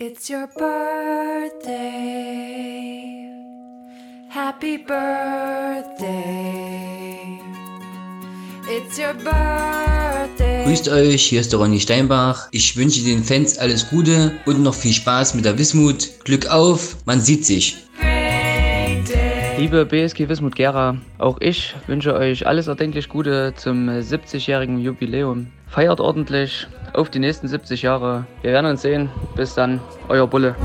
It's your birthday. Happy birthday. It's your birthday. Grüßt euch, hier ist der Ronny Steinbach. Ich wünsche den Fans alles Gute und noch viel Spaß mit der Wismut. Glück auf, man sieht sich. Liebe BSG Wismut Gera, auch ich wünsche euch alles erdenklich Gute zum 70-jährigen Jubiläum. Feiert ordentlich auf die nächsten 70 Jahre. Wir werden uns sehen. Bis dann, euer Bulle.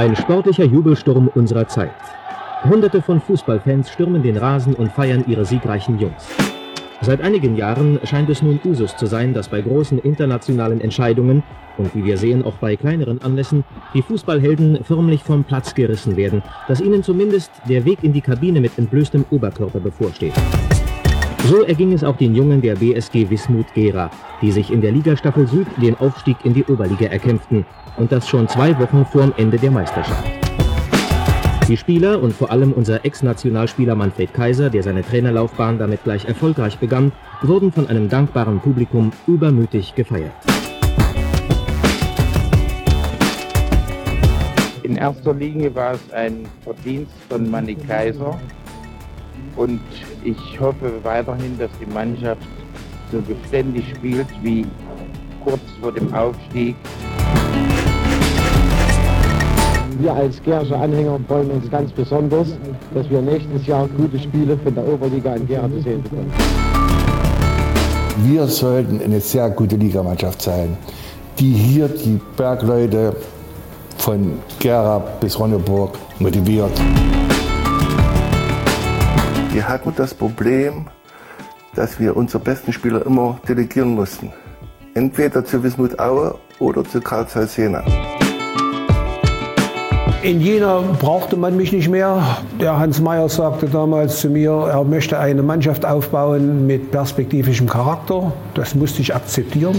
Ein sportlicher Jubelsturm unserer Zeit. Hunderte von Fußballfans stürmen den Rasen und feiern ihre siegreichen Jungs. Seit einigen Jahren scheint es nun Usus zu sein, dass bei großen internationalen Entscheidungen und wie wir sehen auch bei kleineren Anlässen die Fußballhelden förmlich vom Platz gerissen werden, dass ihnen zumindest der Weg in die Kabine mit entblößtem Oberkörper bevorsteht. So erging es auch den Jungen der BSG Wismut Gera, die sich in der Ligastaffel Süd den Aufstieg in die Oberliga erkämpften und das schon zwei Wochen vorm Ende der Meisterschaft. Die Spieler und vor allem unser Ex-Nationalspieler Manfred Kaiser, der seine Trainerlaufbahn damit gleich erfolgreich begann, wurden von einem dankbaren Publikum übermütig gefeiert. In erster Linie war es ein Verdienst von Manny Kaiser und ich hoffe weiterhin, dass die Mannschaft so beständig spielt wie kurz vor dem Aufstieg. Wir als Gersche Anhänger freuen uns ganz besonders, dass wir nächstes Jahr gute Spiele von der Oberliga in Gera zu sehen bekommen. Wir sollten eine sehr gute Ligamannschaft sein, die hier die Bergleute von Gera bis Ronneburg motiviert. Wir hatten das Problem, dass wir unsere besten Spieler immer delegieren mussten. Entweder zu Wismut Aue oder zu Karl Zeiss Jena. In Jena brauchte man mich nicht mehr. Der Hans Meyer sagte damals zu mir, er möchte eine Mannschaft aufbauen mit perspektivischem Charakter. Das musste ich akzeptieren.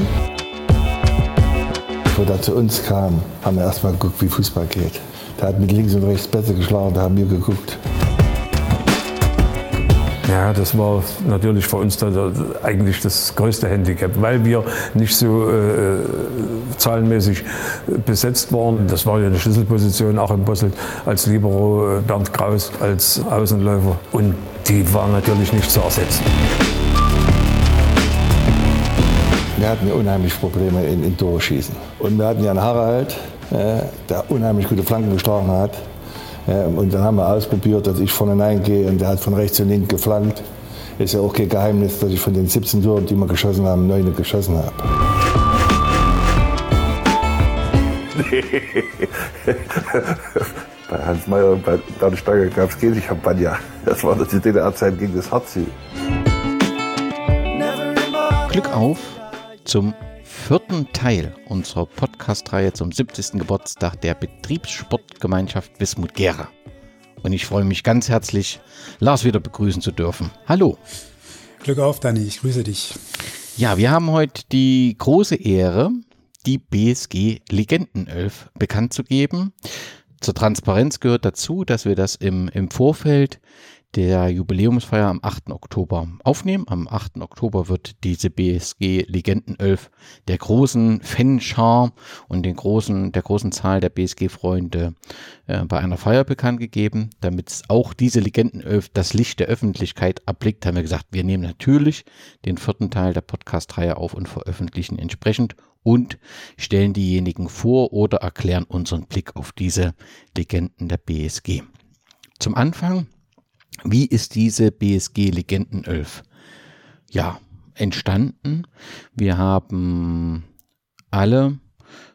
Bevor er zu uns kam, haben wir erstmal geguckt, wie Fußball geht. Der hat mit links und rechts besser geschlagen, da haben wir geguckt. Ja, das war natürlich für uns da, da, eigentlich das größte Handicap, weil wir nicht so äh, zahlenmäßig besetzt waren. Das war ja eine Schlüsselposition, auch im Bossel als Libero, äh, Bernd Kraus als Außenläufer. Und die war natürlich nicht zu ersetzen. Wir hatten unheimlich Probleme in, in Tore. Und wir hatten einen Harald, äh, der unheimlich gute Flanken geschlagen hat. Ja, und dann haben wir ausprobiert, dass ich vorne reingehe und der hat von rechts und links geflankt. Ist ja auch kein Geheimnis, dass ich von den 17 Toren, die wir geschossen haben, 9 geschossen habe. bei Hans Meyer und bei Dan Steiger gab es keine Champagner. Das war die DDR-Zeit gegen das Hartziel. Glück auf zum vierten Teil unserer Podcast-Reihe zum 70. Geburtstag der Betriebssportgemeinschaft Wismut Gera. Und ich freue mich ganz herzlich, Lars wieder begrüßen zu dürfen. Hallo. Glück auf, Dani, ich grüße dich. Ja, wir haben heute die große Ehre, die BSG Legendenelf bekannt zu geben. Zur Transparenz gehört dazu, dass wir das im, im Vorfeld der Jubiläumsfeier am 8. Oktober aufnehmen. Am 8. Oktober wird diese BSG Legendenelf der großen Fanschar und den großen, der großen Zahl der BSG-Freunde äh, bei einer Feier bekannt gegeben. Damit auch diese Legendenelf das Licht der Öffentlichkeit erblickt, haben wir gesagt, wir nehmen natürlich den vierten Teil der Podcast-Reihe auf und veröffentlichen entsprechend und stellen diejenigen vor oder erklären unseren Blick auf diese Legenden der BSG. Zum Anfang wie ist diese BSG Legendenelf? Ja, entstanden. Wir haben alle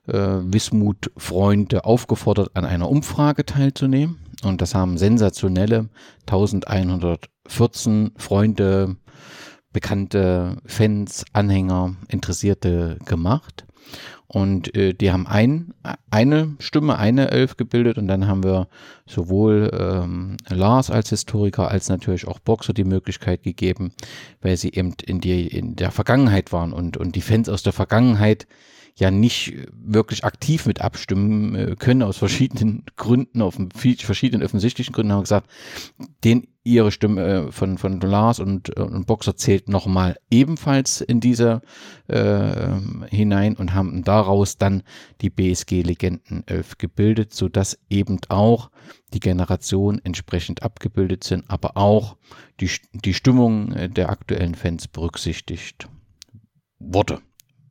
äh, Wismut-Freunde aufgefordert, an einer Umfrage teilzunehmen. Und das haben sensationelle 1114 Freunde, bekannte Fans, Anhänger, Interessierte gemacht. Und äh, die haben ein, eine Stimme, eine Elf gebildet und dann haben wir sowohl ähm, Lars als Historiker als natürlich auch Boxer die Möglichkeit gegeben, weil sie eben in, die, in der Vergangenheit waren und, und die Fans aus der Vergangenheit ja nicht wirklich aktiv mit abstimmen äh, können, aus verschiedenen Gründen, auf verschiedenen offensichtlichen Gründen, haben gesagt, den ihre Stimme äh, von, von Lars und, und Boxer zählt nochmal ebenfalls in diese äh, hinein und haben daraus dann die BSG Legenden 11 gebildet, sodass eben auch die Generation entsprechend abgebildet sind, aber auch die, die Stimmung der aktuellen Fans berücksichtigt wurde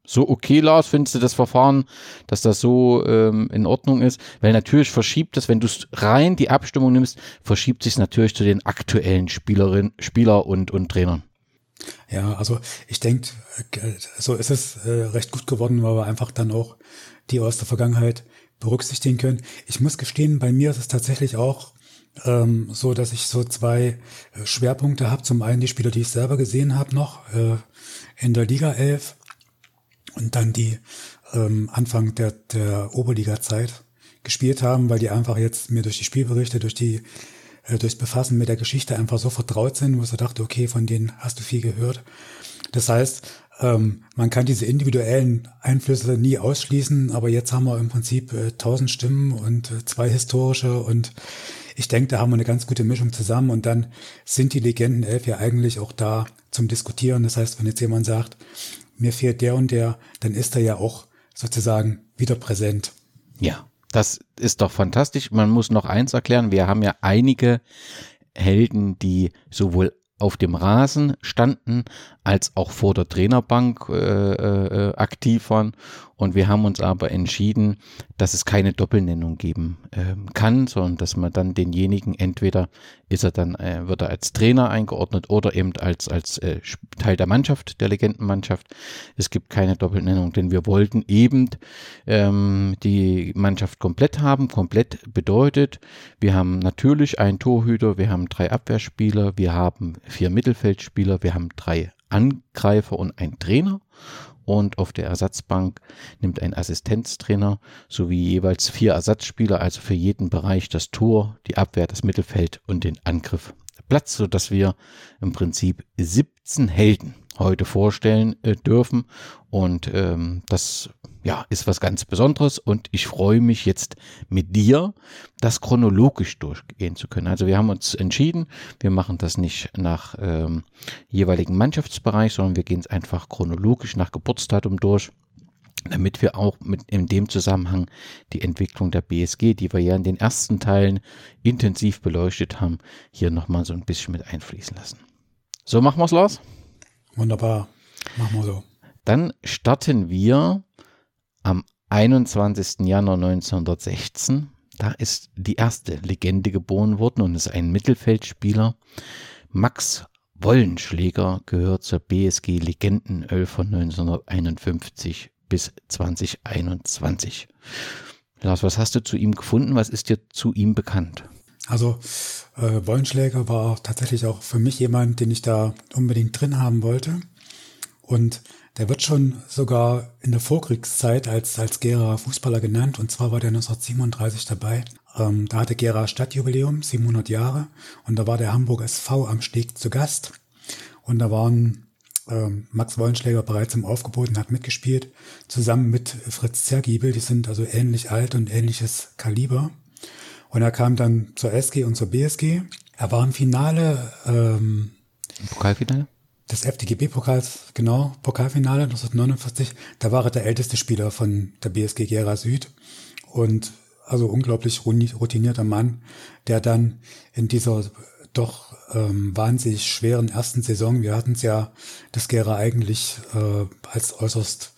so okay, Lars, findest du das Verfahren, dass das so ähm, in Ordnung ist? Weil natürlich verschiebt das, wenn du rein die Abstimmung nimmst, verschiebt sich natürlich zu den aktuellen Spielerinnen, Spieler und, und Trainern. Ja, also ich denke, so ist es äh, recht gut geworden, weil wir einfach dann auch die aus der Vergangenheit berücksichtigen können. Ich muss gestehen, bei mir ist es tatsächlich auch ähm, so, dass ich so zwei äh, Schwerpunkte habe. Zum einen die Spieler, die ich selber gesehen habe noch äh, in der Liga 11 und dann die ähm, Anfang der, der Oberliga-Zeit gespielt haben, weil die einfach jetzt mir durch die Spielberichte, durch die äh, durchs Befassen mit der Geschichte einfach so vertraut sind, wo ich so dachte, okay, von denen hast du viel gehört. Das heißt, ähm, man kann diese individuellen Einflüsse nie ausschließen, aber jetzt haben wir im Prinzip äh, tausend äh, Stimmen und äh, zwei historische und ich denke, da haben wir eine ganz gute Mischung zusammen und dann sind die Legenden elf ja eigentlich auch da zum Diskutieren. Das heißt, wenn jetzt jemand sagt, mir fehlt der und der, dann ist er ja auch sozusagen wieder präsent. Ja, das ist doch fantastisch. Man muss noch eins erklären. Wir haben ja einige Helden, die sowohl auf dem Rasen standen, als auch vor der Trainerbank äh, äh, aktiv waren. Und wir haben uns aber entschieden, dass es keine Doppelnennung geben äh, kann, sondern dass man dann denjenigen entweder ist er dann, äh, wird er als Trainer eingeordnet oder eben als, als äh, Teil der Mannschaft, der Legendenmannschaft. Es gibt keine Doppelnennung, denn wir wollten eben ähm, die Mannschaft komplett haben. Komplett bedeutet, wir haben natürlich einen Torhüter, wir haben drei Abwehrspieler, wir haben vier Mittelfeldspieler, wir haben drei Angreifer und ein Trainer. Und auf der Ersatzbank nimmt ein Assistenztrainer sowie jeweils vier Ersatzspieler, also für jeden Bereich das Tor, die Abwehr, das Mittelfeld und den Angriff Platz, sodass wir im Prinzip 17 Helden heute vorstellen äh, dürfen. Und ähm, das ja, ist was ganz Besonderes und ich freue mich jetzt mit dir, das chronologisch durchgehen zu können. Also wir haben uns entschieden, wir machen das nicht nach ähm, jeweiligen Mannschaftsbereich, sondern wir gehen es einfach chronologisch nach Geburtsdatum durch damit wir auch mit in dem Zusammenhang die Entwicklung der BSG, die wir ja in den ersten Teilen intensiv beleuchtet haben, hier nochmal so ein bisschen mit einfließen lassen. So machen wir es, Lars? Wunderbar. Machen wir so. Dann starten wir am 21. Januar 1916. Da ist die erste Legende geboren worden und ist ein Mittelfeldspieler. Max Wollenschläger gehört zur BSG Legendenölf von 1951 bis 2021. Lars, was hast du zu ihm gefunden? Was ist dir zu ihm bekannt? Also äh, Wollenschläger war tatsächlich auch für mich jemand, den ich da unbedingt drin haben wollte. Und der wird schon sogar in der Vorkriegszeit als, als Gera Fußballer genannt. Und zwar war der 1937 dabei. Ähm, da hatte Gera Stadtjubiläum, 700 Jahre. Und da war der Hamburg SV am Steg zu Gast. Und da waren ähm, Max Wollenschläger bereits im Aufgebot und hat mitgespielt. Zusammen mit Fritz Zergiebel. Die sind also ähnlich alt und ähnliches Kaliber. Und er kam dann zur SG und zur BSG. Er war im Finale. Ähm, Im Pokalfinale? des FDGB-Pokals, genau, Pokalfinale 1949, da war er der älteste Spieler von der BSG Gera Süd und also unglaublich routinierter Mann, der dann in dieser doch ähm, wahnsinnig schweren ersten Saison, wir hatten es ja, das Gera eigentlich äh, als äußerst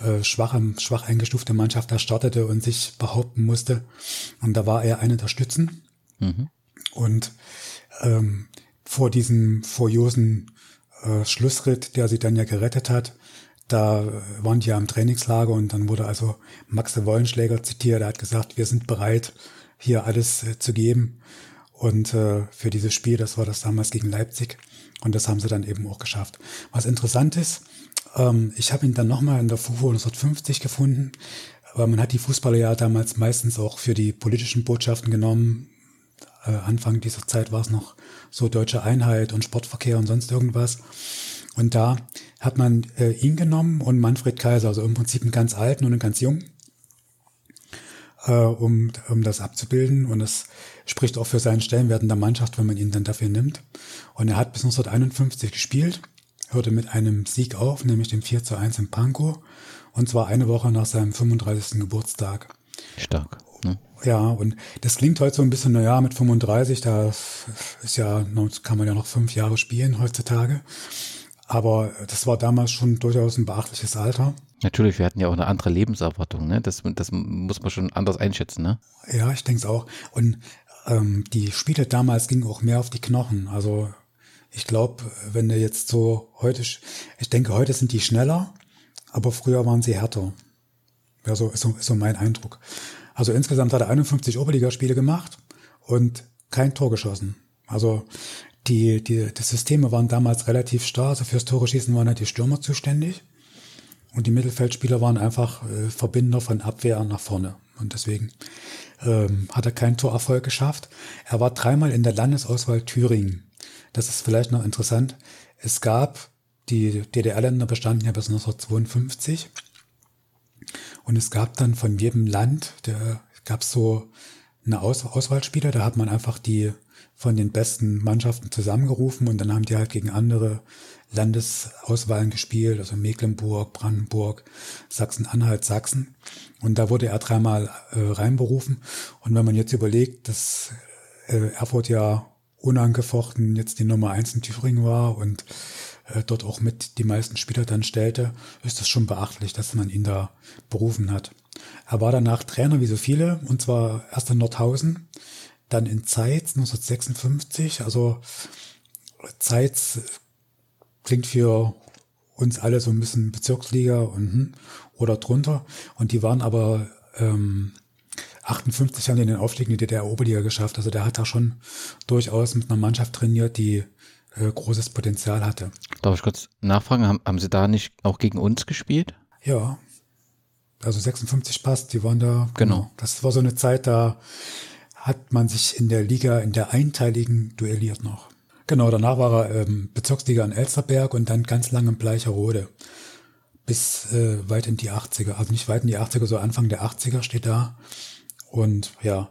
äh, schwach, schwach eingestufte Mannschaft da startete und sich behaupten musste. Und da war er einer der Stützen. Mhm. Und ähm, vor diesem furiosen äh, Schlussritt, der sie dann ja gerettet hat. Da waren die ja im Trainingslager und dann wurde also Max de Wollenschläger zitiert. Er hat gesagt, wir sind bereit, hier alles äh, zu geben. Und äh, für dieses Spiel, das war das damals gegen Leipzig. Und das haben sie dann eben auch geschafft. Was interessant ist, Ähm, ich habe ihn dann nochmal in der FUFO 1950 gefunden, aber man hat die Fußballer ja damals meistens auch für die politischen Botschaften genommen. Äh, Anfang dieser Zeit war es noch so deutsche Einheit und Sportverkehr und sonst irgendwas. Und da hat man äh, ihn genommen und Manfred Kaiser, also im Prinzip einen ganz alten und einen ganz jungen, äh, um, um das abzubilden. Und das spricht auch für seinen Stellenwert in der Mannschaft, wenn man ihn dann dafür nimmt. Und er hat bis 1951 gespielt, hörte mit einem Sieg auf, nämlich dem 4 zu 1 in Pankow. Und zwar eine Woche nach seinem 35. Geburtstag. Stark. Ne? Ja, und das klingt heute so ein bisschen, naja, mit 35, da ist ja, kann man ja noch fünf Jahre spielen heutzutage. Aber das war damals schon durchaus ein beachtliches Alter. Natürlich, wir hatten ja auch eine andere Lebenserwartung, ne? Das, das muss man schon anders einschätzen, ne? Ja, ich denke es auch. Und ähm, die Spiele damals gingen auch mehr auf die Knochen. Also ich glaube, wenn du jetzt so heute, ich denke, heute sind die schneller, aber früher waren sie härter. Ja, so ist so, ist so mein Eindruck. Also insgesamt hat er 51 Oberligaspiele gemacht und kein Tor geschossen. Also die, die, die Systeme waren damals relativ starr. Also fürs Tore schießen waren halt die Stürmer zuständig. Und die Mittelfeldspieler waren einfach äh, Verbinder von Abwehr nach vorne. Und deswegen ähm, hat er keinen Torerfolg geschafft. Er war dreimal in der Landesauswahl Thüringen. Das ist vielleicht noch interessant. Es gab, die DDR-Länder bestanden ja bis 1952. Und es gab dann von jedem Land, der gab so eine Aus Auswahlspieler, da hat man einfach die von den besten Mannschaften zusammengerufen und dann haben die halt gegen andere Landesauswahlen gespielt, also Mecklenburg, Brandenburg, Sachsen-Anhalt, Sachsen. Und da wurde er dreimal äh, reinberufen. Und wenn man jetzt überlegt, dass äh, Erfurt ja unangefochten jetzt die Nummer eins in Thüringen war und äh, dort auch mit die meisten Spieler dann stellte, ist das schon beachtlich, dass man ihn da berufen hat. Er war danach Trainer wie so viele, und zwar erst in Nordhausen, dann in Zeitz 1956. Also Zeitz klingt für uns alle so ein bisschen Bezirksliga und, hm, oder drunter. Und die waren aber ähm, 58 haben die den Aufstieg in die DDR-Oberliga geschafft. Also der hat da schon durchaus mit einer Mannschaft trainiert, die äh, großes Potenzial hatte. Darf ich kurz nachfragen, haben, haben Sie da nicht auch gegen uns gespielt? Ja. Also 56 passt, die waren da. Genau. Das war so eine Zeit, da hat man sich in der Liga, in der einteiligen duelliert noch. Genau, danach war er ähm, Bezirksliga in Elsterberg und dann ganz lange in Bleicherode. Bis äh, weit in die 80er. Also nicht weit in die 80er, so Anfang der 80er steht da. Und ja,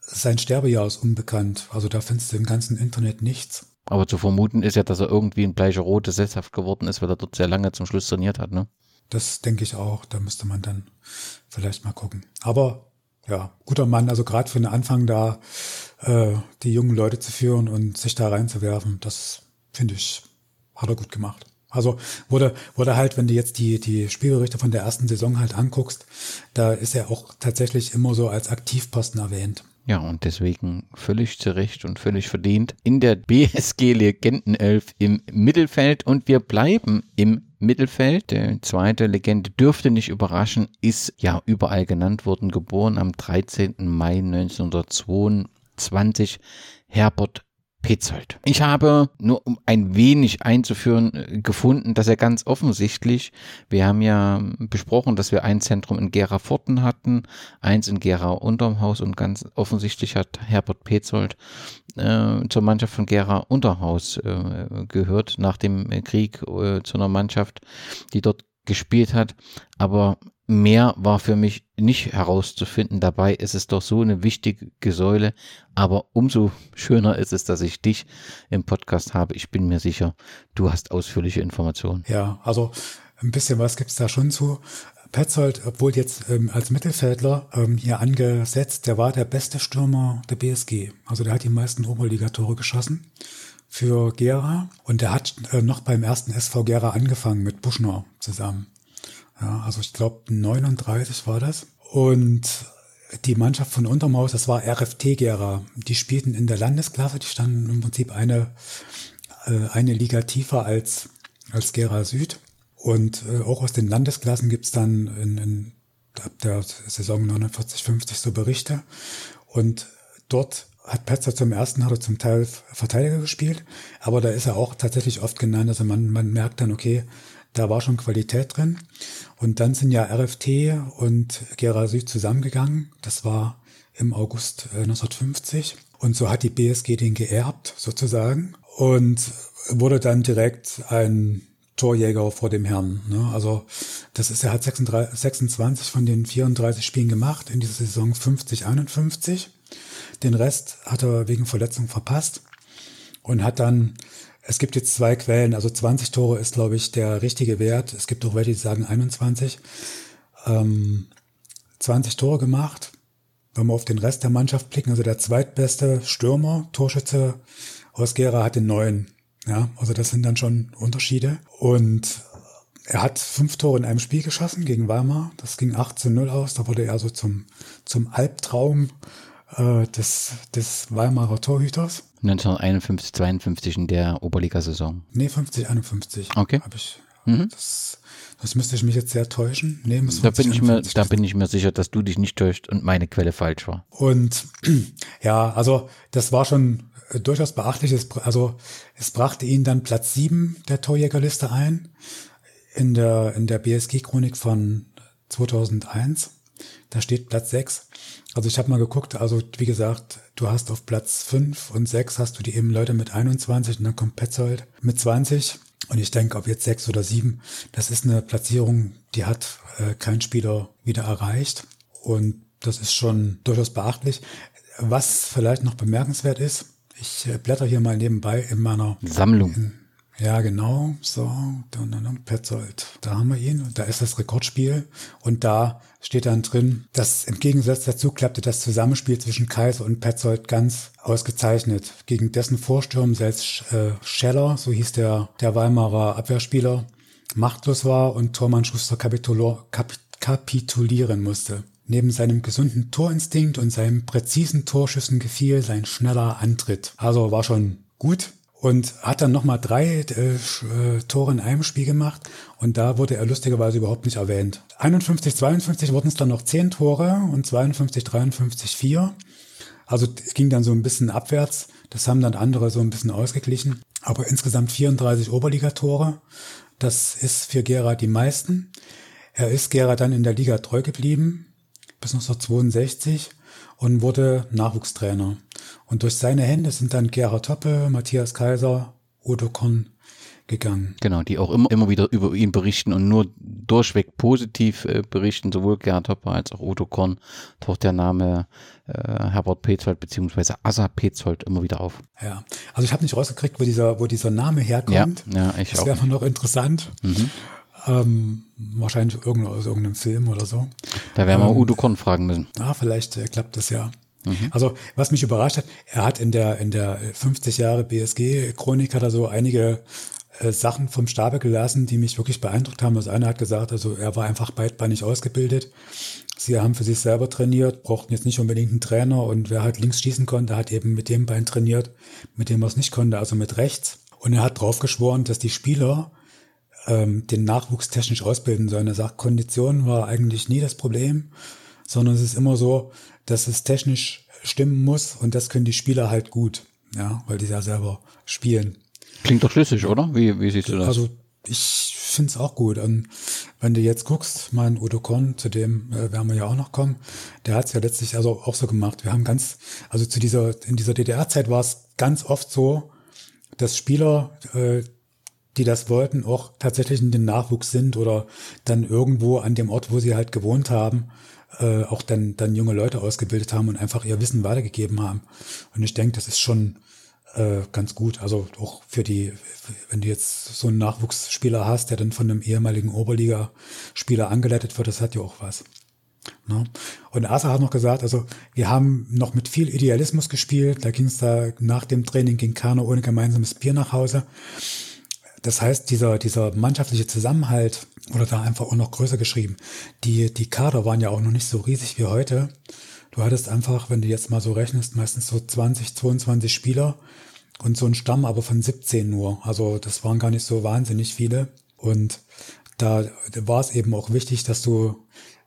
sein Sterbejahr ist unbekannt. Also da findest du im ganzen Internet nichts. Aber zu vermuten ist ja, dass er irgendwie in Bleicherode sesshaft geworden ist, weil er dort sehr lange zum Schluss trainiert hat, ne? Das denke ich auch. Da müsste man dann vielleicht mal gucken. Aber ja, guter Mann. Also gerade für den Anfang da äh, die jungen Leute zu führen und sich da reinzuwerfen, das finde ich, hat er gut gemacht. Also wurde, wurde halt, wenn du jetzt die, die Spielberichte von der ersten Saison halt anguckst, da ist er auch tatsächlich immer so als Aktivposten erwähnt. Ja, und deswegen völlig zu Recht und völlig verdient in der BSG Legendenelf im Mittelfeld und wir bleiben im Mittelfeld. Die zweite Legende dürfte nicht überraschen, ist ja überall genannt worden, geboren am 13. Mai 1922, Herbert Petzold. Ich habe nur um ein wenig einzuführen äh, gefunden, dass er ganz offensichtlich, wir haben ja besprochen, dass wir ein Zentrum in Gera Forten hatten, eins in Gera unterm Haus und ganz offensichtlich hat Herbert Petzold äh, zur Mannschaft von Gera Unterhaus äh, gehört, nach dem Krieg äh, zu einer Mannschaft, die dort gespielt hat. Aber mehr war für mich nicht herauszufinden. Dabei ist es doch so eine wichtige Säule. Aber umso schöner ist es, dass ich dich im Podcast habe. Ich bin mir sicher, du hast ausführliche Informationen. Ja, also ein bisschen was gibt's da schon zu. Petzold, obwohl jetzt ähm, als Mittelfeldler ähm, hier angesetzt, der war der beste Stürmer der BSG. Also der hat die meisten Oberligatore geschossen für Gera und der hat äh, noch beim ersten SV Gera angefangen mit Buschner zusammen. Ja, also ich glaube 39 war das. Und die Mannschaft von Untermaus, das war RFT Gera. Die spielten in der Landesklasse, die standen im Prinzip eine, äh, eine Liga tiefer als, als Gera Süd. Und äh, auch aus den Landesklassen gibt's dann in, in, ab der Saison 49, 50 so Berichte. Und dort hat Petzer zum ersten, hat er zum Teil Verteidiger gespielt, aber da ist er auch tatsächlich oft genannt. Also man, man merkt dann, okay, Da war schon Qualität drin. Und dann sind ja RFT und Gera Süd zusammengegangen. Das war im August äh, 1950. Und so hat die BSG den geerbt, sozusagen. Und wurde dann direkt ein Torjäger vor dem Herrn. Ne? Also das ist, er hat 36, 26 von den 34 Spielen gemacht in dieser Saison 50, 51. Den Rest hat er wegen Verletzung verpasst und hat dann, es gibt jetzt zwei Quellen, also 20 Tore ist, glaube ich, der richtige Wert. Es gibt auch welche, die sagen 21. Ähm, 20 Tore gemacht. Wenn wir auf den Rest der Mannschaft blicken, also der zweitbeste Stürmer, Torschütze aus Gera hat den neuen. Ja, also das sind dann schon Unterschiede. Und er hat fünf Tore in einem Spiel geschossen gegen Weimar. Das ging 8 zu 0 aus. Da wurde er so zum, zum Albtraum äh, des, des Weimarer Torhüters. 1951, 52 in der Oberligasaison. Nee, 50, 51. Okay. Hab ich, Mhm. das, das müsste ich mich jetzt sehr täuschen. Nee, muss Da bin, 50, ich mir, 51 da bin ich mir sicher, dass du dich nicht täuscht und meine Quelle falsch war. Und ja, also das war schon äh, durchaus beachtlich. Es, br- also es brachte ihn dann Platz sieben der Torjägerliste ein in der, in der BSG-Chronik von 2001. Da steht Platz sechs. Also ich habe mal geguckt, also wie gesagt, du hast auf Platz fünf und sechs hast du die eben Leute mit 21 und dann kommt Petzold mit 20. Und ich denke, ob jetzt sechs oder sieben, das ist eine Platzierung, die hat äh, kein Spieler wieder erreicht. Und das ist schon durchaus beachtlich. Was vielleicht noch bemerkenswert ist, ich äh, blätter hier mal nebenbei in meiner Sammlung. Ja, genau. So, Petzold. Da haben wir ihn. Da ist das Rekordspiel. Und da steht dann drin, dass im Gegensatz dazu klappte das Zusammenspiel zwischen Kaiser und Petzold ganz ausgezeichnet. Gegen dessen Vorsturm selbst äh, Scheller, so hieß der, der Weimarer Abwehrspieler, machtlos war und Tormann Schuster kap kapitulieren musste. Neben seinem gesunden Torinstinkt und seinen präzisen Torschüssen gefiel sein schneller Antritt. Also war schon gut und hat dann nochmal drei äh, äh, Tore in einem Spiel gemacht und da wurde er lustigerweise überhaupt nicht erwähnt. 51, 52 wurden es dann noch zehn Tore und 52, 53, vier. Also ging dann so ein bisschen abwärts. Das haben dann andere so ein bisschen ausgeglichen. Aber insgesamt 34 Oberligatore. Das ist für Gera die meisten. Er ist Gera dann in der Liga treu geblieben bis 1962 und wurde Nachwuchstrainer. Und durch seine Hände sind dann Gera Toppe, Matthias Kaiser, Udo Korn gegangen. Genau, die auch immer, immer wieder über ihn berichten und nur durchweg positiv äh, berichten, sowohl Gerhard Hopper als auch Udo Korn taucht der Name äh, Herbert Petzold beziehungsweise Assa Petzold immer wieder auf. Ja, also ich habe nicht rausgekriegt, wo dieser, wo dieser Name herkommt. Ja, ja, ich das wäre noch interessant. Mhm. Ähm, wahrscheinlich irgendwo aus irgendeinem Film oder so. Da werden wir Ähm, Udo Korn fragen müssen. Ah, vielleicht äh, klappt das ja. Mhm. Also, was mich überrascht hat, er hat in der, in der 50 Jahre BSG-Chronik hat er so einige äh, Sachen vom Stapel gelassen, die mich wirklich beeindruckt haben. Das eine hat gesagt, also er war einfach beidbeinig ausgebildet. Sie haben für sich selber trainiert, brauchten jetzt nicht unbedingt einen Trainer und wer halt links schießen konnte, hat eben mit dem Bein trainiert, mit dem er es nicht konnte, also mit rechts. Und er hat drauf geschworen, dass die Spieler ähm, den Nachwuchs technisch ausbilden sollen. Er sagt, Kondition war eigentlich nie das Problem, sondern es ist immer so, dass es technisch stimmen muss und das können die Spieler halt gut, ja, weil die ja selber spielen. Klingt doch schlüssig, oder? Wie, wie siehst du das? Also ich finde es auch gut. Und wenn du jetzt guckst, mein Udo Korn, zu dem äh, werden wir ja auch noch kommen, der hat es ja letztlich also auch so gemacht. Wir haben ganz, also zu dieser, in dieser DDR-Zeit war es ganz oft so, dass Spieler, äh, die das wollten, auch tatsächlich in den Nachwuchs sind oder dann irgendwo an dem Ort, wo sie halt gewohnt haben, äh, auch dann, dann junge Leute ausgebildet haben und einfach ihr Wissen weitergegeben haben. Und ich denke, das ist schon äh, ganz gut. Also auch für die, wenn du jetzt so einen Nachwuchsspieler hast, der dann von einem ehemaligen Oberliga-Spieler angeleitet wird, das hat ja auch was. Ne? Und Asa hat noch gesagt, also wir haben noch mit viel Idealismus gespielt. Da ging es da nach dem Training ging keiner ohne gemeinsames Bier nach Hause. Das heißt, dieser, dieser mannschaftliche Zusammenhalt wurde da einfach auch noch größer geschrieben. Die, die Kader waren ja auch noch nicht so riesig wie heute. Du hattest einfach, wenn du jetzt mal so rechnest, meistens so 20, 22 Spieler und so ein Stamm aber von 17 nur. Also das waren gar nicht so wahnsinnig viele. Und da, da war es eben auch wichtig, dass du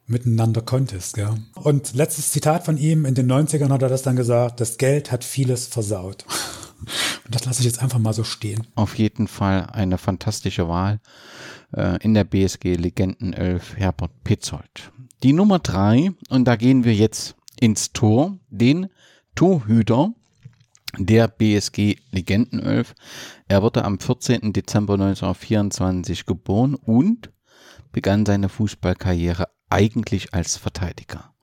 miteinander konntest. Ja. Und letztes Zitat von ihm, in den 90ern hat er das dann gesagt, das Geld hat vieles versaut. Und das lasse ich jetzt einfach mal so stehen. Auf jeden Fall eine fantastische Wahl äh, in der BSG Legenden 11 Herbert Petzold. Die Nummer drei und da gehen wir jetzt ins Tor, den Torhüter der BSG Legenden 11. Er wurde am 14. Dezember 1924 geboren und begann seine Fußballkarriere eigentlich als Verteidiger.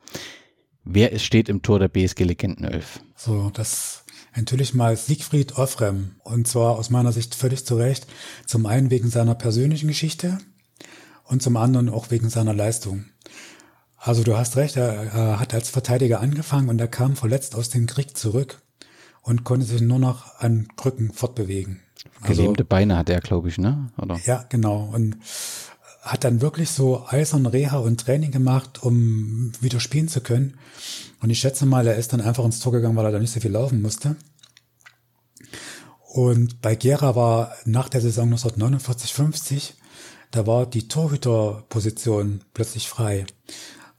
Wer steht im Tor der BSG Legenden 11? So, das natürlich mal Siegfried Offrem. Und zwar aus meiner Sicht völlig zu Recht. Zum einen wegen seiner persönlichen Geschichte und zum anderen auch wegen seiner Leistung. Also du hast recht, er, er hat als Verteidiger angefangen und er kam verletzt aus dem Krieg zurück und konnte sich nur noch an Krücken fortbewegen. Also, Gelähmte Beine hat er, glaube ich, ne? Oder? Ja, genau. Und hat dann wirklich so eisern Reha und Training gemacht, um wieder spielen zu können. Und ich schätze mal, er ist dann einfach ins Tor gegangen, weil er da nicht so viel laufen musste. Und bei Gera war nach der Saison 1949-50, da war die Torhüterposition plötzlich frei,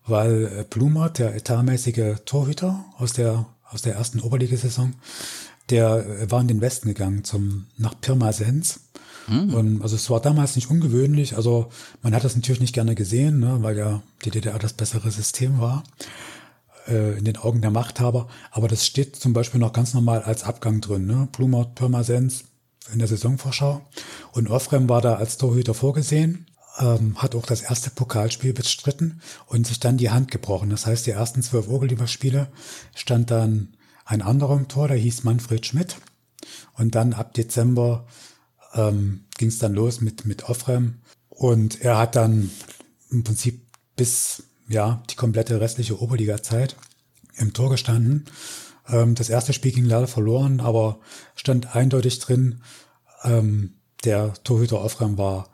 weil äh, Blumert, der etatmäßige Torhüter aus der, aus der ersten Oberligasaison, der äh, war in den Westen gegangen zum, nach Pirmasens Mhm. Und also es war damals nicht ungewöhnlich. Also man hat das natürlich nicht gerne gesehen, ne, weil ja die DDR das bessere System war äh, in den Augen der Machthaber. Aber das steht zum Beispiel noch ganz normal als Abgang drin. Ne? Blumert, Pirmasens in der Saisonvorschau. Und Ofrem war da als Torhüter vorgesehen ähm, hat auch das erste Pokalspiel bestritten und sich dann die Hand gebrochen. Das heißt, die ersten zwölf Oberliga-Spiele stand dann ein anderer im Tor, der hieß Manfred Schmidt. Und dann ab Dezember ähm, ging es dann los mit, mit Ofrem. Und er hat dann im Prinzip bis ja die komplette restliche Oberliga-Zeit im Tor gestanden. Ähm, das erste Spiel ging leider verloren, aber stand eindeutig drin, ähm, der Torhüter Ofrem war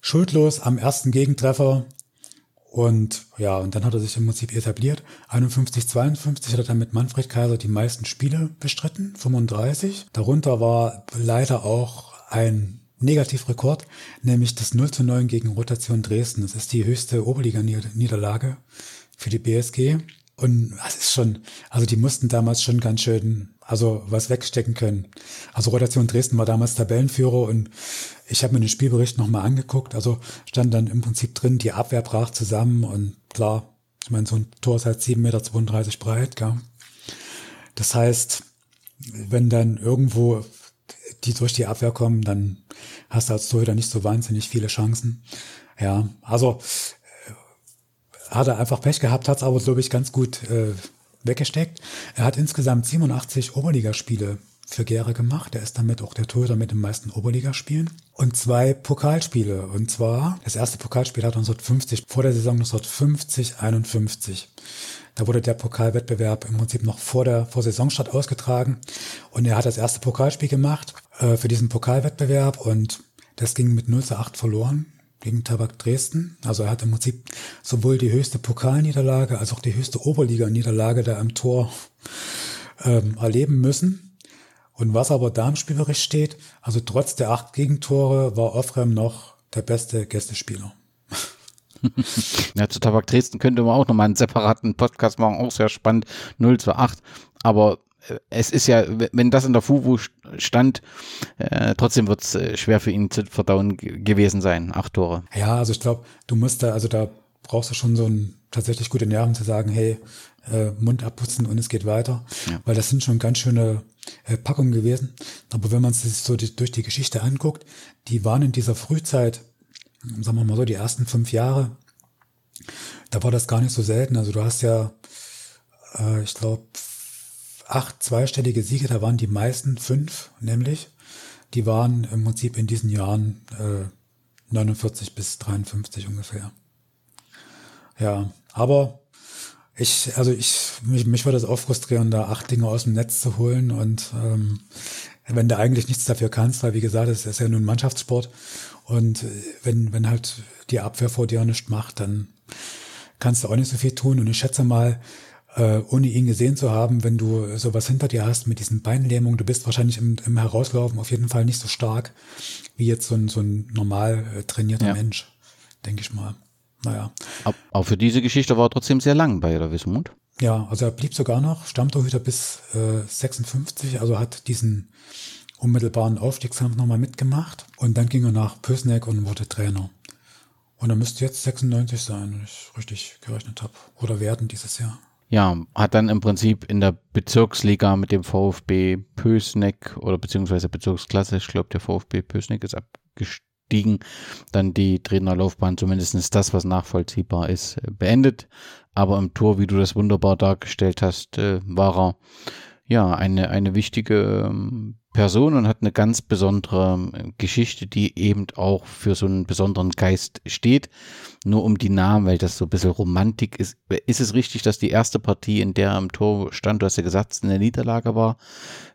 schuldlos am ersten Gegentreffer. Und ja, und dann hat er sich im Prinzip etabliert. 51, 52 hat er dann mit Manfred Kaiser die meisten Spiele bestritten, 35. Darunter war leider auch ein Negativrekord, nämlich das 0 zu 9 gegen Rotation Dresden. Das ist die höchste Oberliga-Niederlage für die BSG. Und das ist schon, also die mussten damals schon ganz schön, also was wegstecken können. Also Rotation Dresden war damals Tabellenführer und ich habe mir den Spielbericht nochmal angeguckt. Also stand dann im Prinzip drin, die Abwehr brach zusammen und klar, ich meine, so ein Tor ist halt 7,32 Meter breit, gell? Das heißt, wenn dann irgendwo die durch die Abwehr kommen, dann hast du als Torhüter nicht so wahnsinnig viele Chancen. Ja, also äh, hat er einfach Pech gehabt, hat es aber, glaube ich, ganz gut äh, weggesteckt. Er hat insgesamt 87 Oberligaspiele für Gera gemacht. Er ist damit auch der Torhüter mit den meisten Oberligaspielen. Und zwei Pokalspiele. Und zwar, das erste Pokalspiel hat er 1950, vor der Saison 1950, 51. Da wurde der Pokalwettbewerb im Prinzip noch vor der vor Saisonstart ausgetragen. Und er hat das erste Pokalspiel gemacht äh, für diesen Pokalwettbewerb und das ging mit 0 zu 8 verloren gegen Tabak Dresden. Also er hat im Prinzip sowohl die höchste Pokalniederlage als auch die höchste Oberliga-Niederlage da im Tor ähm, erleben müssen. Und was aber da im Spielbericht steht, also trotz der acht Gegentore war Ofrem noch der beste Gästespieler. ja, zu Tabak Dresden könnte man auch nochmal einen separaten Podcast machen, auch sehr spannend, 0 zu 8. Aber es ist ja, wenn das in der FUVU stand, äh, trotzdem wird es äh, schwer für ihn zu verdauen gewesen sein, acht Tore. Ja, also ich glaube, du musst da, also da brauchst du schon so ein tatsächlich gute Nerven zu sagen, hey, äh, Mund abputzen und es geht weiter, ja. weil das sind schon ganz schöne äh, Packungen gewesen. Aber wenn man sich so die, durch die Geschichte anguckt, die waren in dieser Frühzeit, sagen wir mal so, die ersten fünf Jahre, da war das gar nicht so selten. Also du hast ja, äh, ich glaube, acht zweistellige Siege, da waren die meisten fünf, nämlich. Die waren im Prinzip in diesen Jahren äh, 49 bis 53 ungefähr. Ja, aber ich, also ich, mich, mich würde es auch frustrieren, da acht Dinge aus dem Netz zu holen und ähm, wenn du eigentlich nichts dafür kannst, weil wie gesagt, es ist ja nur ein Mannschaftssport und äh, wenn, wenn halt die Abwehr vor dir nichts macht, dann kannst du auch nicht so viel tun und ich schätze mal, äh, ohne ihn gesehen zu haben, wenn du sowas hinter dir hast mit diesen Beinlähmungen, du bist wahrscheinlich im, im Herauslaufen auf jeden Fall nicht so stark wie jetzt so ein, so ein normal äh, trainierter ja. Mensch, denke ich mal. Naja. Aber für diese Geschichte war er trotzdem sehr lang bei der Wismut. Ja, also er blieb sogar noch Stammtorhüter bis äh, 56, also hat diesen unmittelbaren Aufstiegskampf nochmal mitgemacht. Und dann ging er nach Pösneck und wurde Trainer. Und er müsste jetzt 96 sein, wenn ich richtig gerechnet habe. Oder werden dieses Jahr. Ja, hat dann im Prinzip in der Bezirksliga mit dem VfB Pösneck oder beziehungsweise Bezirksklasse, ich glaube der VfB Pösneck ist abgestiegen, dann die Trainerlaufbahn, zumindest das, was nachvollziehbar ist, beendet. Aber im Tor, wie du das wunderbar dargestellt hast, äh, war er ja eine, eine wichtige ähm, Person und hat eine ganz besondere ähm, Geschichte, die eben auch für so einen besonderen Geist steht. Nur um die Namen, weil das so ein bisschen Romantik ist. Ist es richtig, dass die erste Partie, in der am Tor stand, du hast ja gesagt, eine Niederlage war,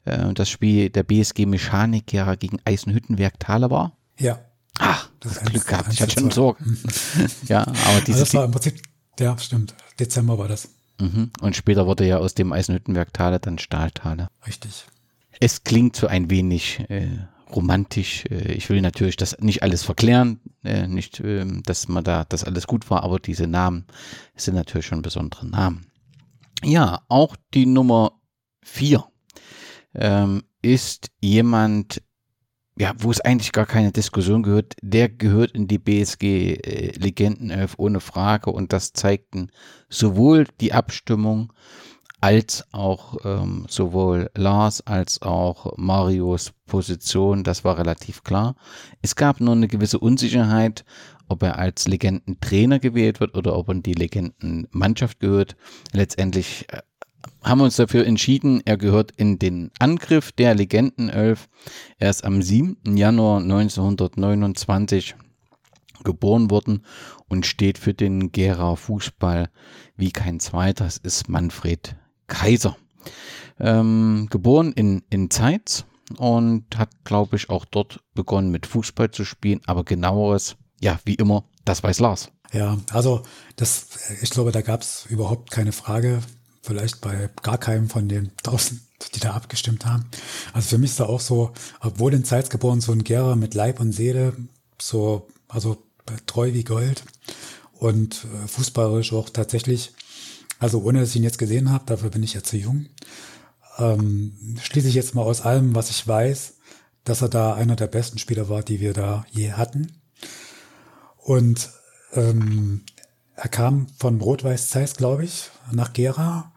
äh, das Spiel der BSG Mechanik ja gegen Eisenhüttenwerk Thale war? Ja. Ach, das Glück gehabt. Ich hatte schon Sorgen. ja, aber diese. Also das war im Prinzip, ja, stimmt. Dezember war das. Mhm. Und später wurde ja aus dem Eisenhüttenwerk Thale dann Stahltale. Richtig. Es klingt so ein wenig äh, romantisch. Äh, ich will natürlich das nicht alles verklären, äh, nicht, äh, dass man da, dass alles gut war, aber diese Namen sind natürlich schon besondere Namen. Ja, auch die Nummer vier ähm, ist jemand, ja, wo es eigentlich gar keine Diskussion gehört, der gehört in die BSG äh, Legendenelf ohne Frage und das zeigten sowohl die Abstimmung als auch ähm, sowohl Lars als auch Marios Position, das war relativ klar. Es gab nur eine gewisse Unsicherheit, ob er als Legendentrainer gewählt wird oder ob er in die Legendenmannschaft gehört. Letztendlich äh, haben wir uns dafür entschieden, er gehört in den Angriff der Legendenelf. Er ist am 7. Januar 1929 geboren worden und steht für den Gera Fußball wie kein zweiter. Es ist Manfred Kaiser. Ähm, geboren in, in Zeitz und hat, glaube ich, auch dort begonnen mit Fußball zu spielen, aber genaueres, ja, wie immer, das weiß Lars. Ja, also das, ich glaube, da gab es überhaupt keine Frage, vielleicht bei gar keinem von den tausend, die da abgestimmt haben. Also für mich ist da auch so, obwohl in Zeitz geboren, so ein Gera mit Leib und Seele, so, also treu wie Gold und äh, fußballerisch auch tatsächlich also ohne, dass ich ihn jetzt gesehen habe, dafür bin ich ja zu jung, ähm, schließe ich jetzt mal aus allem, was ich weiß, dass er da einer der besten Spieler war, die wir da je hatten. Und ähm, er kam von Rot-Weiß Zeiss, glaube ich, nach Gera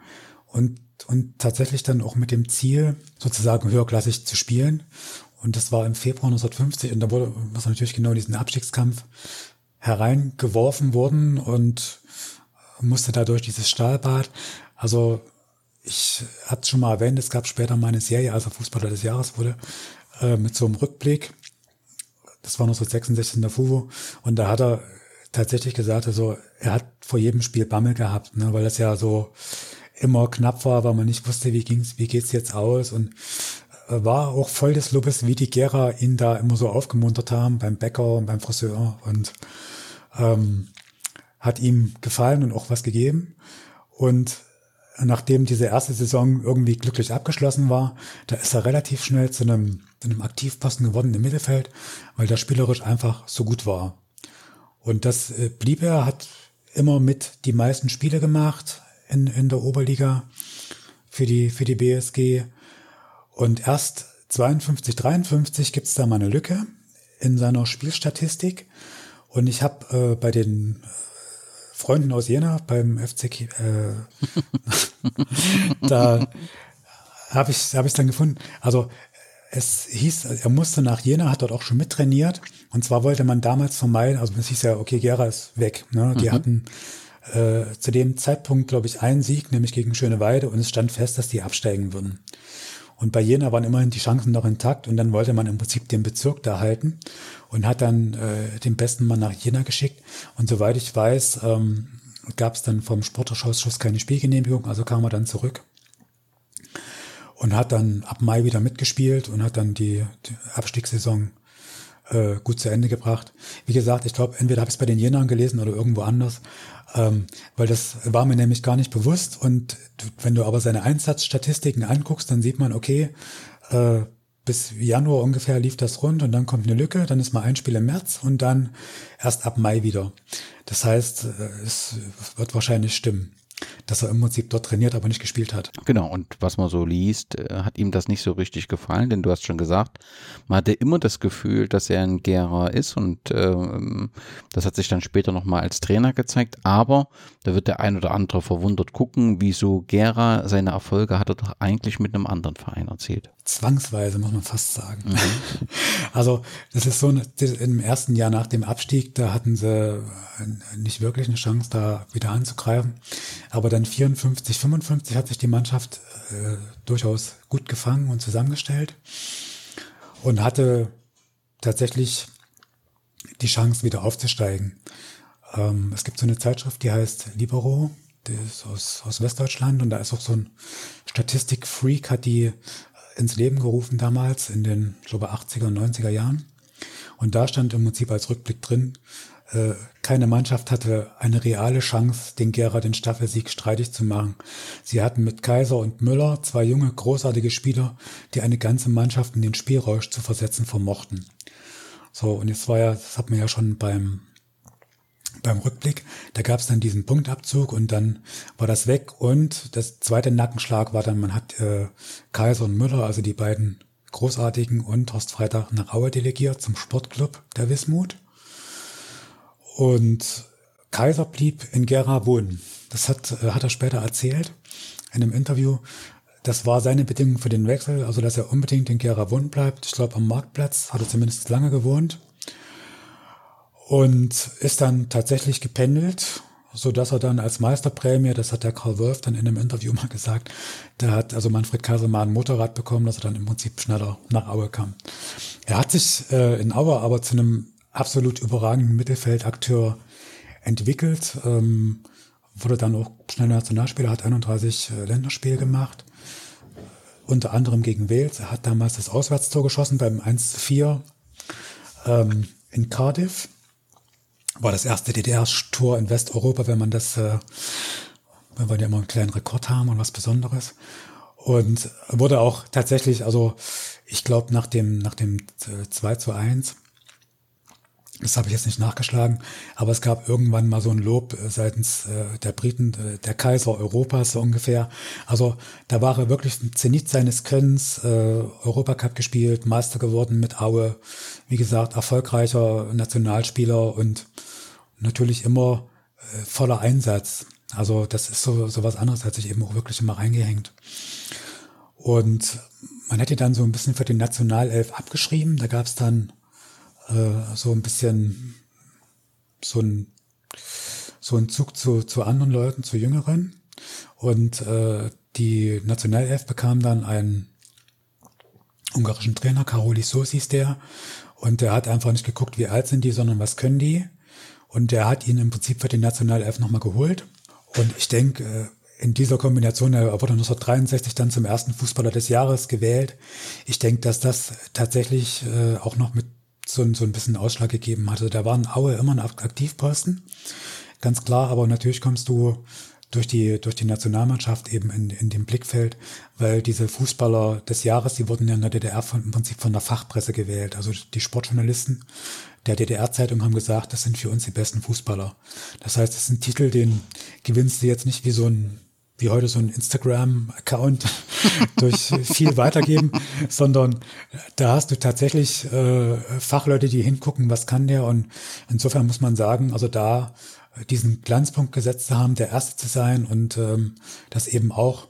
und, und tatsächlich dann auch mit dem Ziel, sozusagen höherklassig zu spielen. Und das war im Februar 1950 und da wurde, was natürlich genau in diesen Abstiegskampf hereingeworfen worden und musste dadurch dieses Stahlbad. Also ich hatte es schon mal erwähnt, es gab später mal eine Serie, also Fußballer des Jahres wurde, äh, mit so einem Rückblick. Das war 1966 in der FUVO. Und da hat er tatsächlich gesagt, also er hat vor jedem Spiel Bammel gehabt, ne, weil das ja so immer knapp war, weil man nicht wusste, wie ging's, wie geht's jetzt aus und äh, war auch voll des Lobes, wie die Gera ihn da immer so aufgemuntert haben beim Bäcker und beim Friseur und ähm, hat ihm gefallen und auch was gegeben. Und nachdem diese erste Saison irgendwie glücklich abgeschlossen war, da ist er relativ schnell zu einem, zu einem Aktivposten geworden im Mittelfeld, weil der spielerisch einfach so gut war. Und das äh, blieb er, hat immer mit die meisten Spiele gemacht in, in der Oberliga für die, für die BSG. Und erst 52, 53 gibt's da mal eine Lücke in seiner Spielstatistik. Und ich habe äh, bei den Freunden aus Jena beim FC, äh, da habe ich habe ich dann gefunden. Also es hieß, er musste nach Jena, hat dort auch schon mittrainiert. Und zwar wollte man damals vermeiden, also es hieß ja, okay, Gera ist weg. Ne? Die mhm. hatten äh, zu dem Zeitpunkt, glaube ich, einen Sieg, nämlich gegen Schöneweide, und es stand fest, dass die absteigen würden. Und bei Jena waren immerhin die Chancen noch intakt und dann wollte man im Prinzip den Bezirk da halten und hat dann äh, den besten Mann nach Jena geschickt. Und soweit ich weiß, ähm, gab es dann vom Sportausschuss keine Spielgenehmigung, also kam er dann zurück und hat dann ab Mai wieder mitgespielt und hat dann die, die Abstiegssaison äh, gut zu Ende gebracht. Wie gesagt, ich glaube, entweder habe ich es bei den Jenern gelesen oder irgendwo anders, ähm, weil das war mir nämlich gar nicht bewusst. Und wenn du aber seine Einsatzstatistiken anguckst, dann sieht man, okay, äh, bis Januar ungefähr lief das rund und dann kommt eine Lücke, dann ist mal ein Spiel im März und dann erst ab Mai wieder. Das heißt, äh, es wird wahrscheinlich stimmen. Dass er im Prinzip dort trainiert, aber nicht gespielt hat. Genau, und was man so liest, äh, hat ihm das nicht so richtig gefallen, denn du hast schon gesagt, man hatte immer das Gefühl, dass er ein Gera ist und ähm, das hat sich dann später nochmal als Trainer gezeigt, aber da wird der ein oder andere verwundert gucken, wieso Gera seine Erfolge hat er doch eigentlich mit einem anderen Verein erzielt. Zwangsweise, muss man fast sagen. Mhm. Also das ist so, im ersten Jahr nach dem Abstieg, da hatten sie nicht wirklich eine Chance, da wieder anzugreifen. Aber dann 54, 55 hat sich die Mannschaft äh, durchaus gut gefangen und zusammengestellt und hatte tatsächlich die Chance, wieder aufzusteigen. Ähm, es gibt so eine Zeitschrift, die heißt Libero, die ist aus, aus Westdeutschland und da ist auch so ein Statistik-Freak, hat die ins Leben gerufen damals in den, ich glaube, 80er und 90er Jahren. Und da stand im Prinzip als Rückblick drin, keine Mannschaft hatte eine reale Chance, den Gera den Staffelsieg streitig zu machen. Sie hatten mit Kaiser und Müller zwei junge, großartige Spieler, die eine ganze Mannschaft in den Spielrausch zu versetzen vermochten. So, und jetzt war ja, das hat man ja schon beim beim Rückblick, da gab es dann diesen Punktabzug und dann war das weg und das zweite Nackenschlag war dann, man hat äh, Kaiser und Müller, also die beiden großartigen und Horst Freitag nach Aue delegiert zum Sportclub der Wismut. Und Kaiser blieb in Gera wohnen. Das hat, äh, hat er später erzählt in einem Interview. Das war seine Bedingung für den Wechsel, also dass er unbedingt in Gera wohnen bleibt. Ich glaube, am Marktplatz hat er zumindest lange gewohnt. Und ist dann tatsächlich gependelt, so dass er dann als Meisterprämie, das hat der Karl Wolf dann in einem Interview mal gesagt, da hat also Manfred Kaiser mal ein Motorrad bekommen, dass er dann im Prinzip schneller nach Aue kam. Er hat sich äh, in Aue aber zu einem absolut überragenden Mittelfeldakteur entwickelt, ähm, wurde dann auch schnell Nationalspieler, hat 31 äh, Länderspiele gemacht, unter anderem gegen Wales. Er hat damals das Auswärtstor geschossen beim 1 zu 4 ähm, in Cardiff. War das erste DDR-Tor in Westeuropa, wenn man das, äh, wenn wir ja immer einen kleinen Rekord haben und was Besonderes. Und wurde auch tatsächlich, also ich glaube nach dem, nach dem 2 äh, zu 1 das habe ich jetzt nicht nachgeschlagen, aber es gab irgendwann mal so ein Lob äh, seitens äh, der Briten, äh, der Kaiser Europas so ungefähr. Also da war er wirklich ein Zenit seines Könnens, äh, Europacup gespielt, Meister geworden mit Aue, wie gesagt, erfolgreicher Nationalspieler und natürlich immer äh, voller Einsatz. Also das ist so, so was anderes, hat sich eben auch wirklich immer reingehängt. Und man hätte dann so ein bisschen für den Nationalelf abgeschrieben. Da gab es dann äh, so ein bisschen so ein, so ein Zug zu, zu anderen Leuten, zu Jüngeren. Und äh, die Nationalelf bekam dann einen ungarischen Trainer, Karolis Sos hieß der. Und der hat einfach nicht geguckt, wie alt sind die, sondern was können die. Und der hat ihn im Prinzip für die Nationalelf nochmal geholt. Und ich denke, äh, in dieser Kombination, er wurde 1963 dann zum ersten Fußballer des Jahres gewählt. Ich denke, dass das tatsächlich äh, auch noch mit so, so ein bisschen Ausschlag gegeben hatte. Da waren Aue immer ein Aktivposten, ganz klar, aber natürlich kommst du durch die, durch die Nationalmannschaft eben in, in dem Blickfeld, weil diese Fußballer des Jahres, die wurden ja in der DDR von, im Prinzip von der Fachpresse gewählt. Also die Sportjournalisten der DDR-Zeitung haben gesagt, das sind für uns die besten Fußballer. Das heißt, das ist ein Titel, den gewinnst du jetzt nicht wie so ein wie heute so ein Instagram-Account durch viel weitergeben, sondern da hast du tatsächlich äh, Fachleute, die hingucken, was kann der und insofern muss man sagen, also da diesen Glanzpunkt gesetzt zu haben, der Erste zu sein und ähm, das eben auch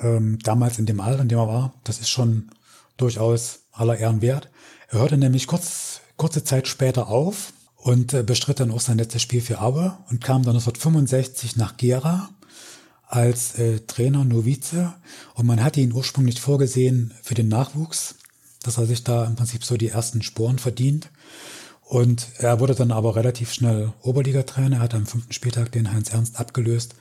ähm, damals in dem Alter, in dem er war, das ist schon durchaus aller Ehren wert. Er hörte nämlich kurz, kurze Zeit später auf und äh, bestritt dann auch sein letztes Spiel für Aue und kam dann 1965 nach Gera als äh, Trainer Novize und man hatte ihn ursprünglich vorgesehen für den Nachwuchs, dass er sich da im Prinzip so die ersten Sporen verdient. Und er wurde dann aber relativ schnell Oberligatrainer, er hat am fünften Spieltag den Heinz Ernst abgelöst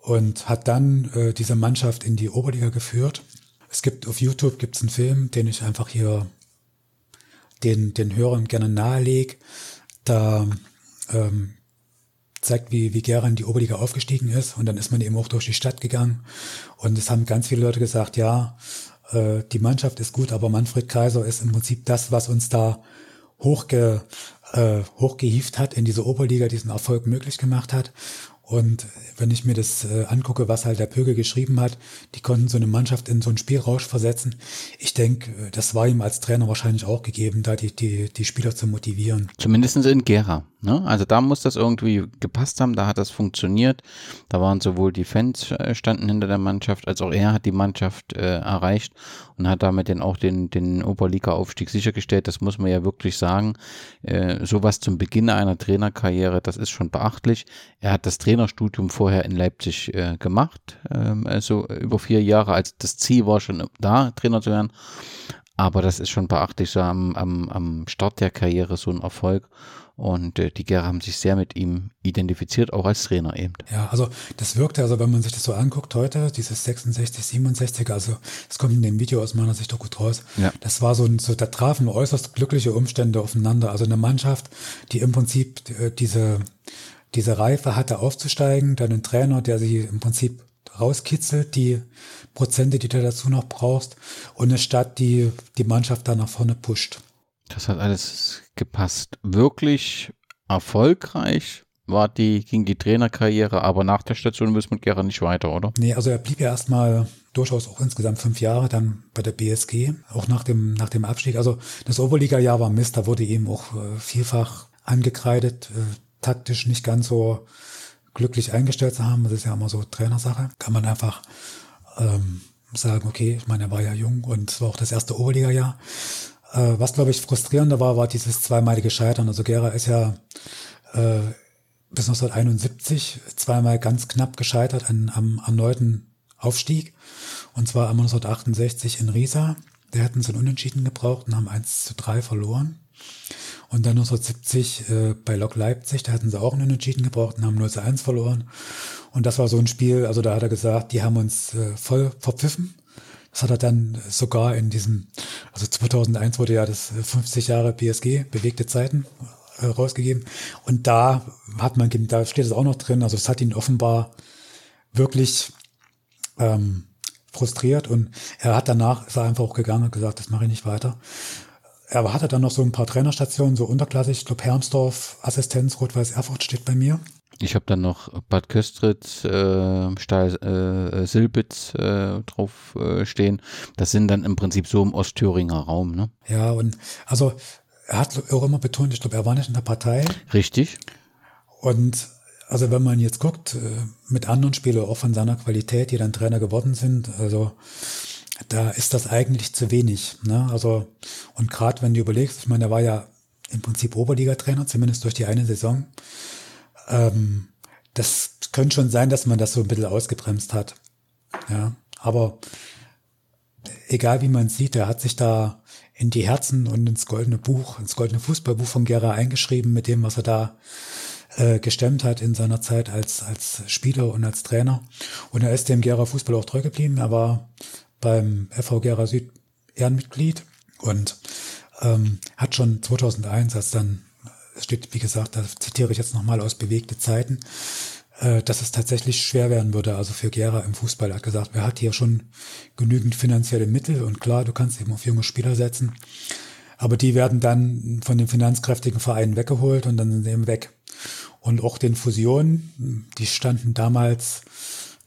und hat dann äh, diese Mannschaft in die Oberliga geführt. Es gibt auf YouTube gibt's einen Film, den ich einfach hier den, den Hörern gerne nahelege. Da ähm, zeigt, wie, wie Gera in die Oberliga aufgestiegen ist. Und dann ist man eben auch durch die Stadt gegangen. Und es haben ganz viele Leute gesagt, ja, äh, die Mannschaft ist gut, aber Manfred Kaiser ist im Prinzip das, was uns da hochge, äh, hochgehieft hat in diese Oberliga, diesen Erfolg möglich gemacht hat. Und wenn ich mir das äh, angucke, was halt der Pögel geschrieben hat, die konnten so eine Mannschaft in so einen Spielrausch versetzen. Ich denke, äh, das war ihm als Trainer wahrscheinlich auch gegeben, da die, die, die Spieler zu motivieren. Zumindest in Gera. Ne? Also da muss das irgendwie gepasst haben, da hat das funktioniert. Da waren sowohl die Fans äh, standen hinter der Mannschaft, als auch er hat die Mannschaft äh, erreicht und hat damit dann auch den, den Oberliga-Aufstieg sichergestellt. Das muss man ja wirklich sagen. Äh, sowas zum Beginn einer Trainerkarriere, das ist schon beachtlich. Er hat das Trainerstudium vorher in Leipzig äh, gemacht, ähm, also über vier Jahre, als das Ziel war schon da, Trainer zu werden. Aber das ist schon beachtlich, so am, am, am Start der Karriere so ein Erfolg. Und äh, die Gera haben sich sehr mit ihm identifiziert, auch als Trainer eben. Ja, also das wirkte, also wenn man sich das so anguckt heute, dieses 66, 67, also das kommt in dem Video aus meiner Sicht auch gut raus. Ja. Das war so, ein, so da trafen äußerst glückliche Umstände aufeinander. Also eine Mannschaft, die im Prinzip äh, diese, diese Reife hatte aufzusteigen, dann ein Trainer, der sie im Prinzip rauskitzelt, die Prozente, die du dazu noch brauchst, und eine Stadt, die die Mannschaft da nach vorne pusht. Das hat alles gepasst. Wirklich erfolgreich war die, ging die Trainerkarriere, aber nach der Station Wismut Gera nicht weiter, oder? Nee, also er blieb ja erstmal durchaus auch insgesamt fünf Jahre dann bei der BSG, auch nach dem, nach dem Abstieg. Also das Oberliga-Jahr war Mist, da wurde ihm auch äh, vielfach angekreidet, äh, taktisch nicht ganz so glücklich eingestellt zu haben. Das ist ja immer so Trainersache. Kann man einfach ähm, sagen, okay, ich meine, er war ja jung und es war auch das erste Oberliga-Jahr. Äh, was, glaube ich, frustrierender war, war dieses zweimalige Scheitern. Also Gera ist ja äh, bis 1971 zweimal ganz knapp gescheitert an, am erneuten Aufstieg. Und zwar am 1968 in Riesa. Da hätten sie einen Unentschieden gebraucht und haben 1 zu 3 verloren. Und dann 1970 äh, bei Lok Leipzig, da hatten sie auch einen Unentschieden gebraucht und haben 0 zu 1 verloren. Und das war so ein Spiel, also da hat er gesagt, die haben uns äh, voll verpfiffen. Das hat er dann sogar in diesem, also 2001 wurde ja das 50 Jahre PSG, bewegte Zeiten, äh, rausgegeben. Und da hat man, da steht es auch noch drin, also es hat ihn offenbar wirklich ähm, frustriert und er hat danach, ist er einfach auch gegangen und gesagt, das mache ich nicht weiter. Er hatte dann noch so ein paar Trainerstationen, so unterklassig, ich glaube Hermsdorf, Assistenz, Rot-Weiß Erfurt steht bei mir. Ich habe dann noch Bad Köstritz, äh, Stahl, äh, Silbitz äh, drauf äh, stehen. Das sind dann im Prinzip so im Ostthüringer Raum, ne? Ja, und also er hat auch immer betont, ich glaube, er war nicht in der Partei. Richtig. Und also wenn man jetzt guckt, äh, mit anderen Spielern auch von seiner Qualität, die dann Trainer geworden sind, also da ist das eigentlich zu wenig. Ne? Also, und gerade wenn du überlegst, ich meine, er war ja im Prinzip Oberliga-Trainer, zumindest durch die eine Saison. Ähm, das könnte schon sein, dass man das so ein bisschen ausgebremst hat. Ja, aber egal wie man sieht, er hat sich da in die Herzen und ins goldene Buch, ins goldene Fußballbuch von Gera eingeschrieben mit dem, was er da äh, gestemmt hat in seiner Zeit als, als Spieler und als Trainer. Und er ist dem Gera Fußball auch treu geblieben. Er war beim FV Gera Süd Ehrenmitglied und ähm, hat schon 2001, als dann, es steht, wie gesagt, da zitiere ich jetzt nochmal aus bewegte Zeiten, äh, dass es tatsächlich schwer werden würde, also für Gera im Fußball. Hat gesagt, wer hat hier schon genügend finanzielle Mittel und klar, du kannst eben auf junge Spieler setzen, aber die werden dann von den finanzkräftigen Vereinen weggeholt und dann sind sie eben weg. Und auch den Fusionen, die standen damals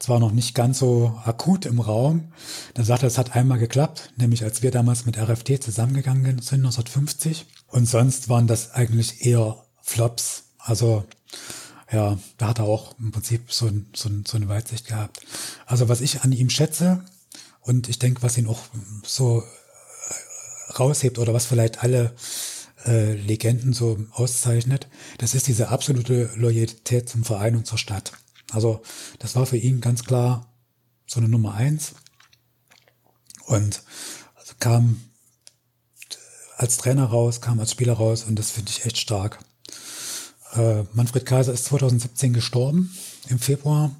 zwar noch nicht ganz so akut im Raum. Da sagt er, es hat einmal geklappt, nämlich als wir damals mit RFT zusammengegangen sind, 1950. Und sonst waren das eigentlich eher Flops. Also ja, da hat er auch im Prinzip so, ein, so, ein, so eine Weitsicht gehabt. Also was ich an ihm schätze und ich denke, was ihn auch so äh, raushebt oder was vielleicht alle äh, Legenden so auszeichnet, das ist diese absolute Loyalität zum Verein und zur Stadt. Also das war für ihn ganz klar so eine Nummer eins. Und also kam als Trainer raus, kam als Spieler raus und das finde ich echt stark. Äh, Manfred Kaiser ist 2017 gestorben im Februar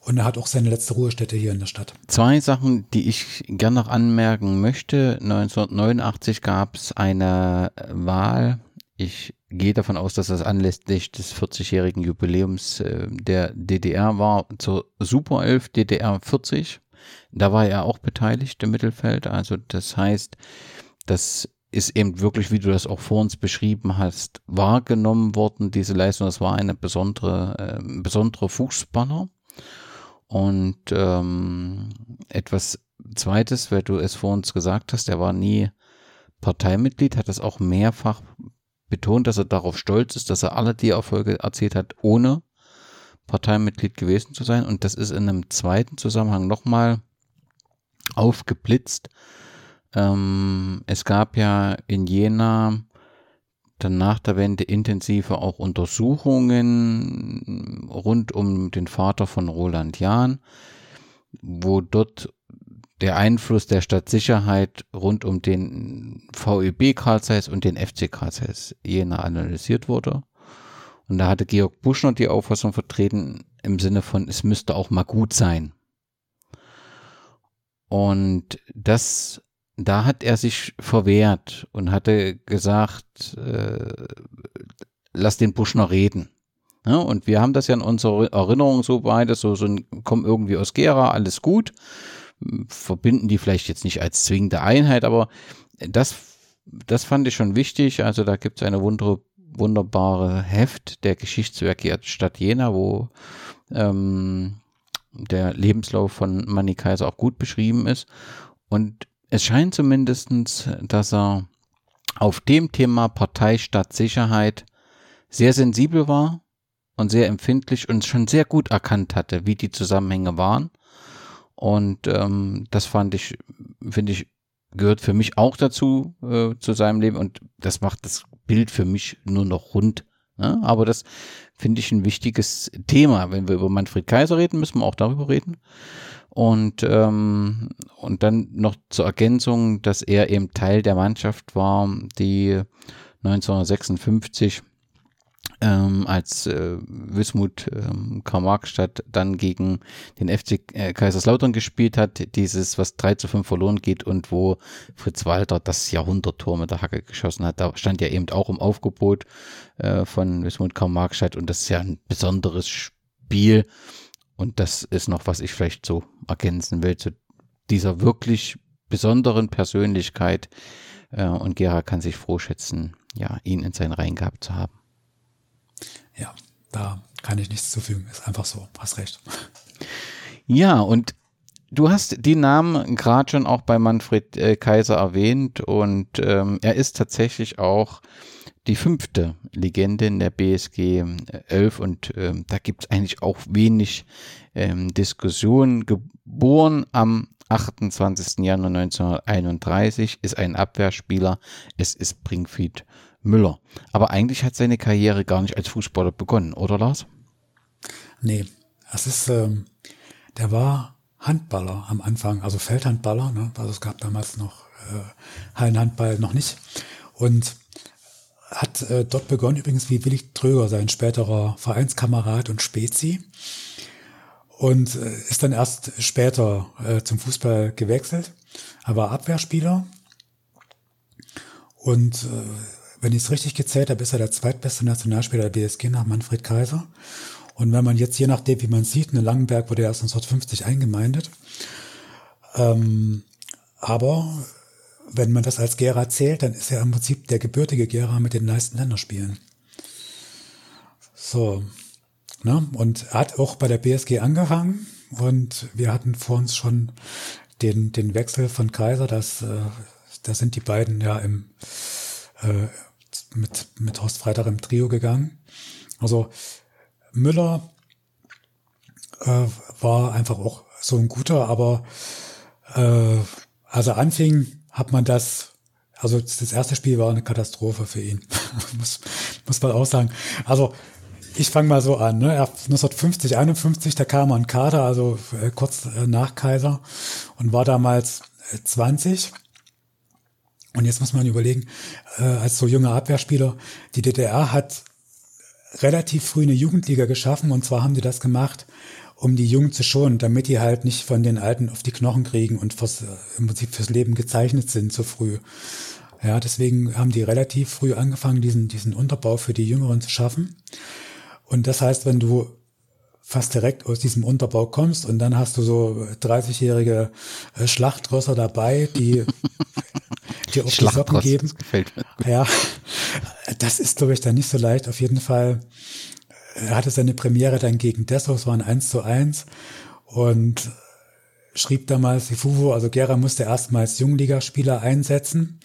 und er hat auch seine letzte Ruhestätte hier in der Stadt. Zwei Sachen, die ich gerne noch anmerken möchte. 1989 gab es eine Wahl. Ich gehe davon aus, dass das anlässlich des 40-jährigen Jubiläums äh, der DDR war, zur Super 11 DDR 40. Da war er auch beteiligt im Mittelfeld. Also das heißt, das ist eben wirklich, wie du das auch vor uns beschrieben hast, wahrgenommen worden, diese Leistung. Das war eine besondere, äh, besondere Fußballer. Und ähm, etwas Zweites, weil du es vor uns gesagt hast, er war nie Parteimitglied, hat das auch mehrfach betont, dass er darauf stolz ist, dass er alle die Erfolge erzählt hat, ohne Parteimitglied gewesen zu sein. Und das ist in einem zweiten Zusammenhang nochmal aufgeblitzt. Ähm, es gab ja in Jena dann nach der Wende intensive auch Untersuchungen rund um den Vater von Roland Jahn, wo dort der Einfluss der Stadtsicherheit rund um den VEB Karl und den FC Karl Jena analysiert wurde. Und da hatte Georg Buschner die Auffassung vertreten im Sinne von, es müsste auch mal gut sein. Und das, da hat er sich verwehrt und hatte gesagt, äh, lass den Buschner reden. Ja, und wir haben das ja in unserer Erinnerung so beides, so, so kommen irgendwie aus Gera, alles gut. Verbinden die vielleicht jetzt nicht als zwingende Einheit, aber das, das fand ich schon wichtig. Also da gibt es eine wunder, wunderbare Heft der Geschichtswerke Stadt Jena, wo ähm, der Lebenslauf von Manny Kaiser auch gut beschrieben ist. Und es scheint zumindestens, dass er auf dem Thema Partei statt Sicherheit sehr sensibel war und sehr empfindlich und schon sehr gut erkannt hatte, wie die Zusammenhänge waren. Und ähm, das fand ich, finde ich, gehört für mich auch dazu, äh, zu seinem Leben. Und das macht das Bild für mich nur noch rund. Ne? Aber das finde ich ein wichtiges Thema. Wenn wir über Manfred Kaiser reden, müssen wir auch darüber reden. Und, ähm, und dann noch zur Ergänzung, dass er eben Teil der Mannschaft war, die 1956 ähm, als äh, Wismut ähm, Karl-Marx-Stadt dann gegen den FC äh, Kaiserslautern gespielt hat, dieses, was 3 zu 5 verloren geht und wo Fritz Walter das Jahrhunderttor mit der Hacke geschossen hat, da stand ja eben auch im Aufgebot äh, von Wismut Karl-Marx-Stadt und das ist ja ein besonderes Spiel. Und das ist noch, was ich vielleicht so ergänzen will zu dieser wirklich besonderen Persönlichkeit äh, und Gera kann sich froh schätzen, ja, ihn in seinen Reihen gehabt zu haben ja, da kann ich nichts zufügen. Ist einfach so. Hast recht. Ja, und du hast die Namen gerade schon auch bei Manfred äh, Kaiser erwähnt und ähm, er ist tatsächlich auch die fünfte Legende in der BSG 11 und ähm, da gibt es eigentlich auch wenig ähm, Diskussion. Geboren am 28. Januar 1931 ist ein Abwehrspieler. Es ist Bringfried Müller. Aber eigentlich hat seine Karriere gar nicht als Fußballer begonnen, oder Lars? Nee, es ist, ähm, der war Handballer am Anfang, also Feldhandballer, ne? also es gab damals noch äh, Hallenhandball noch nicht. Und hat äh, dort begonnen, übrigens wie Willi Tröger, sein späterer Vereinskamerad und Spezi. Und äh, ist dann erst später äh, zum Fußball gewechselt. Er war Abwehrspieler und äh, wenn ich es richtig gezählt habe, ist er der zweitbeste Nationalspieler der BSG nach Manfred Kaiser. Und wenn man jetzt, je nachdem, wie man sieht, eine Langenberg wurde erst 1950 eingemeindet. Ähm, aber wenn man das als Gera zählt, dann ist er im Prinzip der gebürtige Gera mit den meisten Länderspielen. So. Ne? Und er hat auch bei der BSG angefangen und wir hatten vor uns schon den, den Wechsel von Kaiser, das, äh, da sind die beiden ja im, äh, mit, mit Horst Freitag im Trio gegangen. Also Müller äh, war einfach auch so ein guter, aber äh, als er anfing, hat man das, also das erste Spiel war eine Katastrophe für ihn, muss, muss man auch sagen. Also ich fange mal so an. Ne? 1950, 51, da kam er in Kader, also äh, kurz äh, nach Kaiser und war damals äh, 20 und jetzt muss man überlegen, äh, als so junger Abwehrspieler, die DDR hat relativ früh eine Jugendliga geschaffen und zwar haben die das gemacht, um die Jungen zu schonen, damit die halt nicht von den Alten auf die Knochen kriegen und fürs, äh, im Prinzip fürs Leben gezeichnet sind zu früh. Ja, deswegen haben die relativ früh angefangen, diesen, diesen Unterbau für die Jüngeren zu schaffen. Und das heißt, wenn du fast direkt aus diesem Unterbau kommst und dann hast du so 30-jährige äh, Schlachtrösser dabei, die dir auf die Socken geben. das gefällt mir. Ja, das ist, glaube ich, dann nicht so leicht. Auf jeden Fall, er hatte seine Premiere dann gegen Dessau, es war ein 1 zu 1 und schrieb damals, die Fuvo, also Gera musste erstmals Jungligaspieler einsetzen.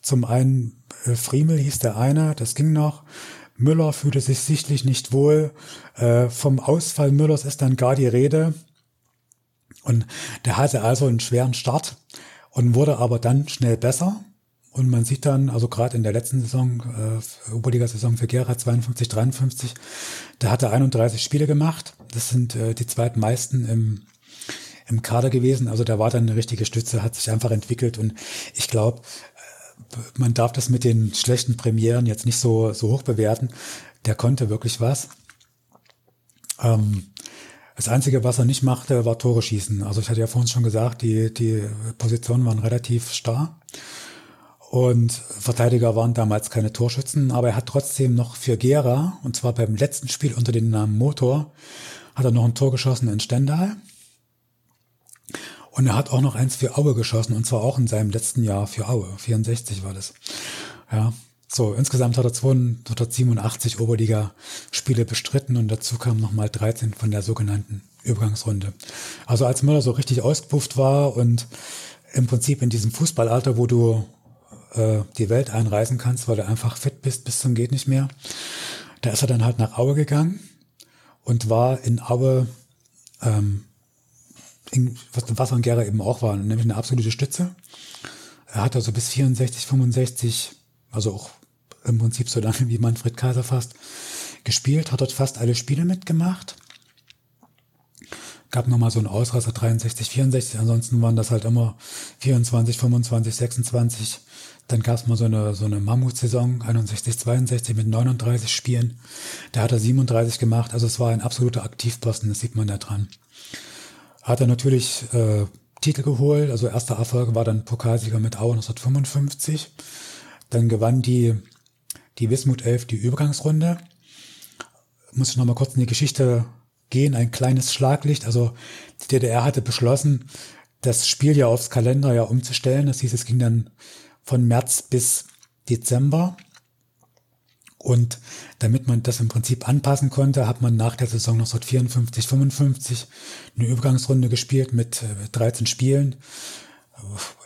Zum einen äh, Friemel hieß der eine, das ging noch. Müller fühlte sich sichtlich nicht wohl. Äh, vom Ausfall Müllers ist dann gar die Rede. Und der hatte also einen schweren Start und wurde aber dann schnell besser. Und man sieht dann, also gerade in der letzten Saison, äh, Oberliga-Saison für Gera 52, 53, da hat er 31 Spiele gemacht. Das sind äh, die zweitmeisten im, im Kader gewesen. Also der war dann eine richtige Stütze, hat sich einfach entwickelt. Und ich glaube, man darf das mit den schlechten Premieren jetzt nicht so, so hoch bewerten. Der konnte wirklich was. Ähm, das Einzige, was er nicht machte, war Tore schießen. Also ich hatte ja vorhin schon gesagt, die, die Positionen waren relativ starr. Und Verteidiger waren damals keine Torschützen, aber er hat trotzdem noch für Gera, und zwar beim letzten Spiel unter dem Namen Motor, hat er noch ein Tor geschossen in Stendal. Und er hat auch noch eins für Aue geschossen, und zwar auch in seinem letzten Jahr für Aue. 64 war das. Ja. So, insgesamt hat er 287 Oberliga-Spiele bestritten und dazu kamen nochmal 13 von der sogenannten Übergangsrunde. Also als Müller so richtig ausgepufft war und im Prinzip in diesem Fußballalter, wo du äh, die Welt einreisen kannst, weil du einfach fit bist bis zum geht nicht mehr, da ist er dann halt nach Aue gegangen und war in Aue ähm, in, was, an Gera eben auch war, nämlich eine absolute Stütze. Er hat also bis 64, 65, also auch im Prinzip so lange wie Manfred Kaiser fast, gespielt, hat dort fast alle Spiele mitgemacht. Gab nochmal so einen Ausreißer 63, 64, ansonsten waren das halt immer 24, 25, 26. Dann gab es mal so eine, so eine Mammutsaison, 61, 62 mit 39 Spielen. Da hat er 37 gemacht, also es war ein absoluter Aktivposten, das sieht man da dran. Hat er natürlich äh, Titel geholt, also erster Erfolg war dann Pokalsieger mit Aue 1955. Dann gewann die, die Wismut 11 die Übergangsrunde. Muss ich nochmal kurz in die Geschichte gehen, ein kleines Schlaglicht. Also die DDR hatte beschlossen, das Spieljahr aufs Kalenderjahr umzustellen. Das hieß, es ging dann von März bis Dezember. Und damit man das im Prinzip anpassen konnte, hat man nach der Saison 1954, 55 eine Übergangsrunde gespielt mit 13 Spielen.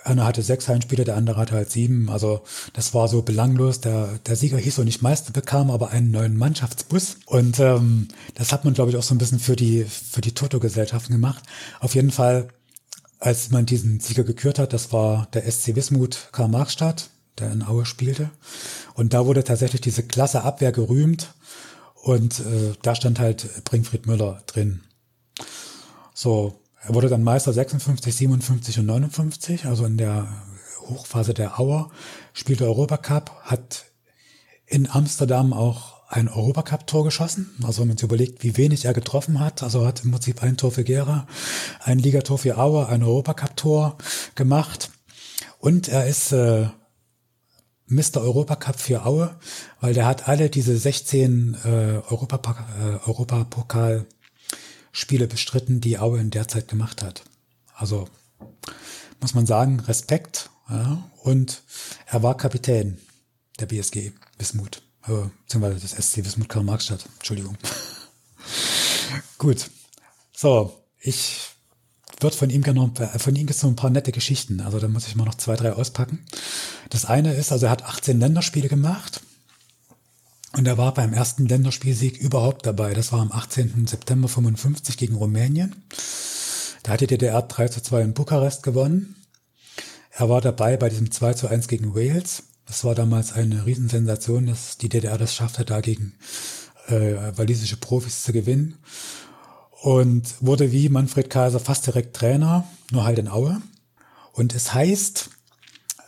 Einer hatte sechs Heimspiele, der andere hatte halt sieben. Also das war so belanglos. Der, der Sieger hieß so nicht Meister, bekam aber einen neuen Mannschaftsbus. Und ähm, das hat man, glaube ich, auch so ein bisschen für die, für die Toto-Gesellschaften gemacht. Auf jeden Fall, als man diesen Sieger gekürt hat, das war der SC Wismut Karl-Marx-Stadt, der in Aue spielte. Und da wurde tatsächlich diese klasse Abwehr gerühmt. Und äh, da stand halt Bringfried Müller drin. So, er wurde dann Meister 56, 57 und 59, also in der Hochphase der Auer, spielte Europacup, hat in Amsterdam auch ein Europacup-Tor geschossen. Also wenn man sich überlegt, wie wenig er getroffen hat, also hat im Prinzip ein Tor für Gera, ein Ligator für Auer, ein Europacup-Tor gemacht. Und er ist äh, Mr. Europacup für Aue, weil der hat alle diese 16 äh, Europapokal äh, Europapokal Spiele bestritten, die Aue in der Zeit gemacht hat. Also muss man sagen, Respekt. Ja, und er war Kapitän der BSG Wismut, äh, beziehungsweise des SC Wismut Karl-Marx-Stadt. Entschuldigung. Gut. So, ich würde von ihm gerne noch, von ihm gibt es noch ein paar nette Geschichten. Also da muss ich mal noch zwei, drei auspacken. Das eine ist, also er hat 18 Länderspiele gemacht. Und er war beim ersten Länderspielsieg überhaupt dabei. Das war am 18. September 55 gegen Rumänien. Da hat die DDR 3 zu 2 in Bukarest gewonnen. Er war dabei bei diesem 2 zu 1 gegen Wales. Das war damals eine Riesensensation, dass die DDR das schaffte, da gegen äh, walisische Profis zu gewinnen. Und wurde wie Manfred Kaiser fast direkt Trainer, nur halt in Aue. Und es heißt,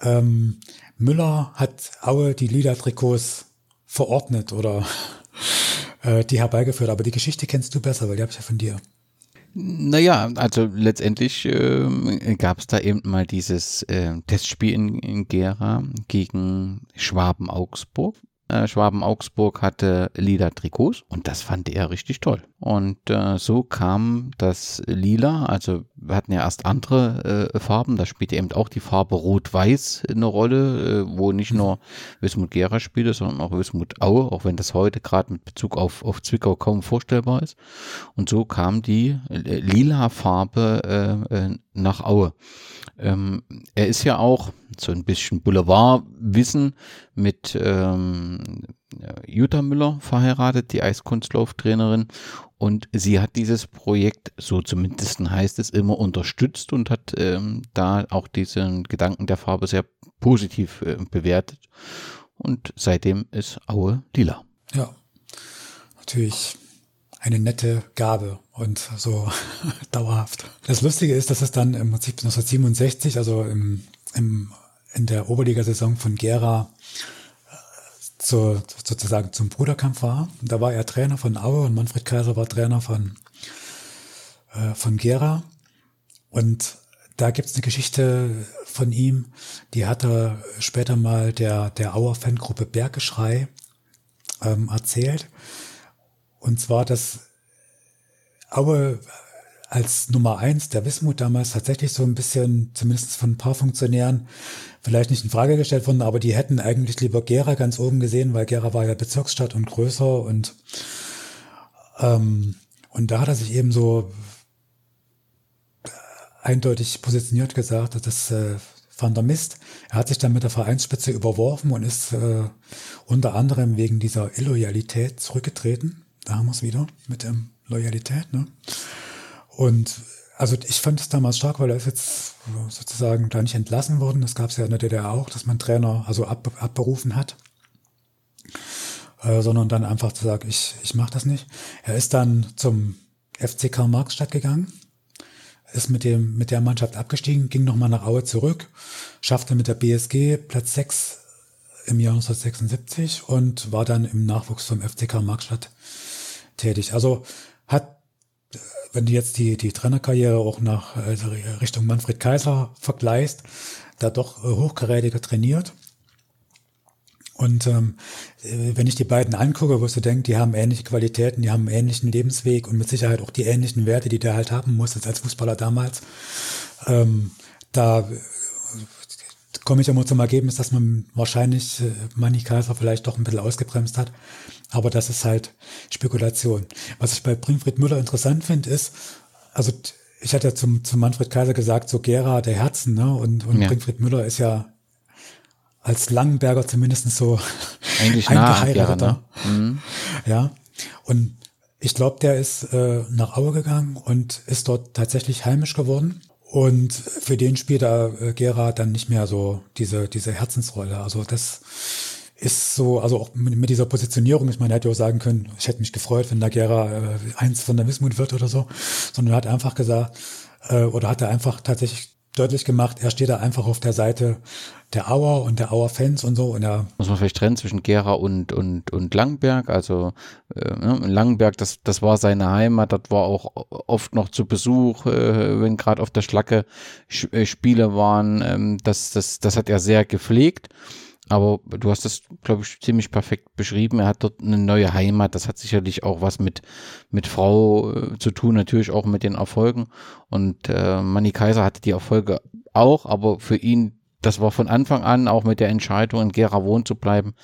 ähm, Müller hat Aue die Lila-Trikots verordnet oder äh, die herbeigeführt. Aber die Geschichte kennst du besser, weil die habe ich ja von dir. Naja, also letztendlich äh, gab es da eben mal dieses äh, Testspiel in, in Gera gegen Schwaben-Augsburg. Äh, Schwaben-Augsburg hatte lila Trikots und das fand er richtig toll. Und äh, so kam das Lila, also wir hatten ja erst andere äh, Farben, da spielte eben auch die Farbe Rot-Weiß eine Rolle, äh, wo nicht nur Wismut Gera spielte, sondern auch Wismut Aue, auch wenn das heute gerade mit Bezug auf, auf Zwickau kaum vorstellbar ist. Und so kam die äh, lila Farbe äh, äh, nach Aue. Ähm, er ist ja auch so ein bisschen Boulevardwissen mit ähm, Jutta Müller verheiratet, die Eiskunstlauftrainerin. Und sie hat dieses Projekt, so zumindest heißt es, immer unterstützt und hat ähm, da auch diesen Gedanken der Farbe sehr positiv äh, bewertet. Und seitdem ist Aue lila. Ja, natürlich eine nette Gabe und so dauerhaft. Das Lustige ist, dass es dann im Prinzip 1967, also im, im, in der Oberligasaison von Gera, zu, sozusagen zum Bruderkampf war. Da war er Trainer von Aue und Manfred Kaiser war Trainer von, äh, von Gera. Und da gibt's eine Geschichte von ihm, die hat er später mal der, der Auer Fangruppe Bergeschrei ähm, erzählt. Und zwar, dass Aue als Nummer eins der Wismut damals tatsächlich so ein bisschen, zumindest von ein paar Funktionären, vielleicht nicht in Frage gestellt worden, aber die hätten eigentlich lieber Gera ganz oben gesehen, weil Gera war ja Bezirksstadt und größer und ähm, und da hat er sich eben so eindeutig positioniert gesagt, dass das äh, fand er Mist. Er hat sich dann mit der Vereinsspitze überworfen und ist äh, unter anderem wegen dieser Illoyalität zurückgetreten. Da haben wir es wieder mit der Loyalität. Ne? Und also ich fand es damals stark, weil er ist jetzt sozusagen da nicht entlassen worden. Das gab es ja in der DDR auch, dass man Trainer also ab, abberufen hat. Äh, sondern dann einfach zu sagen, ich, ich mache das nicht. Er ist dann zum FC Karl Marxstadt gegangen, ist mit dem mit der Mannschaft abgestiegen, ging nochmal nach Aue zurück, schaffte mit der BSG Platz 6 im Jahr 1976 und war dann im Nachwuchs vom FC Karl Marxstadt tätig. Also wenn du jetzt die, die Trainerkarriere auch nach also Richtung Manfred Kaiser vergleichst, da doch äh, hochkarätiger trainiert. Und ähm, äh, wenn ich die beiden angucke, wo du denkst, die haben ähnliche Qualitäten, die haben einen ähnlichen Lebensweg und mit Sicherheit auch die ähnlichen Werte, die der halt haben muss als Fußballer damals, ähm, da komme ich immer zum Ergebnis, dass man wahrscheinlich äh, Manny Kaiser vielleicht doch ein bisschen ausgebremst hat. Aber das ist halt Spekulation. Was ich bei Bringfried Müller interessant finde, ist, also ich hatte ja zum, zum Manfred Kaiser gesagt, so Gera der Herzen, ne? Und, und ja. Bringfried Müller ist ja als Langenberger zumindest so Eigentlich eingeheirateter. Ne? Mhm. Ja. Und ich glaube, der ist äh, nach Aue gegangen und ist dort tatsächlich heimisch geworden. Und für den spielt er äh, Gera dann nicht mehr so diese, diese Herzensrolle. Also das ist so, also auch mit, dieser Positionierung, ich meine, er hätte auch sagen können, ich hätte mich gefreut, wenn da Gera äh, eins von der Wismut wird oder so, sondern er hat einfach gesagt, äh, oder hat er einfach tatsächlich deutlich gemacht, er steht da einfach auf der Seite der Auer und der Auer Fans und so. Und er Muss man vielleicht trennen zwischen Gera und, und, und Langenberg. Also äh, ne, Langenberg, das, das war seine Heimat, dort war auch oft noch zu Besuch, äh, wenn gerade auf der Schlacke äh, Spiele waren. Ähm, das, das, das hat er sehr gepflegt. Aber du hast das, glaube ich, ziemlich perfekt beschrieben. Er hat dort eine neue Heimat. Das hat sicherlich auch was mit, mit Frau äh, zu tun, natürlich auch mit den Erfolgen. Und äh, Manny Kaiser hatte die Erfolge auch, aber für ihn, das war von Anfang an auch mit der Entscheidung, in Gera wohnen zu bleiben.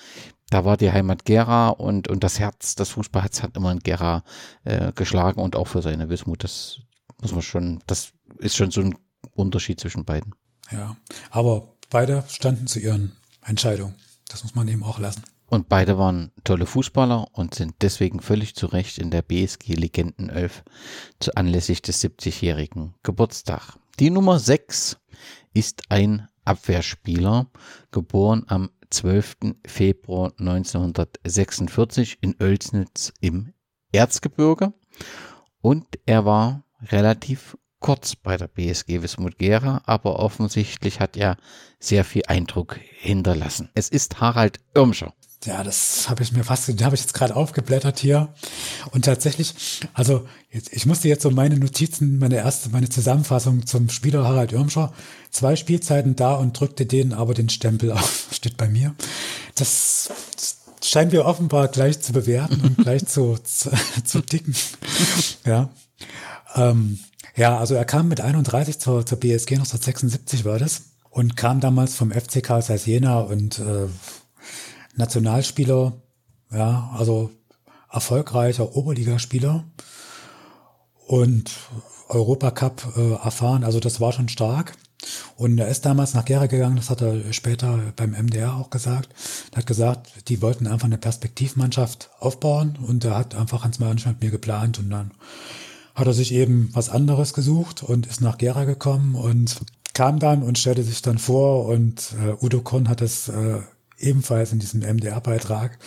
Da war die Heimat Gera und, und das Herz, das Fußballherz hat immer in Gera äh, geschlagen und auch für seine Wismut. Das muss man schon, das ist schon so ein Unterschied zwischen beiden. Ja, aber beide standen zu ihren Entscheidung. Das muss man eben auch lassen. Und beide waren tolle Fußballer und sind deswegen völlig zu Recht in der BSG Legenden 11 zu anlässlich des 70-jährigen Geburtstag. Die Nummer 6 ist ein Abwehrspieler, geboren am 12. Februar 1946 in Oelsnitz im Erzgebirge. Und er war relativ kurz bei der BSG Wismut Gera, aber offensichtlich hat er sehr viel Eindruck hinterlassen. Es ist Harald Irmscher. Ja, das habe ich mir fast, den habe ich jetzt gerade aufgeblättert hier. Und tatsächlich, also jetzt, ich musste jetzt so meine Notizen, meine erste, meine Zusammenfassung zum Spieler Harald Irmscher, zwei Spielzeiten da und drückte denen aber den Stempel auf, steht bei mir. Das scheinen wir offenbar gleich zu bewerten und gleich zu, zu, zu ticken. Ja. Ähm, ja, also er kam mit 31 zur, zur BSG 1976 war das und kam damals vom FC Karl Zeiss Jena und äh, Nationalspieler, ja, also erfolgreicher Oberligaspieler und Europacup äh, erfahren, also das war schon stark. Und er ist damals nach Gera gegangen, das hat er später beim MDR auch gesagt. Er hat gesagt, die wollten einfach eine Perspektivmannschaft aufbauen und er hat einfach Mansch mit mir geplant und dann hat er sich eben was anderes gesucht und ist nach Gera gekommen und kam dann und stellte sich dann vor und äh, Udo Korn hat es äh, ebenfalls in diesem MDR-Beitrag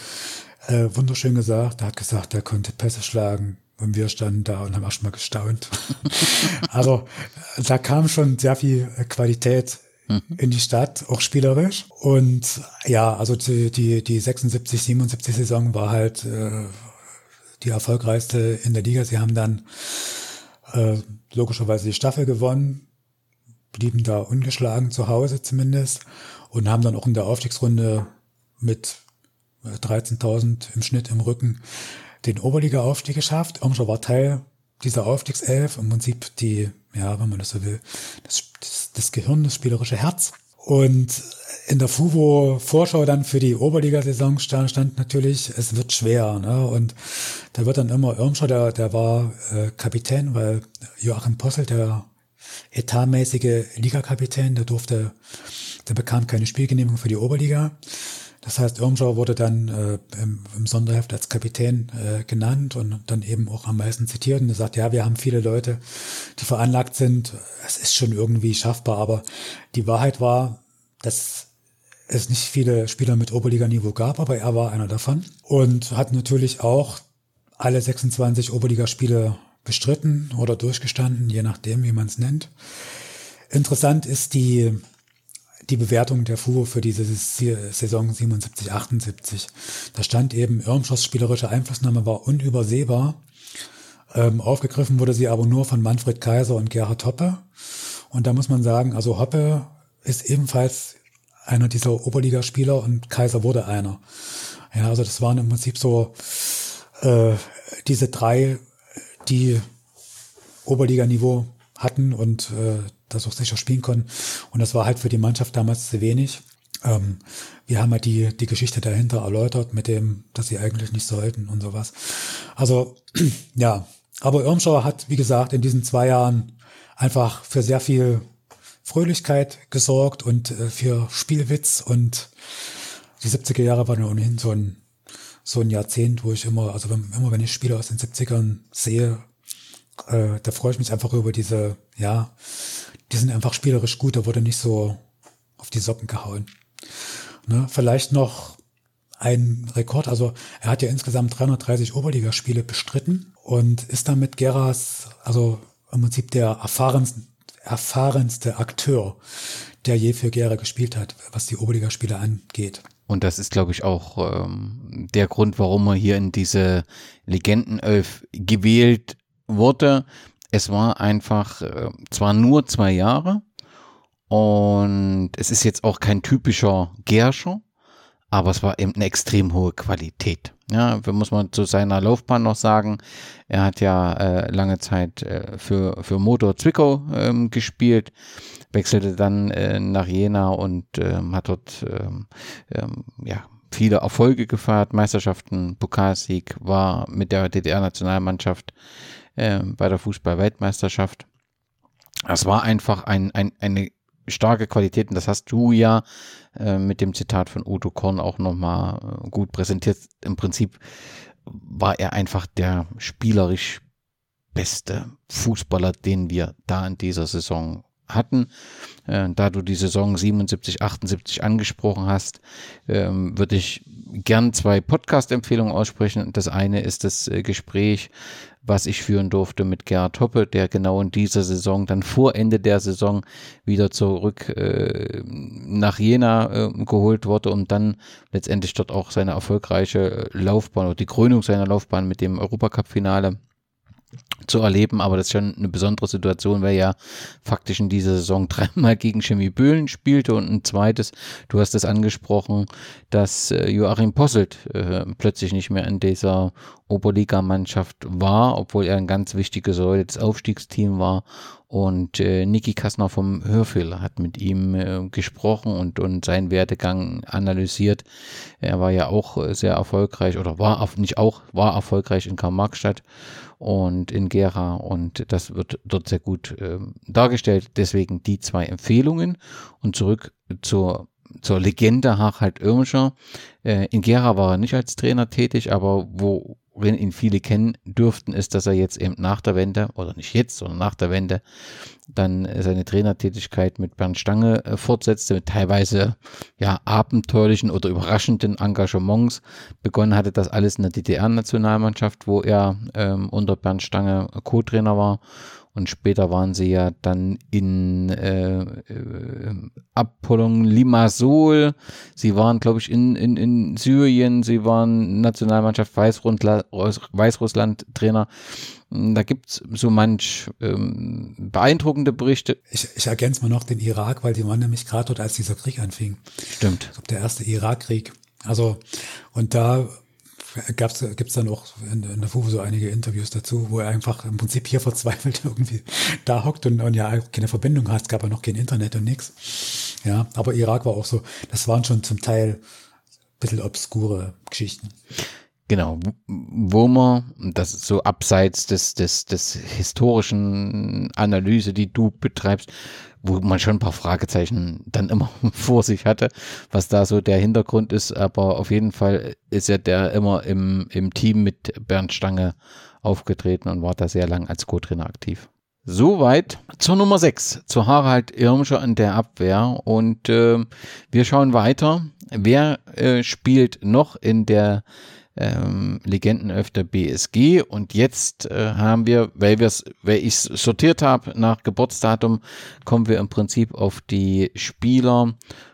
äh, wunderschön gesagt. Er hat gesagt, er konnte Pässe schlagen, und wir standen da und haben erstmal gestaunt. also da kam schon sehr viel Qualität mhm. in die Stadt, auch spielerisch. Und ja, also die, die, die 76, 77 Saison war halt äh, die erfolgreichste in der Liga. Sie haben dann äh, logischerweise die Staffel gewonnen, blieben da ungeschlagen zu Hause zumindest und haben dann auch in der Aufstiegsrunde mit 13.000 im Schnitt im Rücken den Oberliga-Aufstieg geschafft. Irmscher war Teil dieser Aufstiegself, im Prinzip die, ja, wenn man das so will, das, das, das Gehirn, das spielerische Herz. Und in der FUVO-Vorschau dann für die Oberliga-Saison stand, stand, natürlich, es wird schwer. Ne? Und da wird dann immer Irmscher, der, der war äh, Kapitän, weil Joachim Possel, der etatmäßige Ligakapitän, der durfte, der bekam keine Spielgenehmigung für die Oberliga. Das heißt, Irmschau wurde dann äh, im, im, Sonderheft als Kapitän äh, genannt und dann eben auch am meisten zitiert. Und er sagt, ja, wir haben viele Leute, die veranlagt sind. Es ist schon irgendwie schaffbar, aber die Wahrheit war, dass es nicht viele Spieler mit Oberliganiveau gab, aber er war einer davon und hat natürlich auch alle 26 Oberligaspiele bestritten oder durchgestanden, je nachdem, wie man es nennt. Interessant ist die die Bewertung der FUO für diese Saison 77, 78. Da stand eben, Irmschers spielerische Einflussnahme war unübersehbar. Ähm, aufgegriffen wurde sie aber nur von Manfred Kaiser und Gerhard Hoppe. Und da muss man sagen, also Hoppe ist ebenfalls einer dieser Oberligaspieler und Kaiser wurde einer. Ja, also das waren im Prinzip so äh, diese drei, die Oberliganiveau hatten und äh, das auch sicher spielen konnten. Und das war halt für die Mannschaft damals zu wenig. Ähm, wir haben halt die, die Geschichte dahinter erläutert mit dem, dass sie eigentlich nicht sollten und sowas. Also, ja. Aber Irmschau hat, wie gesagt, in diesen zwei Jahren einfach für sehr viel Fröhlichkeit gesorgt und äh, für Spielwitz und die 70er Jahre waren ja ohnehin so ein, so ein Jahrzehnt, wo ich immer, also wenn, immer wenn ich Spiele aus den 70ern sehe, äh, da freue ich mich einfach über diese, ja, die sind einfach spielerisch gut, da wurde nicht so auf die Socken gehauen. Ne, vielleicht noch ein Rekord, also er hat ja insgesamt 330 Oberligaspiele bestritten und ist damit Geras, also im Prinzip der erfahrenste, erfahrenste Akteur, der je für Gera gespielt hat, was die Oberligaspiele angeht. Und das ist, glaube ich, auch ähm, der Grund, warum er hier in diese Legendenelf gewählt wurde. Es war einfach äh, zwar nur zwei Jahre und es ist jetzt auch kein typischer Gerscher, aber es war eben eine extrem hohe Qualität. Ja, muss man zu seiner Laufbahn noch sagen. Er hat ja äh, lange Zeit äh, für, für Motor Zwickau ähm, gespielt, wechselte dann äh, nach Jena und ähm, hat dort ähm, ähm ja, viele Erfolge gefeiert, Meisterschaften, Pokalsieg, war mit der DDR-Nationalmannschaft äh, bei der Fußball-Weltmeisterschaft. Das war einfach ein, ein, eine starke Qualität und das hast du ja äh, mit dem Zitat von Udo Korn auch nochmal äh, gut präsentiert. Im Prinzip war er einfach der spielerisch beste Fußballer, den wir da in dieser Saison hatten. Äh, da du die Saison 77, 78 angesprochen hast, ähm, würde ich gern zwei Podcast-Empfehlungen aussprechen. Das eine ist das äh, Gespräch, was ich führen durfte mit Gerhard Hoppe, der genau in dieser Saison, dann vor Ende der Saison, wieder zurück äh, nach Jena äh, geholt wurde und dann letztendlich dort auch seine erfolgreiche Laufbahn oder die Krönung seiner Laufbahn mit dem Europacup-Finale zu erleben, aber das ist schon eine besondere Situation, weil ja faktisch in dieser Saison dreimal gegen Chemie Böhlen spielte und ein zweites, du hast es angesprochen, dass äh, Joachim Posselt äh, plötzlich nicht mehr in dieser Oberligamannschaft war, obwohl er ein ganz wichtige Säule des Aufstiegsteams war. Und äh, Niki Kassner vom Hörfehler hat mit ihm äh, gesprochen und, und seinen Werdegang analysiert. Er war ja auch äh, sehr erfolgreich oder war nicht auch, war erfolgreich in Karl-Marx-Stadt und in Gera und das wird dort sehr gut äh, dargestellt. Deswegen die zwei Empfehlungen und zurück zur zur Legende Harald Irmscher. Äh, in Gera war er nicht als Trainer tätig, aber wo worin ihn viele kennen dürften, ist, dass er jetzt eben nach der Wende, oder nicht jetzt, sondern nach der Wende, dann seine Trainertätigkeit mit Bernd Stange äh, fortsetzte, mit teilweise ja abenteuerlichen oder überraschenden Engagements. Begonnen hatte das alles in der DDR-Nationalmannschaft, wo er ähm, unter Bernd Stange Co-Trainer war und später waren sie ja dann in äh, äh, Apollon Limassol. Sie waren, glaube ich, in, in, in Syrien. Sie waren Nationalmannschaft Weißrussland Trainer. Da gibt es so manch ähm, beeindruckende Berichte. Ich, ich ergänze mal noch den Irak, weil die waren nämlich gerade dort, als dieser Krieg anfing. Stimmt. Ich glaube, der erste Irakkrieg. Also, und da gab's, gibt's dann auch in, in der FUFO so einige Interviews dazu, wo er einfach im Prinzip hier verzweifelt irgendwie da hockt und, und ja keine Verbindung hat. Es gab ja noch kein Internet und nix. Ja, aber Irak war auch so, das waren schon zum Teil ein bisschen obskure Geschichten. Genau, wo man, das ist so abseits des, des, des historischen Analyse, die du betreibst, wo man schon ein paar Fragezeichen dann immer vor sich hatte, was da so der Hintergrund ist. Aber auf jeden Fall ist ja der immer im, im Team mit Bernd Stange aufgetreten und war da sehr lang als Co-Trainer aktiv. Soweit zur Nummer 6, zu Harald Irmscher in der Abwehr. Und äh, wir schauen weiter. Wer äh, spielt noch in der ähm, Legendenelf der BSG. Und jetzt äh, haben wir, weil wir weil ich sortiert habe nach Geburtsdatum, kommen wir im Prinzip auf die Spieler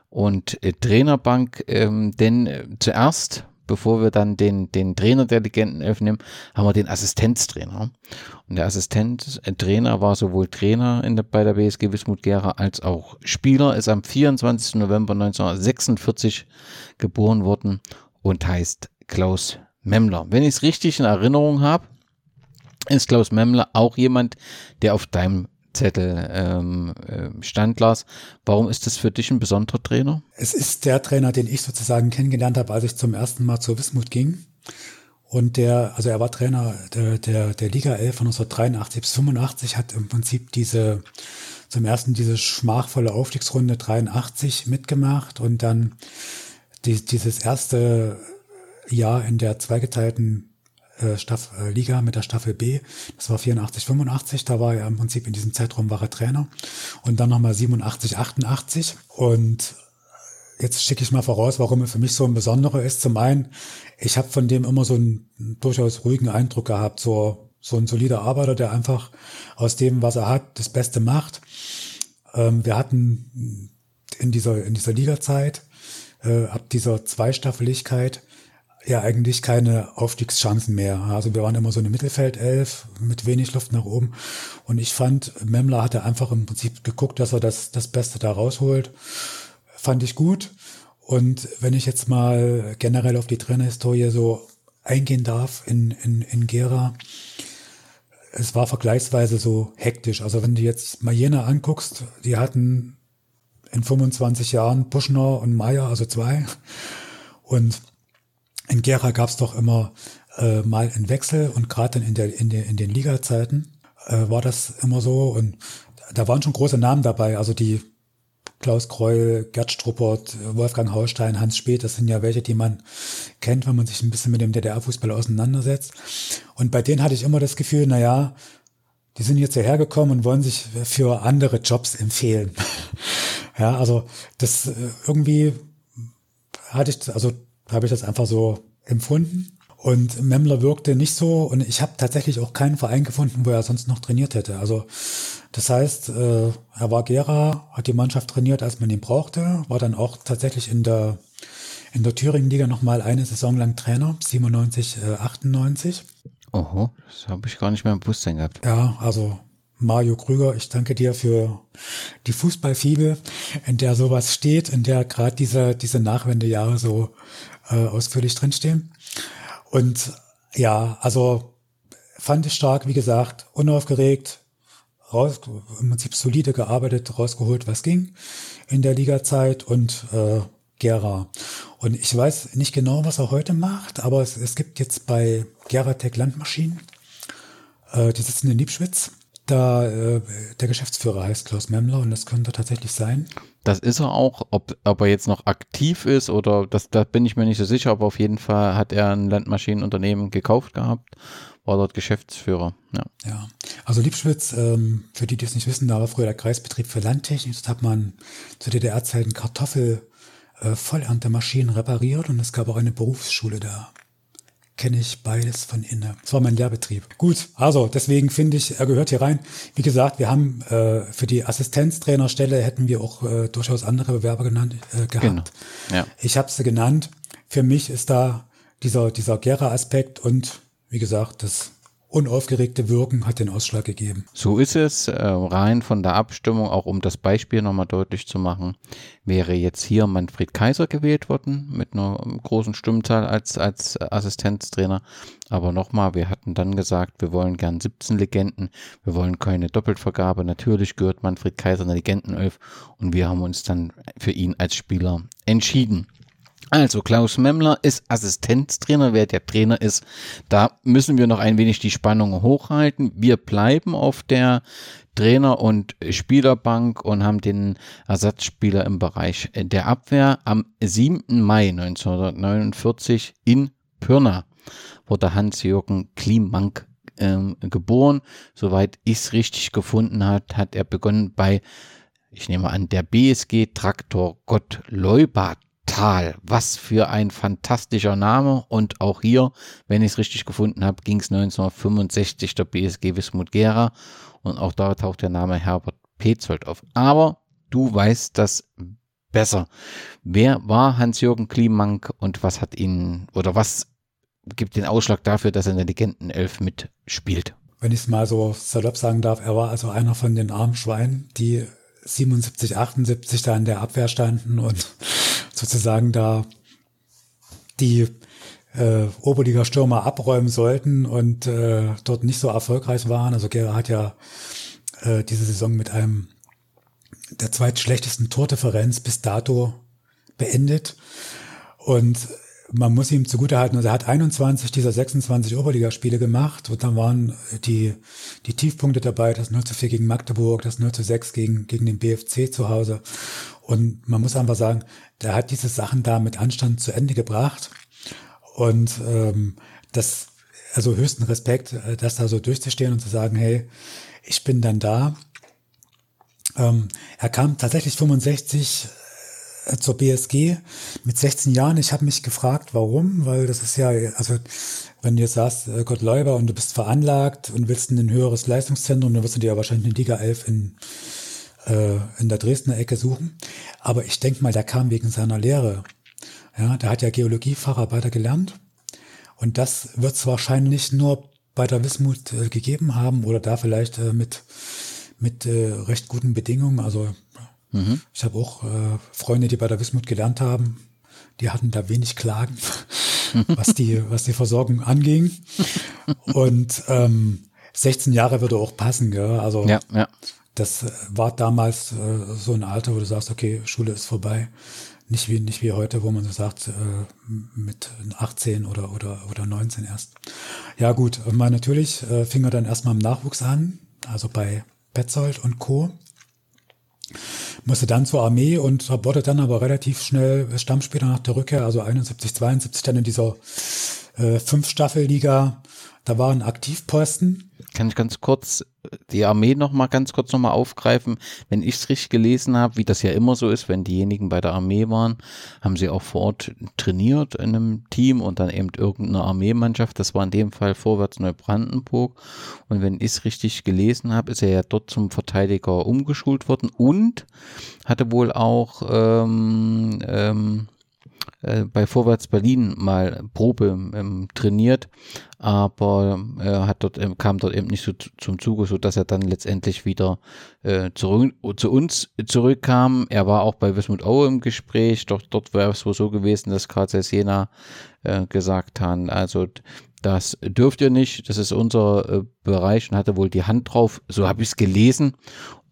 und äh, Trainerbank. Ähm, denn äh, zuerst bevor wir dann den, den Trainer der Legendenelf nehmen, haben wir den Assistenztrainer. Und der Assistenztrainer war sowohl Trainer in der, bei der BSG Wismut Gera als auch Spieler, ist am 24. November 1946 geboren worden und heißt Klaus Memmler. Wenn ich es richtig in Erinnerung habe, ist Klaus Memmler auch jemand, der auf deinem Zettel ähm, äh, stand, Lars. Warum ist das für dich ein besonderer Trainer? Es ist der Trainer, den ich sozusagen kennengelernt habe, als ich zum ersten Mal zur Wismut ging. Und der, also er war Trainer der, der, der Liga 11 von 1983 bis 85, hat im Prinzip diese, zum ersten diese schmachvolle Aufstiegsrunde 83 mitgemacht und dann die, dieses erste Jahr in der zweigeteilten äh, Staff, äh, Liga mit der Staffel B. Das war 84, 85. Da war er im Prinzip in diesem Zeitraum war er Trainer. Und dann nochmal 87, 88. Und jetzt schicke ich mal voraus, warum er für mich so ein besonderer ist. Zum einen, ich habe von dem immer so einen durchaus ruhigen Eindruck gehabt. So, so ein solider Arbeiter, der einfach aus dem, was er hat, das Beste macht. Ähm, wir hatten in dieser, in dieser Liga-Zeit, äh, ab dieser Zweistaffeligkeit, ja eigentlich keine Aufstiegschancen mehr. Also wir waren immer so eine Mittelfeldelf mit wenig Luft nach oben. Und ich fand, Memler hatte einfach im Prinzip geguckt, dass er das, das Beste da rausholt. Fand ich gut. Und wenn ich jetzt mal generell auf die Trainerhistorie so eingehen darf in, in, in Gera, es war vergleichsweise so hektisch. Also wenn du jetzt mal Jena anguckst, die hatten in 25 Jahren Buschner und Meier, also zwei. Und in Gera gab es doch immer äh, mal einen Wechsel und gerade dann in, der, in, der, in den Liga-Zeiten äh, war das immer so und da waren schon große Namen dabei, also die Klaus Kreul, Gerd Struppert, Wolfgang Haustein, Hans Speth, das sind ja welche, die man kennt, wenn man sich ein bisschen mit dem DDR-Fußball auseinandersetzt. Und bei denen hatte ich immer das Gefühl, na ja, die sind jetzt hierher gekommen und wollen sich für andere Jobs empfehlen. ja, also das äh, irgendwie hatte ich, also habe ich das einfach so empfunden. Und Memler wirkte nicht so und ich habe tatsächlich auch keinen Verein gefunden, wo er sonst noch trainiert hätte. Also das heißt, äh, er war Gera, hat die Mannschaft trainiert, als man ihn brauchte, war dann auch tatsächlich in der in der Thüringen-Liga nochmal eine Saison lang Trainer, 97, äh, 98. Oho, das habe ich gar nicht mehr im Bewusstsein gehabt. Ja, also Mario Krüger, ich danke dir für die Fußballfibel, in der sowas steht, in der gerade diese, diese Nachwendejahre so äh, ausführlich drinstehen. Und ja, also fand ich stark, wie gesagt, unaufgeregt, raus, im Prinzip solide gearbeitet, rausgeholt, was ging in der Liga-Zeit und äh, Gera. Und ich weiß nicht genau, was er heute macht, aber es, es gibt jetzt bei Geratec Landmaschinen, äh, die sitzen in Liebschwitz, da äh, der Geschäftsführer heißt Klaus Memmler und das könnte tatsächlich sein. Das ist er auch, ob, ob er jetzt noch aktiv ist oder das, da bin ich mir nicht so sicher, aber auf jeden Fall hat er ein Landmaschinenunternehmen gekauft gehabt, war dort Geschäftsführer. Ja, ja. also Liebschwitz, ähm, für die, die es nicht wissen, da war früher der Kreisbetrieb für Landtechnik. Dort hat man zu DDR-Zeiten Kartoffel äh, Vollerntemaschinen repariert und es gab auch eine Berufsschule da. Kenne ich beides von innen. Das war mein Lehrbetrieb. Gut, also deswegen finde ich, er gehört hier rein. Wie gesagt, wir haben äh, für die Assistenztrainerstelle hätten wir auch äh, durchaus andere Bewerber genannt äh, gehabt. Genau. Ja. Ich habe sie genannt. Für mich ist da dieser, dieser Gera-Aspekt und wie gesagt, das unaufgeregte Wirken hat den Ausschlag gegeben. So ist es. Äh, rein von der Abstimmung, auch um das Beispiel nochmal deutlich zu machen, wäre jetzt hier Manfred Kaiser gewählt worden mit einer großen Stimmenzahl als, als Assistenztrainer. Aber nochmal, wir hatten dann gesagt, wir wollen gern 17 Legenden, wir wollen keine Doppelvergabe. Natürlich gehört Manfred Kaiser in der Legendenelf und wir haben uns dann für ihn als Spieler entschieden. Also Klaus Memmler ist Assistenztrainer, wer der Trainer ist. Da müssen wir noch ein wenig die Spannung hochhalten. Wir bleiben auf der Trainer- und Spielerbank und haben den Ersatzspieler im Bereich der Abwehr. Am 7. Mai 1949 in Pirna wurde Hans-Jürgen Klimank ähm, geboren. Soweit ich es richtig gefunden hat, hat er begonnen bei, ich nehme an, der BSG Traktor Gott Leubat Tal. Was für ein fantastischer Name. Und auch hier, wenn ich es richtig gefunden habe, ging es 1965 der BSG Wismut Gera. Und auch da taucht der Name Herbert Petzold auf. Aber du weißt das besser. Wer war Hans-Jürgen Klimank und was hat ihn oder was gibt den Ausschlag dafür, dass er in der Legendenelf mitspielt? Wenn ich es mal so salopp sagen darf, er war also einer von den armen Schweinen, die 77, 78 da in der Abwehr standen und sozusagen da die äh, Oberliga-Stürmer abräumen sollten und äh, dort nicht so erfolgreich waren. Also Gera hat ja äh, diese Saison mit einem der zweitschlechtesten Tordifferenz bis dato beendet. Und man muss ihm zugutehalten, also er hat 21 dieser 26 Oberligaspiele gemacht und dann waren die, die Tiefpunkte dabei, das 0 zu 4 gegen Magdeburg, das 0 zu 6 gegen, gegen den BFC zu Hause. Und man muss einfach sagen, der hat diese Sachen da mit Anstand zu Ende gebracht. Und ähm, das, also höchsten Respekt, äh, das da so durchzustehen und zu sagen, hey, ich bin dann da. Ähm, er kam tatsächlich 65 äh, zur BSG mit 16 Jahren. Ich habe mich gefragt, warum, weil das ist ja, also wenn du jetzt sagst, äh, Gott Leuber und du bist veranlagt und willst in ein höheres Leistungszentrum, dann wirst du dir ja wahrscheinlich eine Liga 11 in, äh, in der Dresdner Ecke suchen. Aber ich denke mal, der kam wegen seiner Lehre. Ja, der hat ja Geologie-Facharbeiter gelernt. Und das wird es wahrscheinlich nur bei der Wismut äh, gegeben haben oder da vielleicht äh, mit, mit äh, recht guten Bedingungen. Also mhm. ich habe auch äh, Freunde, die bei der Wismut gelernt haben, die hatten da wenig Klagen, was die, was die Versorgung anging. Und ähm, 16 Jahre würde auch passen, gell? Also ja, ja. das war damals äh, so ein Alter, wo du sagst, okay, Schule ist vorbei. Nicht wie, nicht wie heute, wo man so sagt, äh, mit 18 oder, oder, oder 19 erst. Ja gut, mal natürlich äh, fing er dann erstmal im Nachwuchs an, also bei Petzold und Co. Musste dann zur Armee und wurde dann aber relativ schnell Stammspieler nach der Rückkehr, also 71, 72 dann in dieser äh, Fünf-Staffel-Liga. Da war ein Aktivposten. Kann ich ganz kurz die Armee noch mal ganz kurz noch mal aufgreifen. Wenn ich es richtig gelesen habe, wie das ja immer so ist, wenn diejenigen bei der Armee waren, haben sie auch vor Ort trainiert in einem Team und dann eben irgendeine Armeemannschaft. Das war in dem Fall Vorwärts Neubrandenburg. Und wenn ich es richtig gelesen habe, ist er ja dort zum Verteidiger umgeschult worden und hatte wohl auch ähm, ähm, äh, bei Vorwärts Berlin mal Probe ähm, trainiert, aber äh, hat dort, ähm, kam dort eben nicht so zum Zuge, so dass er dann letztendlich wieder äh, zurück, zu uns zurückkam. Er war auch bei Wismut Aue im Gespräch, doch dort wäre es wohl so gewesen, dass Zeiss Jena äh, gesagt haben, also das dürft ihr nicht, das ist unser äh, Bereich und hatte wohl die Hand drauf, so habe ich es gelesen.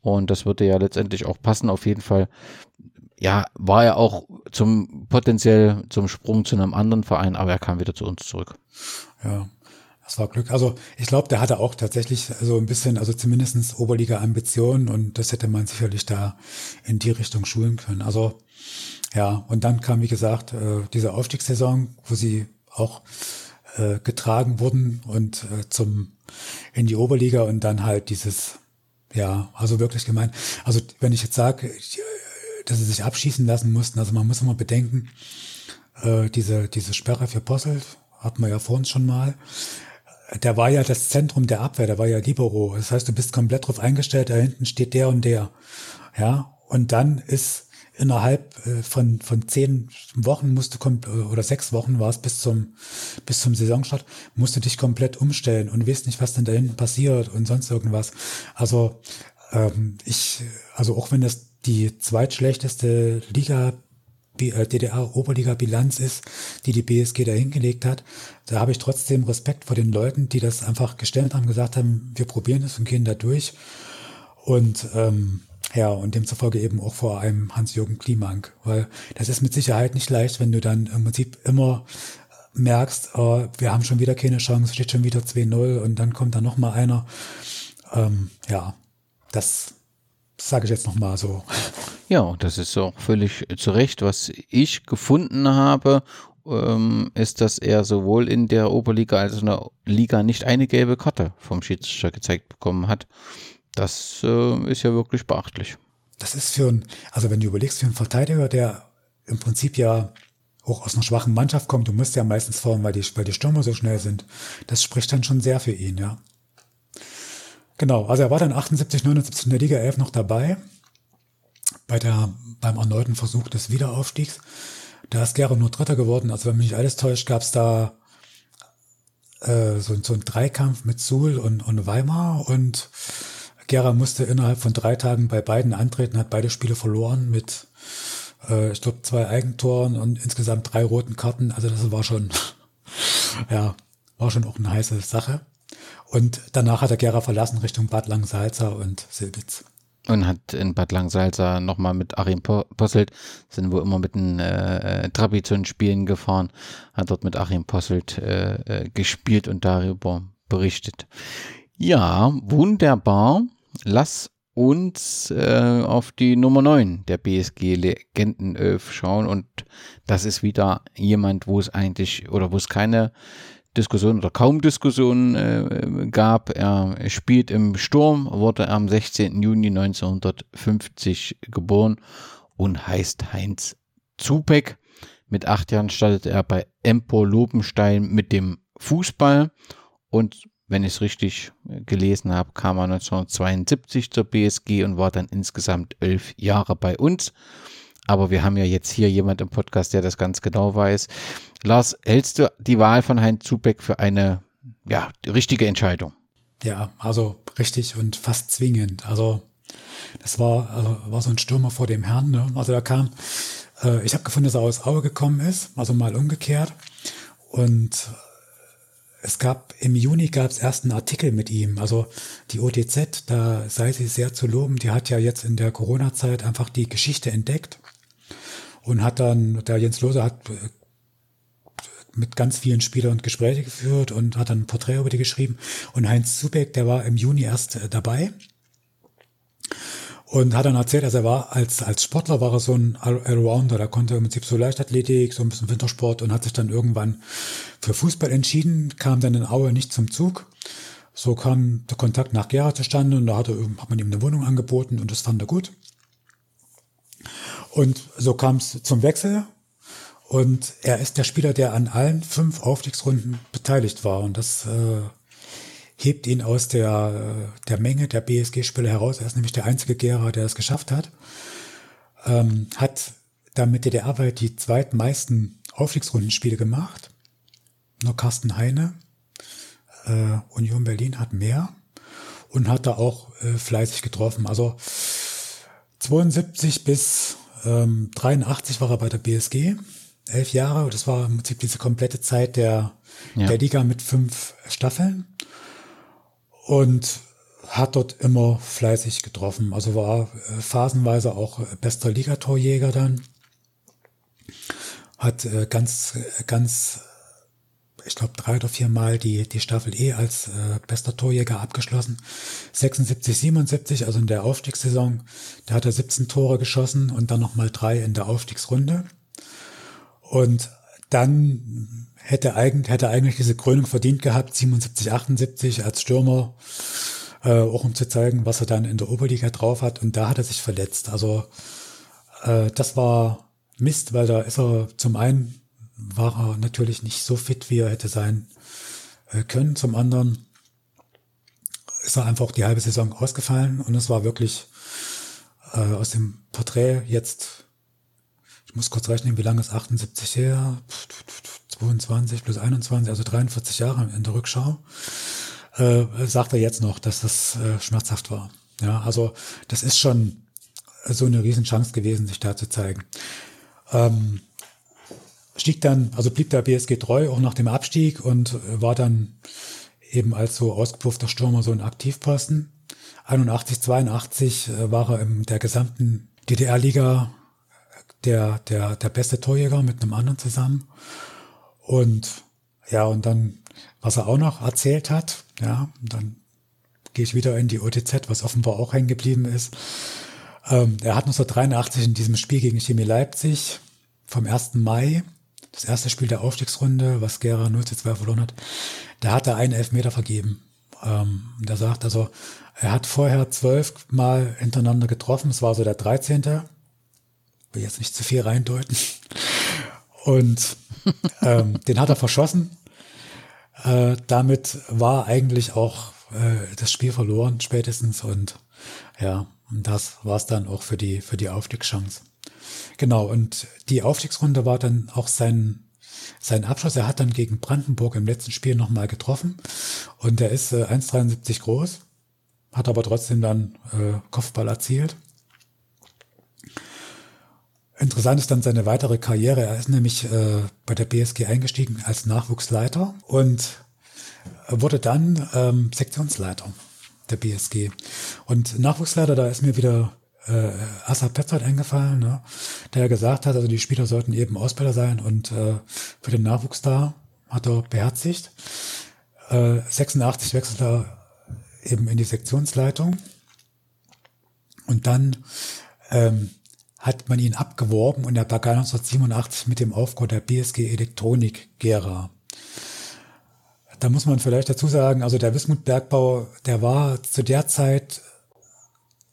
Und das würde ja letztendlich auch passen, auf jeden Fall ja, war er auch zum potenziell zum Sprung zu einem anderen Verein, aber er kam wieder zu uns zurück. Ja, das war Glück. Also ich glaube, der hatte auch tatsächlich so ein bisschen, also zumindestens Oberliga-Ambitionen und das hätte man sicherlich da in die Richtung schulen können. Also ja, und dann kam, wie gesagt, äh, diese Aufstiegssaison, wo sie auch äh, getragen wurden und äh, zum in die Oberliga und dann halt dieses, ja, also wirklich gemein. Also wenn ich jetzt sage, dass sie sich abschießen lassen mussten. Also man muss immer bedenken, äh, diese, diese Sperre für Posselt, hatten wir ja vorhin schon mal, der war ja das Zentrum der Abwehr, der war ja Libero. Das heißt, du bist komplett drauf eingestellt, da hinten steht der und der. Ja, und dann ist innerhalb äh, von, von zehn Wochen musst du oder sechs Wochen war es bis zum, bis zum Saisonstart, musst du dich komplett umstellen und weißt nicht, was denn da hinten passiert und sonst irgendwas. Also, ähm, ich, also auch wenn das die zweitschlechteste Liga äh, DDR-Oberliga-Bilanz ist, die die BSG da hingelegt hat. Da habe ich trotzdem Respekt vor den Leuten, die das einfach gestellt haben, gesagt haben, wir probieren es und gehen da durch. Und ähm, ja, und demzufolge eben auch vor einem Hans-Jürgen Klimank, weil das ist mit Sicherheit nicht leicht, wenn du dann im Prinzip immer merkst, oh, wir haben schon wieder keine Chance, steht schon wieder 2-0 und dann kommt da noch mal einer. Ähm, ja, das sage ich jetzt noch mal so. Ja, das ist auch völlig zu Recht. Was ich gefunden habe, ähm, ist, dass er sowohl in der Oberliga als auch in der Liga nicht eine gelbe Karte vom Schiedsrichter gezeigt bekommen hat. Das äh, ist ja wirklich beachtlich. Das ist für ein, also wenn du überlegst, für einen Verteidiger, der im Prinzip ja auch aus einer schwachen Mannschaft kommt, du musst ja meistens fahren, weil die, weil die Stürmer so schnell sind. Das spricht dann schon sehr für ihn, ja. Genau, also er war dann 78, 79 in der Liga 11 noch dabei bei der, beim erneuten Versuch des Wiederaufstiegs. Da ist Gera nur Dritter geworden. Also wenn mich nicht alles täuscht, gab es da äh, so, so einen Dreikampf mit Suhl und, und Weimar und Gera musste innerhalb von drei Tagen bei beiden antreten, hat beide Spiele verloren mit, äh, ich glaube, zwei Eigentoren und insgesamt drei roten Karten. Also das war schon, ja, war schon auch eine heiße Sache. Und danach hat er Gera verlassen Richtung Bad Langsalza und Silbitz. Und hat in Bad Langsalza nochmal mit Achim Posselt, sind wohl immer mit den äh, Trabi zu den Spielen gefahren, hat dort mit Achim Posselt äh, äh, gespielt und darüber berichtet. Ja, wunderbar. Lass uns äh, auf die Nummer 9 der BSG Legenden 11 schauen und das ist wieder jemand, wo es eigentlich oder wo es keine Diskussion oder kaum Diskussionen äh, gab. Er spielt im Sturm, wurde am 16. Juni 1950 geboren und heißt Heinz Zubeck. Mit acht Jahren startete er bei Empor Lobenstein mit dem Fußball und wenn ich es richtig äh, gelesen habe, kam er 1972 zur BSG und war dann insgesamt elf Jahre bei uns. Aber wir haben ja jetzt hier jemand im Podcast, der das ganz genau weiß. Lars, hältst du die Wahl von Heinz Zubeck für eine ja, richtige Entscheidung? Ja, also richtig und fast zwingend. Also das war, also war so ein Stürmer vor dem Herrn. Ne? Also da kam, äh, ich habe gefunden, dass er aus Aue gekommen ist, also mal umgekehrt. Und es gab im Juni gab es erst einen Artikel mit ihm. Also die OTZ, da sei sie sehr zu loben. Die hat ja jetzt in der Corona-Zeit einfach die Geschichte entdeckt und hat dann, der Jens Lose hat äh, mit ganz vielen Spielern Gespräche geführt und hat dann ein Porträt über die geschrieben. Und Heinz Zubeck, der war im Juni erst äh, dabei und hat dann erzählt, dass er war als, als Sportler war er so ein Allrounder, da konnte im Prinzip so Leichtathletik, so ein bisschen Wintersport und hat sich dann irgendwann für Fußball entschieden, kam dann in Aue nicht zum Zug. So kam der Kontakt nach Gera zustande und da hat, er, hat man ihm eine Wohnung angeboten und das fand er gut. Und so kam es zum Wechsel. Und er ist der Spieler, der an allen fünf Aufstiegsrunden beteiligt war. Und das äh, hebt ihn aus der, äh, der Menge der BSG-Spieler heraus. Er ist nämlich der einzige Gera, der das geschafft hat. Ähm, hat damit der Arbeit die zweitmeisten Aufstiegsrundenspiele gemacht. Nur Carsten Heine, äh, Union Berlin hat mehr und hat da auch äh, fleißig getroffen. Also 72 bis ähm, 83 war er bei der BSG, elf Jahre. Das war im Prinzip diese komplette Zeit der, Ja. der Liga mit fünf Staffeln und hat dort immer fleißig getroffen. Also war äh, phasenweise auch äh, bester Ligatorjäger dann. Hat äh, ganz, ganz, ich glaube, drei oder vier Mal die, die Staffel E als äh, bester Torjäger abgeschlossen. 76, 77, also in der Aufstiegssaison, da hat er 17 Tore geschossen und dann nochmal drei in der Aufstiegsrunde. Und dann hätte eigentlich, hätte eigentlich diese Krönung verdient gehabt, 77, 78 als Stürmer, äh, auch um zu zeigen, was er dann in der Oberliga drauf hat. Und da hat er sich verletzt. Also äh, das war Mist, weil da ist er zum einen war er natürlich nicht so fit, wie er hätte sein äh, können. Zum anderen ist er einfach die halbe Saison ausgefallen und es war wirklich äh, aus dem Porträt jetzt, ich muss kurz rechnen, wie lange ist 78 her? 22 plus 21, also 43 Jahre in der Rückschau. Äh, sagt er jetzt noch, dass das äh, schmerzhaft war. Ja, also das ist schon so eine Riesenchance gewesen, sich da zu zeigen. Ähm, stieg dann, also blieb der BSG treu, auch nach dem Abstieg und äh, war dann eben als so ausgepuffter Stürmer so ein Aktivposten. 81, 82 äh, war er in der gesamten DDR-Liga der, der, der beste Torjäger mit einem anderen zusammen. Und ja, und dann, was er auch noch erzählt hat, ja, dann gehe ich wieder in die OTZ, was offenbar auch hängen geblieben ist. Ähm, er hat 1983 in diesem Spiel gegen Chemie Leipzig vom 1. Mai, das erste Spiel der Aufstiegsrunde, was Gera 0 zu 2 verloren hat, da hat er einen Elfmeter vergeben. Ähm, und er sagt also, er hat vorher zwölf Mal hintereinander getroffen, es war so der 13. Will jetzt nicht zu viel reindeuten. Und ähm, den hat er verschossen. Äh, damit war eigentlich auch äh, das Spiel verloren, spätestens. Und ja, und das war es dann auch für die, für die Aufstiegschance. Genau, und die Aufstiegsrunde war dann auch sein, sein Abschluss. Er hat dann gegen Brandenburg im letzten Spiel nochmal getroffen. Und er ist äh, 1,73 groß, hat aber trotzdem dann äh, Kopfball erzielt. Interessant ist dann seine weitere Karriere. Er ist nämlich äh, bei der BSG eingestiegen als Nachwuchsleiter und wurde dann ähm, Sektionsleiter der BSG. Und Nachwuchsleiter, da ist mir wieder äh, Assa Petzold eingefallen, ne, der gesagt hat, also die Spieler sollten eben Ausbilder sein und äh, für den Nachwuchs da hat er beherzigt. Äh, 86 wechselt er eben in die Sektionsleitung und dann ähm, hat man ihn abgeworben und er begann 1987 mit dem Aufbau der BSG Elektronik Gera. Da muss man vielleicht dazu sagen, also der Wismut Bergbau, der war zu der Zeit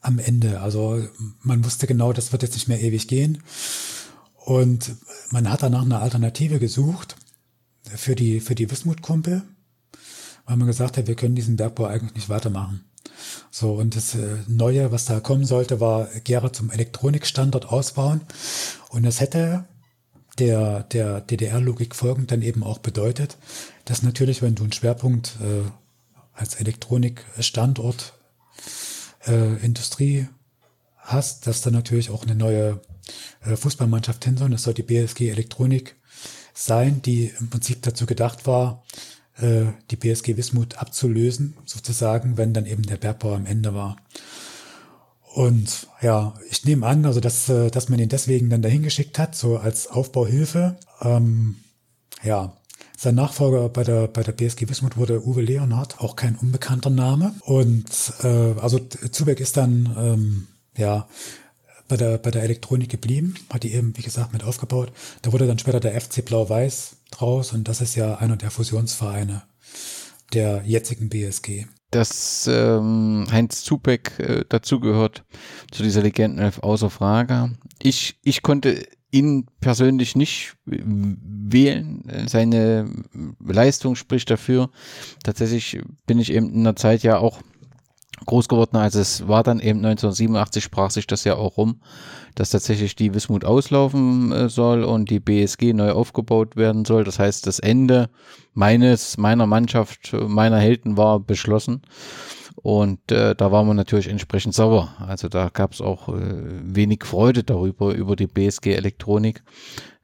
am Ende. Also man wusste genau, das wird jetzt nicht mehr ewig gehen. Und man hat danach eine Alternative gesucht für die, für die Wismut-Kumpel, weil man gesagt hat, wir können diesen Bergbau eigentlich nicht weitermachen. So, und das äh, Neue, was da kommen sollte, war Gera zum Elektronikstandort ausbauen. Und das hätte der, der DDR-Logik folgend dann eben auch bedeutet, dass natürlich, wenn du einen Schwerpunkt äh, als Elektronikstandort äh, Industrie hast, dass da natürlich auch eine neue äh, Fußballmannschaft hin soll. Das soll die BSG Elektronik sein, die im Prinzip dazu gedacht war, äh, die BSG Wismut abzulösen, sozusagen, wenn dann eben der Bergbau am Ende war. Und ja, ich nehme an, also dass, äh, dass man ihn deswegen dann dahin geschickt hat, so als Aufbauhilfe. Ähm, ja, sein Nachfolger bei der, bei der BSG Wismut wurde Uwe Leonhardt, auch kein unbekannter Name. Und äh, also Zubeck ist dann ähm, ja bei der, bei der Elektronik geblieben, hat die eben, wie gesagt, mit aufgebaut. Da wurde dann später der FC Blau-Weiß draus und das ist ja einer der Fusionsvereine der jetzigen BSG. Dass ähm, Heinz Zubeck äh, dazugehört zu dieser Legendenelf außer Frage. Ich, ich konnte ihn persönlich nicht wählen. Seine Leistung spricht dafür. Tatsächlich bin ich eben in der Zeit ja auch groß geworden. Also es war dann eben 1987 sprach sich das ja auch rum, dass tatsächlich die Wismut auslaufen äh, soll und die BSG neu aufgebaut werden soll. Das heißt, das Ende meines, meiner Mannschaft, meiner Helden war beschlossen. Und äh, da war man natürlich entsprechend sauer. Also da gab es auch äh, wenig Freude darüber, über die BSG Elektronik.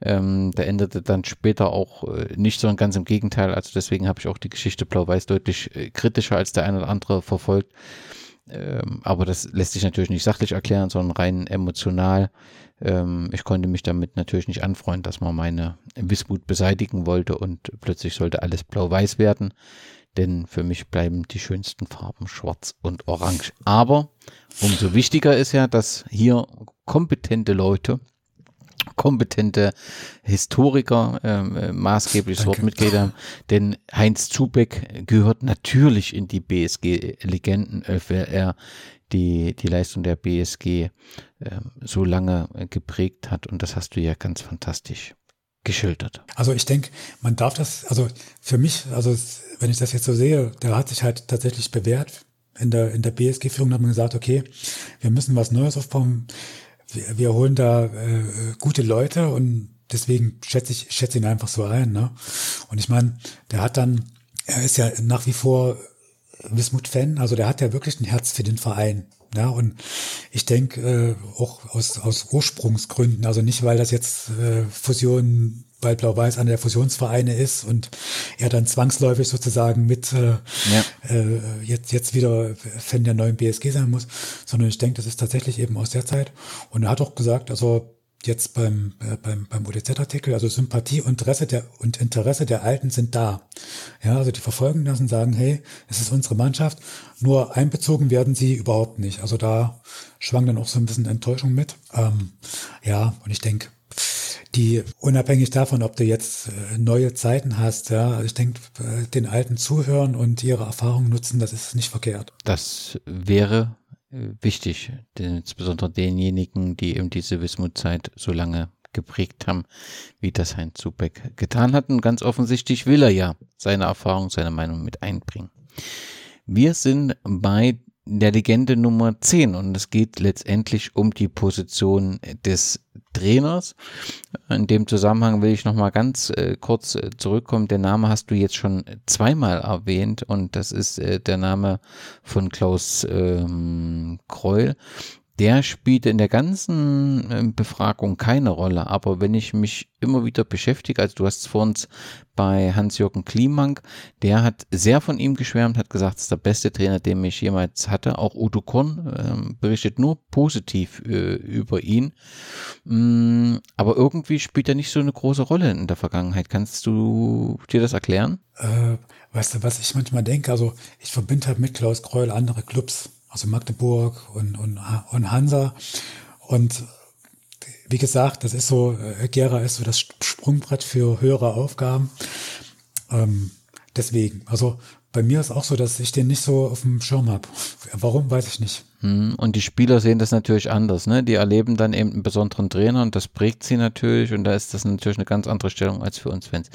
Ähm, der endete dann später auch äh, nicht, sondern ganz im Gegenteil. Also deswegen habe ich auch die Geschichte Blau-Weiß deutlich äh, kritischer als der eine oder andere verfolgt. Ähm, aber das lässt sich natürlich nicht sachlich erklären, sondern rein emotional. Ähm, ich konnte mich damit natürlich nicht anfreunden, dass man meine Wismut beseitigen wollte und plötzlich sollte alles blau-weiß werden denn für mich bleiben die schönsten Farben schwarz und orange. Aber umso wichtiger ist ja, dass hier kompetente Leute, kompetente Historiker ähm, äh, maßgeblich das Wort mitgegeben haben, denn Heinz Zubeck gehört natürlich in die BSG-Legenden, weil er die, die Leistung der BSG äh, so lange äh, geprägt hat. Und das hast du ja ganz fantastisch geschildert. Also ich denke, man darf das, also für mich, also wenn ich das jetzt so sehe, der hat sich halt tatsächlich bewährt. In der, in der BSG-Führung hat man gesagt, okay, wir müssen was Neues aufbauen. Wir, wir holen da äh, gute Leute und deswegen schätze ich, schätze ihn einfach so ein. Ne? Und ich meine, der hat dann, er ist ja nach wie vor Wismut-Fan, also der hat ja wirklich ein Herz für den Verein. Ja, und ich denke äh, auch aus, aus Ursprungsgründen, also nicht, weil das jetzt äh, Fusion, weil Blau-Weiß einer der Fusionsvereine ist und er dann zwangsläufig sozusagen mit äh, ja. äh, jetzt, jetzt wieder Fan der neuen BSG sein muss, sondern ich denke, das ist tatsächlich eben aus der Zeit. Und er hat auch gesagt, also jetzt beim, äh, beim, beim ODZ-Artikel, also Sympathie und Interesse der, und Interesse der Alten sind da. Ja, also die verfolgen das und sagen, hey, es ist unsere Mannschaft, nur einbezogen werden sie überhaupt nicht. Also da schwang dann auch so ein bisschen Enttäuschung mit. Ähm, ja, und ich denke, die unabhängig davon, ob du jetzt äh, neue Zeiten hast, ja, also ich denke, äh, den Alten zuhören und ihre Erfahrungen nutzen, das ist nicht verkehrt. Das wäre wichtig, denn insbesondere denjenigen, die eben diese Wismutzeit so lange geprägt haben, wie das Heinz Zubeck getan hat. Und ganz offensichtlich will er ja seine Erfahrung, seine Meinung mit einbringen. Wir sind bei der Legende Nummer 10 und es geht letztendlich um die Position des Trainers. In dem Zusammenhang will ich noch mal ganz äh, kurz äh, zurückkommen. Der Name hast du jetzt schon zweimal erwähnt und das ist äh, der Name von Klaus ähm, Kreul der spielte in der ganzen ähm, Befragung keine Rolle. Aber wenn ich mich immer wieder beschäftige, also du hast es vor uns bei Hans-Jürgen Klimank, der hat sehr von ihm geschwärmt, hat gesagt, es ist der beste Trainer, den ich jemals hatte. Auch Udo Korn äh, berichtet nur positiv äh, über ihn. Mm, aber irgendwie spielt er nicht so eine große Rolle in der Vergangenheit. Kannst du dir das erklären? Äh, weißt du, was ich manchmal denke? Also ich verbinde halt mit Klaus Kreul andere Clubs also Magdeburg und, und, und Hansa. Und wie gesagt, das ist so, äh, Gera ist so das Sprungbrett für höhere Aufgaben. Ähm, deswegen, also bei mir ist auch so, dass ich den nicht so auf dem Schirm habe. Warum, weiß ich nicht. Hm, und die Spieler sehen das natürlich anders, ne? Die erleben dann eben einen besonderen Trainer und das prägt sie natürlich und da ist das natürlich eine ganz andere Stellung als für uns Fans.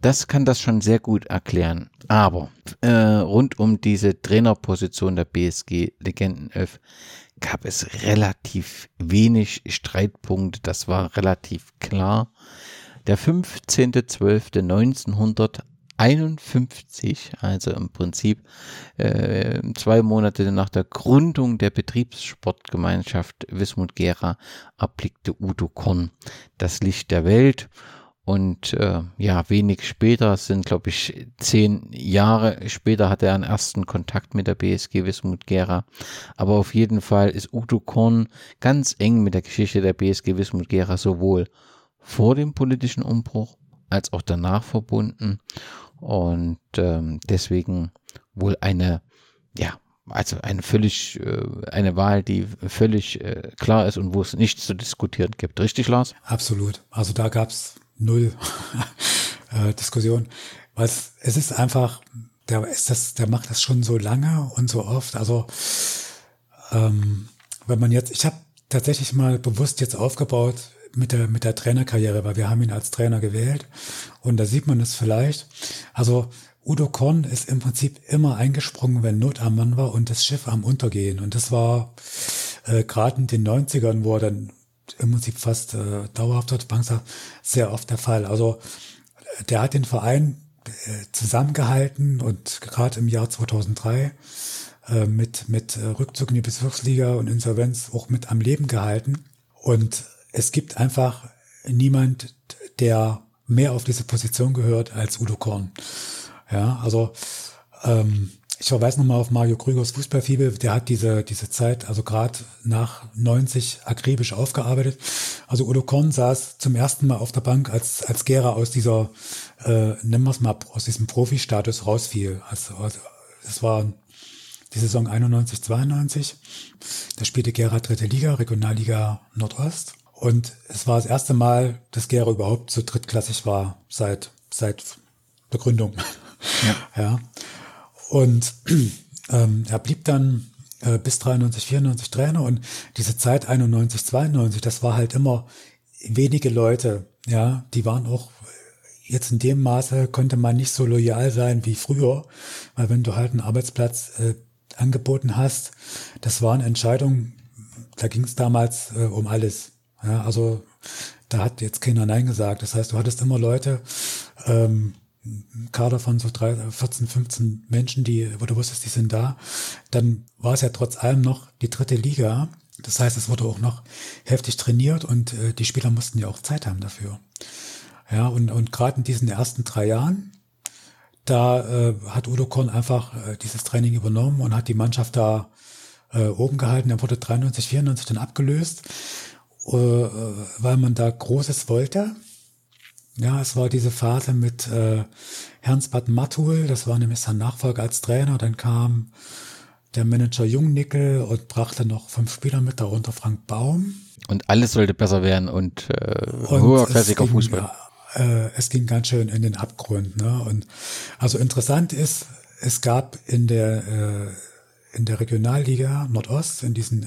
Das kann das schon sehr gut erklären. Aber äh, rund um diese Trainerposition der BSG Legenden 11 gab es relativ wenig Streitpunkte. Das war relativ klar. Der 15.12.1900 51, also im Prinzip äh, zwei Monate nach der Gründung der Betriebssportgemeinschaft Wismut Gera, erblickte Udo Korn das Licht der Welt. Und äh, ja, wenig später, sind glaube ich zehn Jahre später, hatte er einen ersten Kontakt mit der BSG Wismut Gera. Aber auf jeden Fall ist Udo Korn ganz eng mit der Geschichte der BSG Wismut Gera sowohl vor dem politischen Umbruch als auch danach verbunden. Und ähm, deswegen wohl eine, ja, also eine völlig, äh, eine Wahl, die völlig äh, klar ist und wo es nichts zu diskutieren gibt. Richtig, Lars? Absolut. Also da gab's null äh, Diskussion. Weil es, es ist einfach, der ist das, der macht das schon so lange und so oft. Also ähm, wenn man jetzt, ich habe tatsächlich mal bewusst jetzt aufgebaut, mit der, mit der Trainerkarriere, weil wir haben ihn als Trainer gewählt. Und da sieht man es vielleicht. Also Udo Korn ist im Prinzip immer eingesprungen, wenn Not am Mann war und das Schiff am Untergehen. Und das war äh, gerade in den 90ern, wo er dann im Prinzip fast äh, dauerhaft dort Bank saß, sehr oft der Fall. Also der hat den Verein äh, zusammengehalten und gerade im Jahr 2003 äh, mit, mit äh, Rückzug in die Bezirksliga und Insolvenz auch mit am Leben gehalten. Und es gibt einfach niemand, der mehr auf diese Position gehört als Udo Korn. Ja, also ähm, ich verweise nochmal auf Mario Krügers Fußballfibel, der hat diese, diese Zeit, also gerade nach 90 akribisch aufgearbeitet. Also Udo Korn saß zum ersten Mal auf der Bank, als, als Gera aus dieser, äh, nennen wir es mal, aus diesem Profi-Status rausfiel. Also, also es war die Saison 91, 92. Da spielte Gera dritte Liga, Regionalliga Nordost. Und es war das erste Mal, dass Gera überhaupt so drittklassig war seit, seit der Gründung. Ja. ja. Und ähm, er blieb dann äh, bis 93, 94 Trainer und diese Zeit 91, 92, das war halt immer wenige Leute, ja, die waren auch jetzt in dem Maße konnte man nicht so loyal sein wie früher, weil wenn du halt einen Arbeitsplatz äh, angeboten hast, das waren Entscheidungen, da ging es damals äh, um alles. Ja, also da hat jetzt keiner Nein gesagt. Das heißt, du hattest immer Leute, ähm, Kader von so drei, 14, 15 Menschen, die, wo du wusstest, die sind da, dann war es ja trotz allem noch die dritte Liga. Das heißt, es wurde auch noch heftig trainiert und äh, die Spieler mussten ja auch Zeit haben dafür. Ja, und, und gerade in diesen ersten drei Jahren, da äh, hat Udo Korn einfach äh, dieses Training übernommen und hat die Mannschaft da äh, oben gehalten. Er wurde 93, 94 dann abgelöst, weil man da Großes wollte. Ja, es war diese Phase mit äh, Ernst-Bad Matul, das war nämlich sein Nachfolger als Trainer. Dann kam der Manager Jungnickel und brachte noch fünf Spieler mit, darunter Frank Baum. Und alles sollte besser werden und, äh, und hoher Klassiker Fußball. Äh, es ging ganz schön in den Abgrund. Ne? Und also interessant ist, es gab in der äh, in der Regionalliga Nordost in diesen äh,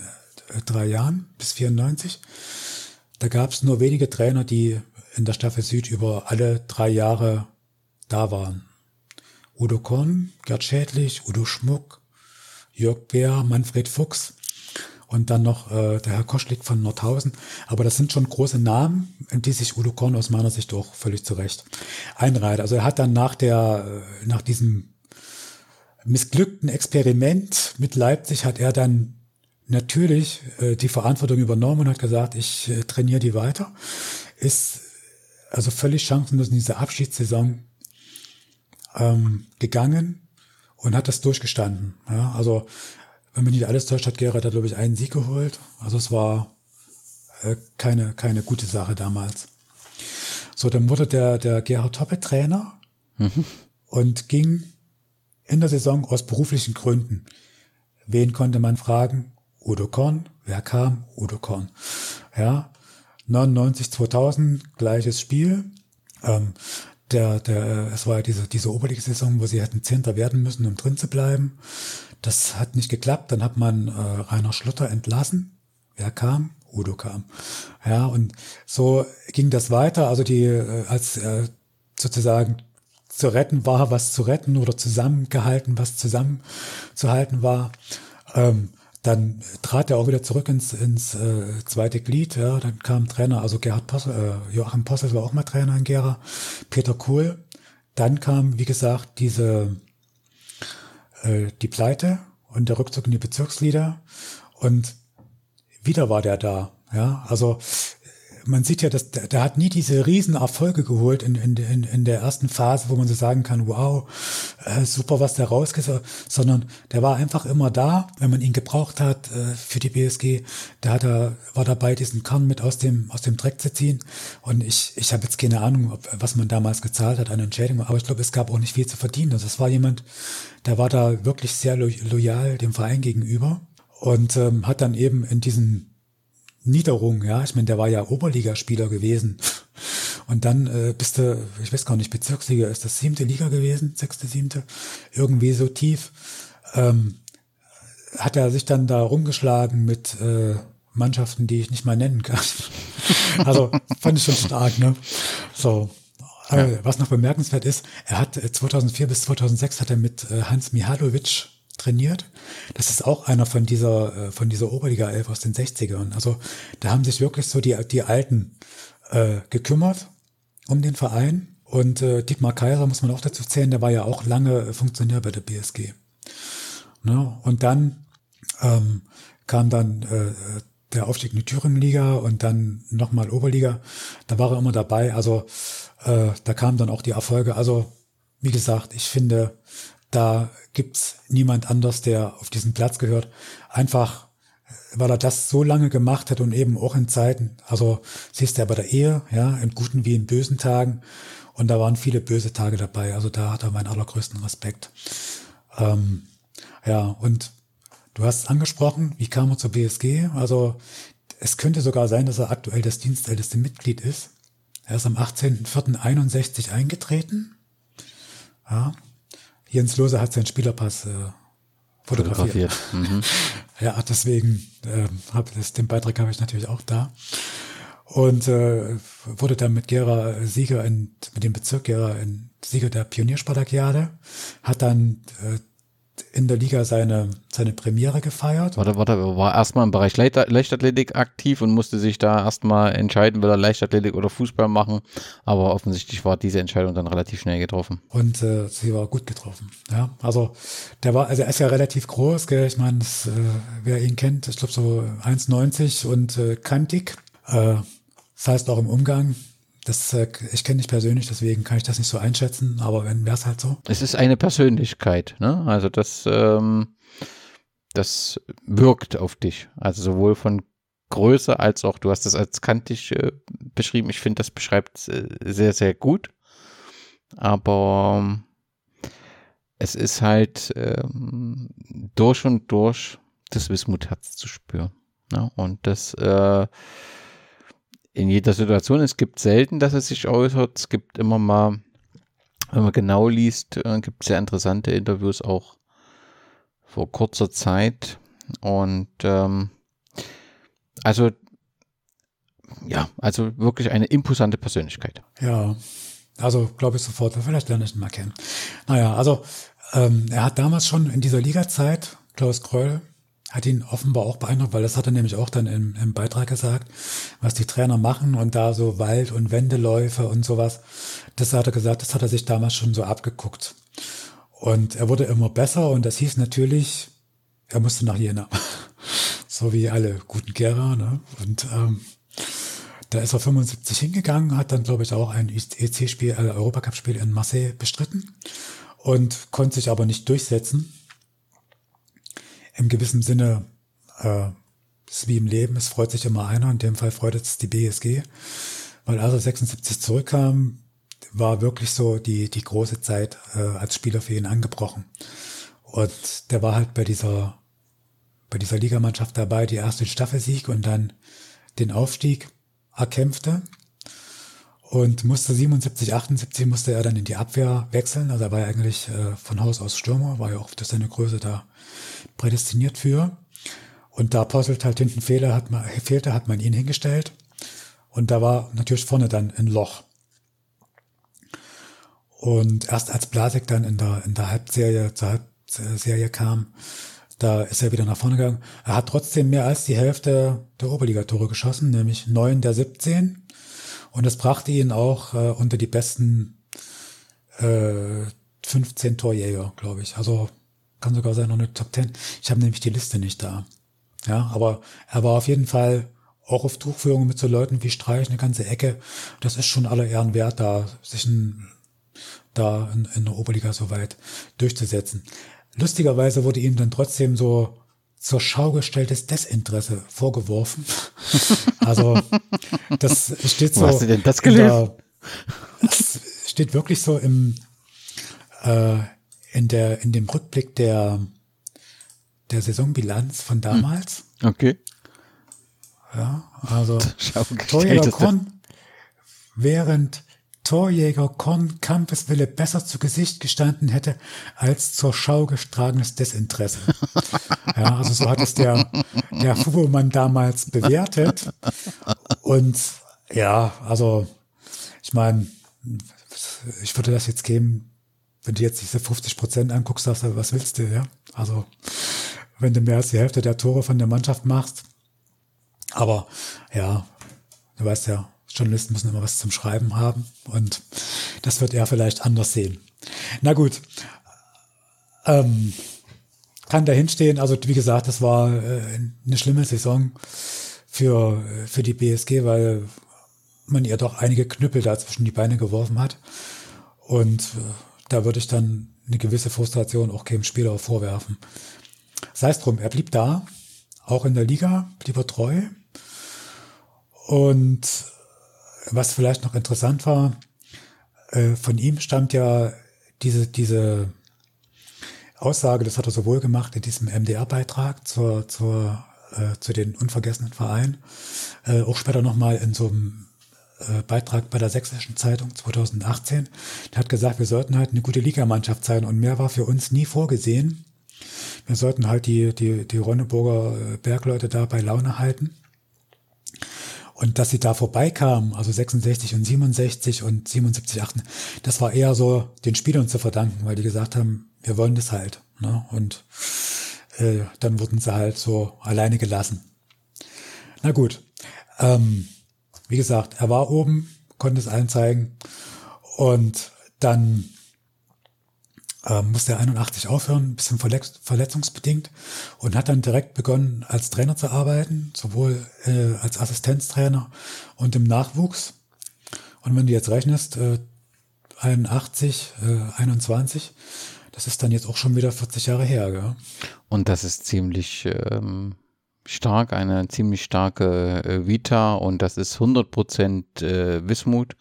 drei Jahren bis 94, da gab es nur wenige Trainer, die in der Staffel Süd über alle drei Jahre da waren. Udo Korn, Gerd Schädlich, Udo Schmuck, Jörg Bär, Manfred Fuchs und dann noch äh, der Herr Koschlik von Nordhausen. Aber das sind schon große Namen, in die sich Udo Korn aus meiner Sicht auch völlig zurecht einreiht. Also er hat dann nach der, äh, nach diesem missglückten Experiment mit Leipzig hat er dann natürlich äh, die Verantwortung übernommen und hat gesagt, ich äh, trainiere die weiter. Ist also völlig chancenlos in diese Abschiedssaison ähm, gegangen und hat das durchgestanden. Ja, also wenn man nicht alles täuscht, hat Gerhard da glaube ich einen Sieg geholt. Also es war äh, keine keine gute Sache damals. So, dann wurde der der Gerhard Toppe Trainer mhm. und ging in der Saison aus beruflichen Gründen. Wen konnte man fragen? Udo Korn. Wer kam? Udo Korn. Ja, 99, 2000, gleiches Spiel. Ähm, der, der, es war ja diese, diese Oberliga-Saison, wo sie hätten Zehnter werden müssen, um drin zu bleiben. Das hat nicht geklappt. Dann hat man äh, Rainer Schlutter entlassen. Wer kam? Udo kam. Ja, und so ging das weiter. Also die, äh, als äh, sozusagen zu retten war, was zu retten oder zusammengehalten, was zusammenzuhalten war. Ähm, dann trat er auch wieder zurück ins, ins äh, zweite Glied. Ja, dann kam Trainer, also Gerhard Possel, äh, Joachim Possel war auch mal Trainer in Gera, Peter Kohl. Dann kam, wie gesagt, diese äh, die Pleite und der Rückzug in die Bezirkslieder und wieder war der da. Ja, also man sieht ja, dass der, der hat nie diese riesen Erfolge geholt in, in, in, in der ersten Phase, wo man so sagen kann, wow, äh, super, was der rausgeht, sondern der war einfach immer da, wenn man ihn gebraucht hat äh, für die BSG. Der hat er, war dabei, diesen Kern mit aus dem, aus dem Dreck zu ziehen. Und ich, ich habe jetzt keine Ahnung, ob, was man damals gezahlt hat an Entschädigung, aber ich glaube, es gab auch nicht viel zu verdienen. Also es war jemand, der war da wirklich sehr lo loyal dem Verein gegenüber und ähm, hat dann eben in diesen Niederung, ja. Ich meine, der war ja Oberligaspieler gewesen. Und dann äh, bist du, ich weiß gar nicht, Bezirksliga, ist das siebte Liga gewesen, sechste, siebte, irgendwie so tief. Ähm, hat er sich dann da rumgeschlagen mit äh, Mannschaften, die ich nicht mal nennen kann. also fand ich schon stark, ne? So. äh, was noch bemerkenswert ist, er hat äh, 2004 bis 2006 hat er mit äh, Hans Mihalovic trainiert. Das ist auch einer von dieser, äh, von dieser Oberliga 11 aus den 60ern. Also da haben sich wirklich so die, die Alten äh, gekümmert um den Verein. Und äh, Dietmar Kaiser muss man auch dazu zählen, der war ja auch lange äh, Funktionär bei der BSG. Ne? Und dann ähm, kam dann äh, der Aufstieg in die Thüringen-Liga und dann nochmal Oberliga. Da war er immer dabei. Also äh, da kamen dann auch die Erfolge. Also wie gesagt, ich finde, da gibt's niemand anders, der auf diesen Platz gehört. Einfach, weil er das so lange gemacht hat und eben auch in Zeiten, also siehst du ja bei der Ehe, ja, in guten wie in bösen Tagen. Und da waren viele böse Tage dabei. Also da hat er meinen allergrößten Respekt. Ähm, ja, und du hast es angesprochen, wie kam er zur BSG? Also es könnte sogar sein, dass er aktuell das dienstälteste Mitglied ist. Er ist am 18.04.61 eingetreten. Ja. Jens Lose hat seinen Spielerpass äh, fotografiert. Fotografiert. Mhm. ja, deswegen äh, hab das, den Beitrag habe ich natürlich auch da. Und äh, wurde dann mit Gera Sieger in, mit dem Bezirk Gera in Sieger der Pionierspartakiade, hat dann äh, in der Liga seine, seine Premiere gefeiert. Warte, warte, war erstmal im Bereich Leicht Leichtathletik aktiv und musste sich da erstmal entscheiden, will er Leichtathletik oder Fußball machen. Aber offensichtlich war diese Entscheidung dann relativ schnell getroffen. Und äh, sie war gut getroffen. Ja, also der war, also er ist ja relativ groß, gell? Ich meine, äh, wer ihn kennt, ich glaube so 1,90 und äh, kantig. Äh, das heißt auch im Umgang, das, äh, ich kenne dich persönlich, deswegen kann ich das nicht so einschätzen, aber wenn wäre es halt so. Es ist eine Persönlichkeit, ne? Also das, ähm, das wirkt auf dich. Also sowohl von Größe als auch, du hast das als kantig äh, beschrieben. Ich finde, das beschreibt äh, sehr, sehr gut. Aber ähm, es ist halt ähm, durch und durch das Wismutherz zu spüren. Ne? Und das äh, in jeder Situation. Es gibt selten, dass es sich äußert. Es gibt immer mal, wenn man genau liest, äh, gibt es sehr interessante Interviews auch vor kurzer Zeit. Und ähm, also ja, also wirklich eine imposante Persönlichkeit. Ja, also glaube ich sofort, vielleicht lerne ich ihn mal kennen. Naja, also ähm, er hat damals schon in dieser Liga-Zeit, Klaus Kreul, hat ihn offenbar auch beeindruckt, weil das hat er nämlich auch dann im, im Beitrag gesagt, was die Trainer machen und da so Wald- und Wendeläufe und sowas. Das hat er gesagt, das hat er sich damals schon so abgeguckt. Und er wurde immer besser und das hieß natürlich, er musste nach Jena. so wie alle guten Gera. Ne? Und ähm, da ist er 75 hingegangen, hat dann, glaube ich, auch ein EC-Spiel, äh, Europacup-Spiel in Marseille bestritten und konnte sich aber nicht durchsetzen im gewissen Sinne äh, ist wie im Leben, es freut sich immer einer, in dem Fall freut es die BSG, weil als er 76 zurückkam, war wirklich so die, die große Zeit äh, als Spieler für ihn angebrochen. Und der war halt bei dieser, bei dieser Ligamannschaft dabei, die erste Staffelsieg und dann den Aufstieg erkämpfte und musste 77, 78 musste er dann in die Abwehr wechseln. Also er war ja eigentlich äh, von Haus aus Stürmer, war ja auch durch seine Größe da prädestiniert für. Und da Posselt halt hinten Fehler hat man, fehlte, hat man ihn hingestellt. Und da war natürlich vorne dann ein Loch. Und erst als Blasek dann in der, in der Halbserie, zur Halbserie kam, da ist er wieder nach vorne gegangen. Er hat trotzdem mehr als die Hälfte der Oberligatore geschossen, nämlich neun der 17. Und das brachte ihn auch äh, unter die besten äh, 15 Torjäger, glaube ich. Also kann sogar sein, noch eine Top 10. Ich habe nämlich die Liste nicht da. Ja, aber er war auf jeden Fall auch auf Tuchführung mit so Leuten wie Streich eine ganze Ecke. Das ist schon aller Ehren wert, da sich ein, da in, in der Oberliga so weit durchzusetzen. Lustigerweise wurde ihm dann trotzdem so zur Schau gestelltes Desinteresse vorgeworfen. Also das steht so. Wo hast du denn das gelesen? Das steht wirklich so im äh, in der in dem Rückblick der der Saisonbilanz von damals. Okay. Ja, also Torjäger Korn, während Torjäger Korn Kampfeswille besser zu Gesicht gestanden hätte als zur Schau getragenes Desinteresse. ja, also so hat es der, der Fubomann damals bewertet. Und ja, also ich meine, ich würde das jetzt geben, wenn du jetzt diese 50 Prozent anguckst, sagst du, was willst du, ja? Also, wenn du mehr als die Hälfte der Tore von der Mannschaft machst. Aber, ja, du weißt ja, Journalisten müssen immer was zum Schreiben haben und das wird er vielleicht anders sehen. Na gut, ähm, kann dahinstehen. Also wie gesagt, das war äh, eine schlimme Saison für, für die BSG, weil man ihr doch einige Knüppel da zwischen die Beine geworfen hat. Und äh, da würde ich dann eine gewisse Frustration auch keinem Spieler vorwerfen. Sei es drum, er blieb da, auch in der Liga, blieb er treu. Und was vielleicht noch interessant war, äh, von ihm stammt ja diese, diese Aussage, das hat er sowohl gemacht in diesem MDR-Beitrag zur, zur, äh, zu den unvergessenen Vereinen, äh, auch später nochmal in so einem äh, Beitrag bei der Sächsischen Zeitung 2018. Der hat gesagt, wir sollten halt eine gute Ligamannschaft sein und mehr war für uns nie vorgesehen. Wir sollten halt die, die, die Ronneburger äh, Bergleute da bei Laune halten. Und dass sie da vorbeikamen, also 66 und 67 und 77, 8, das war eher so den Spielern zu verdanken, weil die gesagt haben, wir wollen das halt. Ne? Und äh, dann wurden sie halt so alleine gelassen. Na gut. Ähm, wie gesagt, er war oben, konnte es allen zeigen. Und dann ähm, musste er 81 aufhören, ein bisschen verletz verletzungsbedingt und hat dann direkt begonnen, als Trainer zu arbeiten, sowohl äh, als Assistenztrainer und im Nachwuchs. Und wenn du jetzt rechnest, äh, 81, äh, 21, das ist dann jetzt auch schon wieder 40 Jahre her. Gell? Und das ist ziemlich ähm, stark, eine ziemlich starke äh, Vita und das ist 100% äh, Wismut.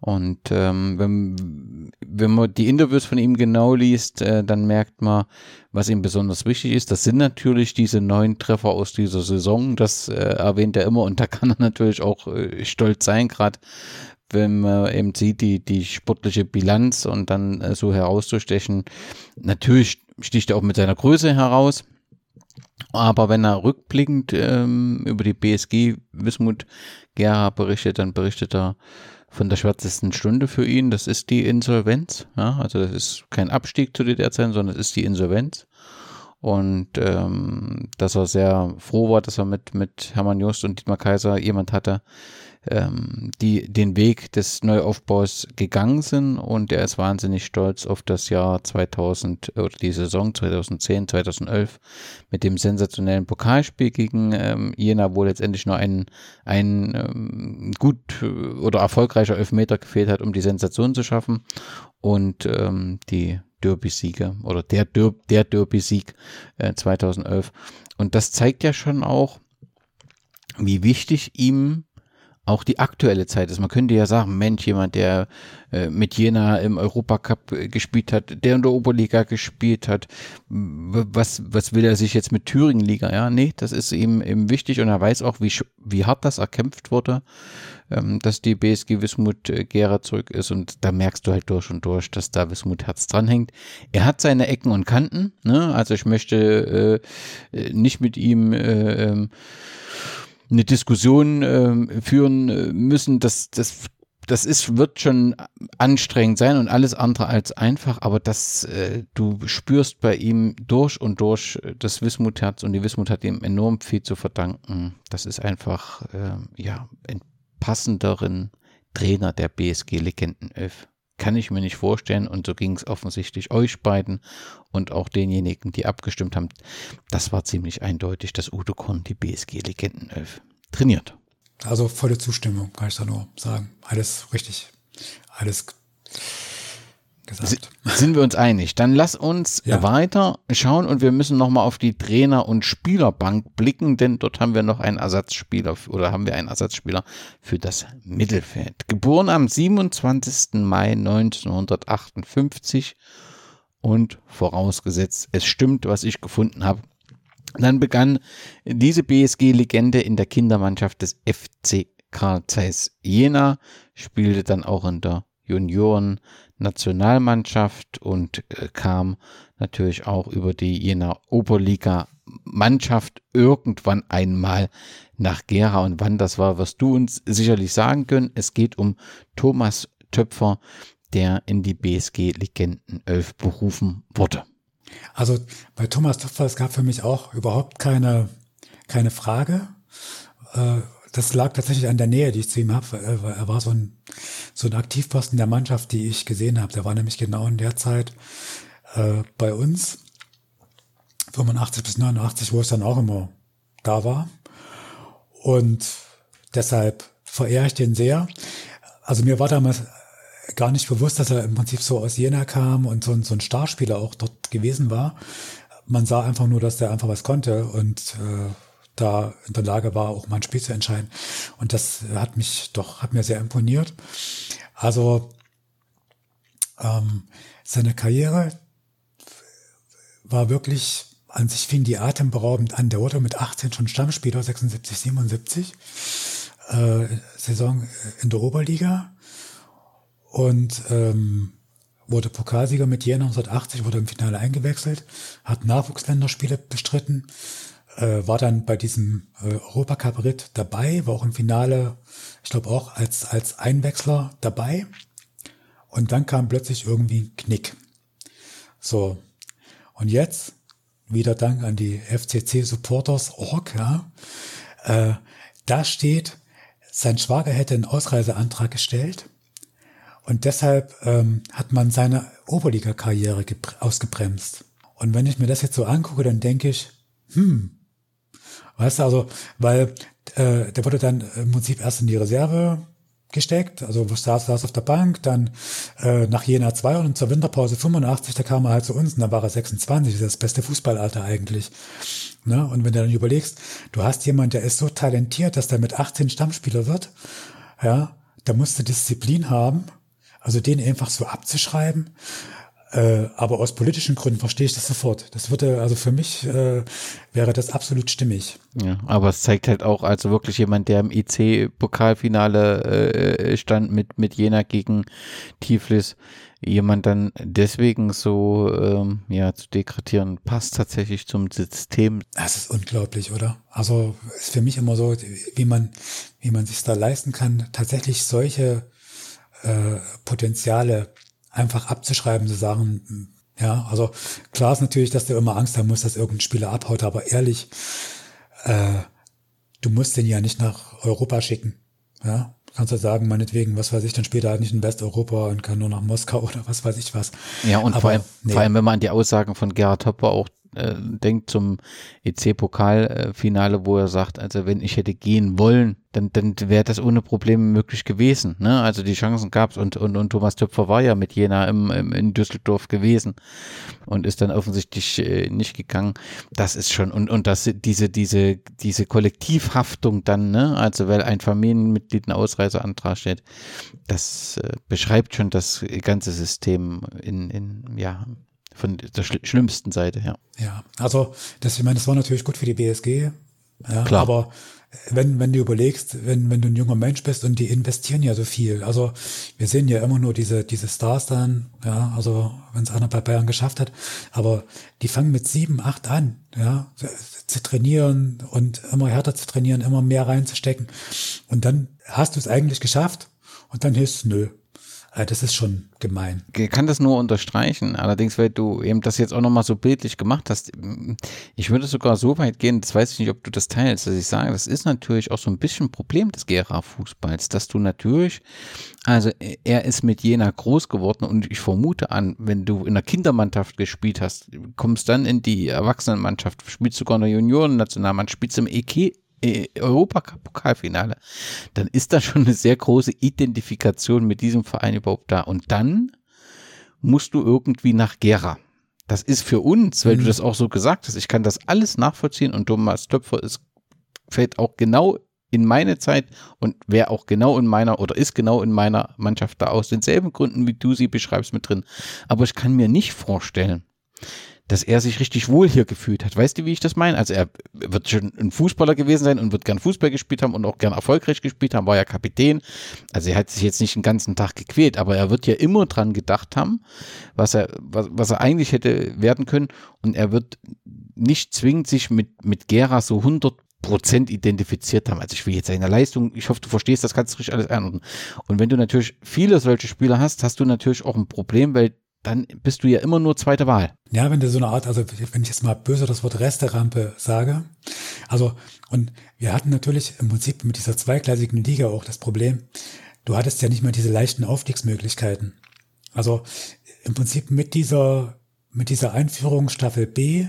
Und ähm, wenn, wenn man die Interviews von ihm genau liest, äh, dann merkt man, was ihm besonders wichtig ist. Das sind natürlich diese neun Treffer aus dieser Saison. Das äh, erwähnt er immer und da kann er natürlich auch äh, stolz sein, gerade wenn man eben sieht, die, die sportliche Bilanz und dann äh, so herauszustechen. Natürlich sticht er auch mit seiner Größe heraus. Aber wenn er rückblickend ähm, über die BSG Wismut Gera berichtet, dann berichtet er von der schwärzesten Stunde für ihn. Das ist die Insolvenz. Ja, also das ist kein Abstieg zu der Zeit, sondern es ist die Insolvenz. Und ähm, dass er sehr froh war, dass er mit, mit Hermann Just und Dietmar Kaiser jemand hatte, ähm, die den Weg des Neuaufbaus gegangen sind und er ist wahnsinnig stolz auf das Jahr 2000 oder die Saison 2010, 2011 mit dem sensationellen Pokalspiel gegen ähm, Jena, wo letztendlich nur ein, ein ähm, gut äh, oder erfolgreicher Elfmeter gefehlt hat, um die Sensation zu schaffen und ähm, die Derby-Siege oder der, Der der Derby-Sieg äh, 2011. Und das zeigt ja schon auch, wie wichtig ihm auch die aktuelle Zeit ist. Man könnte ja sagen, Mensch, jemand, der äh, mit Jena im Europacup äh, gespielt hat, der in der Oberliga gespielt hat, was, was will er sich jetzt mit Thüringen-Liga? Ja, nee, das ist ihm, ihm wichtig und er weiß auch, wie, wie hart das erkämpft wurde, ähm, dass die BSG Wismut äh, Gera zurück ist und da merkst du halt durch und durch, dass da Wismut Herz dranhängt. Er hat seine Ecken und Kanten, ne? also ich möchte äh, äh nicht mit ihm äh, ähm, eine Diskussion äh, führen müssen, das, das, das ist, wird schon anstrengend sein und alles andere als einfach, aber das, äh, du spürst bei ihm durch und durch das Wismut-Herz und die Wismut hat ihm enorm viel zu verdanken. Das ist einfach, äh, ja, ein passenderen Trainer der BSG Legenden 11 kann ich mir nicht vorstellen. Und so ging es offensichtlich euch beiden und auch denjenigen, die abgestimmt haben. Das war ziemlich eindeutig, dass Udo Korn die BSG Legenden 11 trainiert. Also volle Zustimmung, kann ich da nur sagen. Alles richtig. Alles gesagt. Sind wir uns einig? Dann lass uns ja. weiter schauen und wir müssen nochmal auf die Trainer- und Spielerbank blicken, denn dort haben wir noch einen Ersatzspieler oder haben wir einen Ersatzspieler für das Mittelfeld. Geboren am 27. Mai 1958 und vorausgesetzt, es stimmt, was ich gefunden habe. Dann begann diese BSG-Legende in der Kindermannschaft des FC Karl Zeiss Jena, spielte dann auch in der Junioren Nationalmannschaft und äh, kam natürlich auch über die Jena Oberliga Mannschaft irgendwann einmal nach Gera und wann das war, wirst du uns sicherlich sagen können. Es geht um Thomas Töpfer, der in die BSG Legenden 11 berufen wurde? Also bei Thomas Topfer, es gab für mich auch überhaupt keine, keine Frage. Äh, das lag tatsächlich an der Nähe, die ich zu ihm habe. Er war so ein, so ein Aktivposten der Mannschaft, die ich gesehen habe. Der war nämlich genau in der Zeit äh, bei uns, 85 bis 89, wo ich dann auch immer da war. Und deshalb verehre ich den sehr. Also mir war damals gar nicht bewusst, dass er im Prinzip so aus Jena kam und so, so ein Starspieler auch dort gewesen war. Man sah einfach nur, dass der einfach was konnte und äh, da in der Lage war, auch mal ein Spiel zu entscheiden. Und das hat mich doch, hat mir sehr imponiert. Also ähm, seine Karriere war wirklich, an sich fing die atemberaubend an. Der wurde mit 18 schon Stammspieler, 76, 77, äh, Saison in der Oberliga und ähm, wurde Pokalsieger mit Jena 1980, wurde im Finale eingewechselt, hat Nachwuchsländerspiele bestritten, äh, war dann bei diesem äh, Europacup-Ritt dabei, war auch im Finale, ich glaube auch als, als Einwechsler dabei. Und dann kam plötzlich irgendwie ein Knick. So. Und jetzt, wieder Dank an die FCC Supporters Org, ja, äh, da steht, sein Schwager hätte einen Ausreiseantrag gestellt und deshalb ähm, hat man seine Oberliga-Karriere ausgebremst. Und wenn ich mir das jetzt so angucke, dann denke ich, hm, weißt du, also, weil äh, der wurde dann im Prinzip erst in die Reserve gesteckt, also saß, saß auf der Bank, dann äh, nach Jena 2 und zur Winterpause 85, da kam er halt zu uns und dann war er 26, das ist das beste Fußballalter eigentlich. Ne? Und wenn du dann überlegst, du hast jemand, der ist so talentiert, dass der mit 18 Stammspieler wird, ja, da musst du Disziplin haben also den einfach so abzuschreiben. Äh, aber aus politischen Gründen verstehe ich das sofort. Das würde, also für mich äh, wäre das absolut stimmig. Ja, aber es zeigt halt auch, also wirklich jemand, der im IC-Pokalfinale äh, stand mit, mit Jena gegen Tiflis, jemand dann deswegen so ähm, ja zu degradieren, passt tatsächlich zum System. Das ist unglaublich, oder? Also ist für mich immer so, wie man, wie man sich da leisten kann, tatsächlich solche äh, Potenziale einfach abzuschreiben, zu sagen, ja, also klar ist natürlich, dass du immer Angst haben musst, dass irgendein Spieler abhaut, aber ehrlich, äh, du musst den ja nicht nach Europa schicken. Ja, kannst du sagen, meinetwegen, was weiß ich, dann später halt nicht in Westeuropa und kann nur nach Moskau oder was weiß ich was. Ja, und aber, vor, allem, nee. vor allem, wenn man an die Aussagen von Gerhard Hopper auch äh, denkt zum EC-Pokalfinale, wo er sagt, also wenn ich hätte gehen wollen, dann, dann wäre das ohne Probleme möglich gewesen. Ne? Also die Chancen gab es und, und, und Thomas Töpfer war ja mit Jena im, im, in Düsseldorf gewesen und ist dann offensichtlich äh, nicht gegangen. Das ist schon, und, und das, diese, diese, diese Kollektivhaftung dann, ne? also weil ein Familienmitglied einen Ausreiseantrag stellt, das äh, beschreibt schon das ganze System in, in ja, von der schl schlimmsten Seite, ja. Ja, also das, ich meine, das war natürlich gut für die BSG, ja, Klar. aber wenn, wenn du überlegst, wenn, wenn du ein junger Mensch bist und die investieren ja so viel. Also wir sehen ja immer nur diese, diese Stars dann, ja, also wenn es einer bei Bayern geschafft hat, aber die fangen mit sieben, acht an, ja, zu trainieren und immer härter zu trainieren, immer mehr reinzustecken. Und dann hast du es eigentlich geschafft und dann hilfst du, nö, äh, das ist schon gemein. Ich kann das nur unterstreichen. Allerdings, weil du eben das jetzt auch nochmal so bildlich gemacht hast, ich würde sogar so weit gehen, das weiß ich nicht, ob du das teilst, dass ich sage, das ist natürlich auch so ein bisschen ein Problem des GRA-Fußballs, dass du natürlich, also er ist mit Jena groß geworden und ich vermute an, wenn du in der Kindermannschaft gespielt hast, kommst dann in die Erwachsenenmannschaft, spielst sogar in der Juniorennationalmannschaft, spielst im EK äh, Europapokalfinale, dann ist da schon eine sehr große Identifikation mit diesem Verein überhaupt da. Und dann musst du irgendwie nach Gera. Das ist für uns, weil mhm. du das auch so gesagt hast, ich kann das alles nachvollziehen und Thomas Töpfer ist, fällt auch genau in meine Zeit und wäre auch genau in meiner oder ist genau in meiner Mannschaft da aus denselben Gründen, wie du sie beschreibst, mit drin. Aber ich kann mir nicht vorstellen, dass er sich richtig wohl hier gefühlt hat. Weißt du, wie ich das meine? Also er wird schon ein Fußballer gewesen sein und wird gern Fußball gespielt haben und auch gern erfolgreich gespielt haben, war ja Kapitän. Also er hat sich jetzt nicht den ganzen Tag gequält, aber er wird ja immer dran gedacht haben, was er, was, was er eigentlich hätte werden können und er wird nicht zwingend sich mit, mit Gera so 100 Prozent identifiziert haben. Also ich will jetzt seine Leistung, ich hoffe, du verstehst, das kannst du richtig alles einordnen. Und wenn du natürlich viele solche Spieler hast, hast du natürlich auch ein Problem, weil dann bist du ja immer nur zweite Wahl. Ja, wenn du so eine Art, also wenn ich jetzt mal böse das Wort Resterampe sage, also und wir hatten natürlich im Prinzip mit dieser zweigleisigen Liga auch das Problem, du hattest ja nicht mehr diese leichten Aufstiegsmöglichkeiten. Also im Prinzip mit dieser mit dieser Einführung Staffel B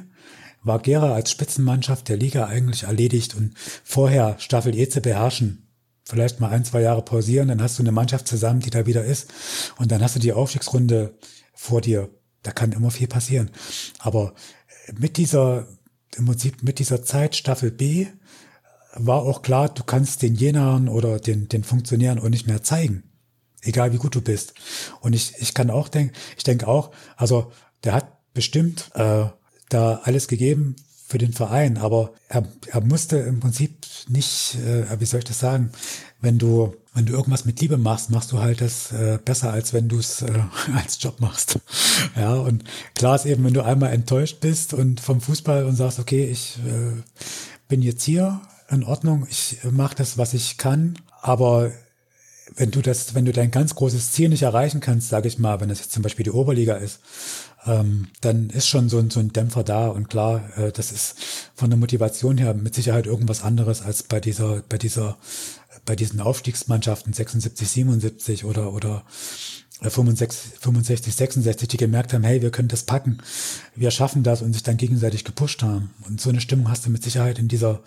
war Gera als Spitzenmannschaft der Liga eigentlich erledigt und vorher Staffel E zu beherrschen, vielleicht mal ein, zwei Jahre pausieren, dann hast du eine Mannschaft zusammen, die da wieder ist und dann hast du die Aufstiegsrunde vor dir. Da kann immer viel passieren. Aber mit dieser, im Prinzip mit dieser Zeit Staffel B war auch klar, du kannst den Jenern oder den, den Funktionären auch nicht mehr zeigen. Egal wie gut du bist. Und ich, ich kann auch denken, ich denke auch, also der hat bestimmt äh, da alles gegeben für den Verein, aber er, er musste im Prinzip nicht, äh, wie soll ich das sagen, wenn du wenn du irgendwas mit Liebe machst, machst du halt das äh, besser, als wenn du es äh, als Job machst. Ja, und klar ist eben, wenn du einmal enttäuscht bist und vom Fußball und sagst, okay, ich äh, bin jetzt hier in Ordnung, ich mache das, was ich kann, aber wenn du das, wenn du dein ganz großes Ziel nicht erreichen kannst, sage ich mal, wenn das jetzt zum Beispiel die Oberliga ist, ähm, dann ist schon so ein, so ein Dämpfer da und klar, äh, das ist von der Motivation her mit Sicherheit irgendwas anderes als bei dieser, bei dieser bei diesen Aufstiegsmannschaften 76, 77 oder, oder 65, 65, 66, die gemerkt haben, hey, wir können das packen, wir schaffen das und sich dann gegenseitig gepusht haben. Und so eine Stimmung hast du mit Sicherheit in dieser,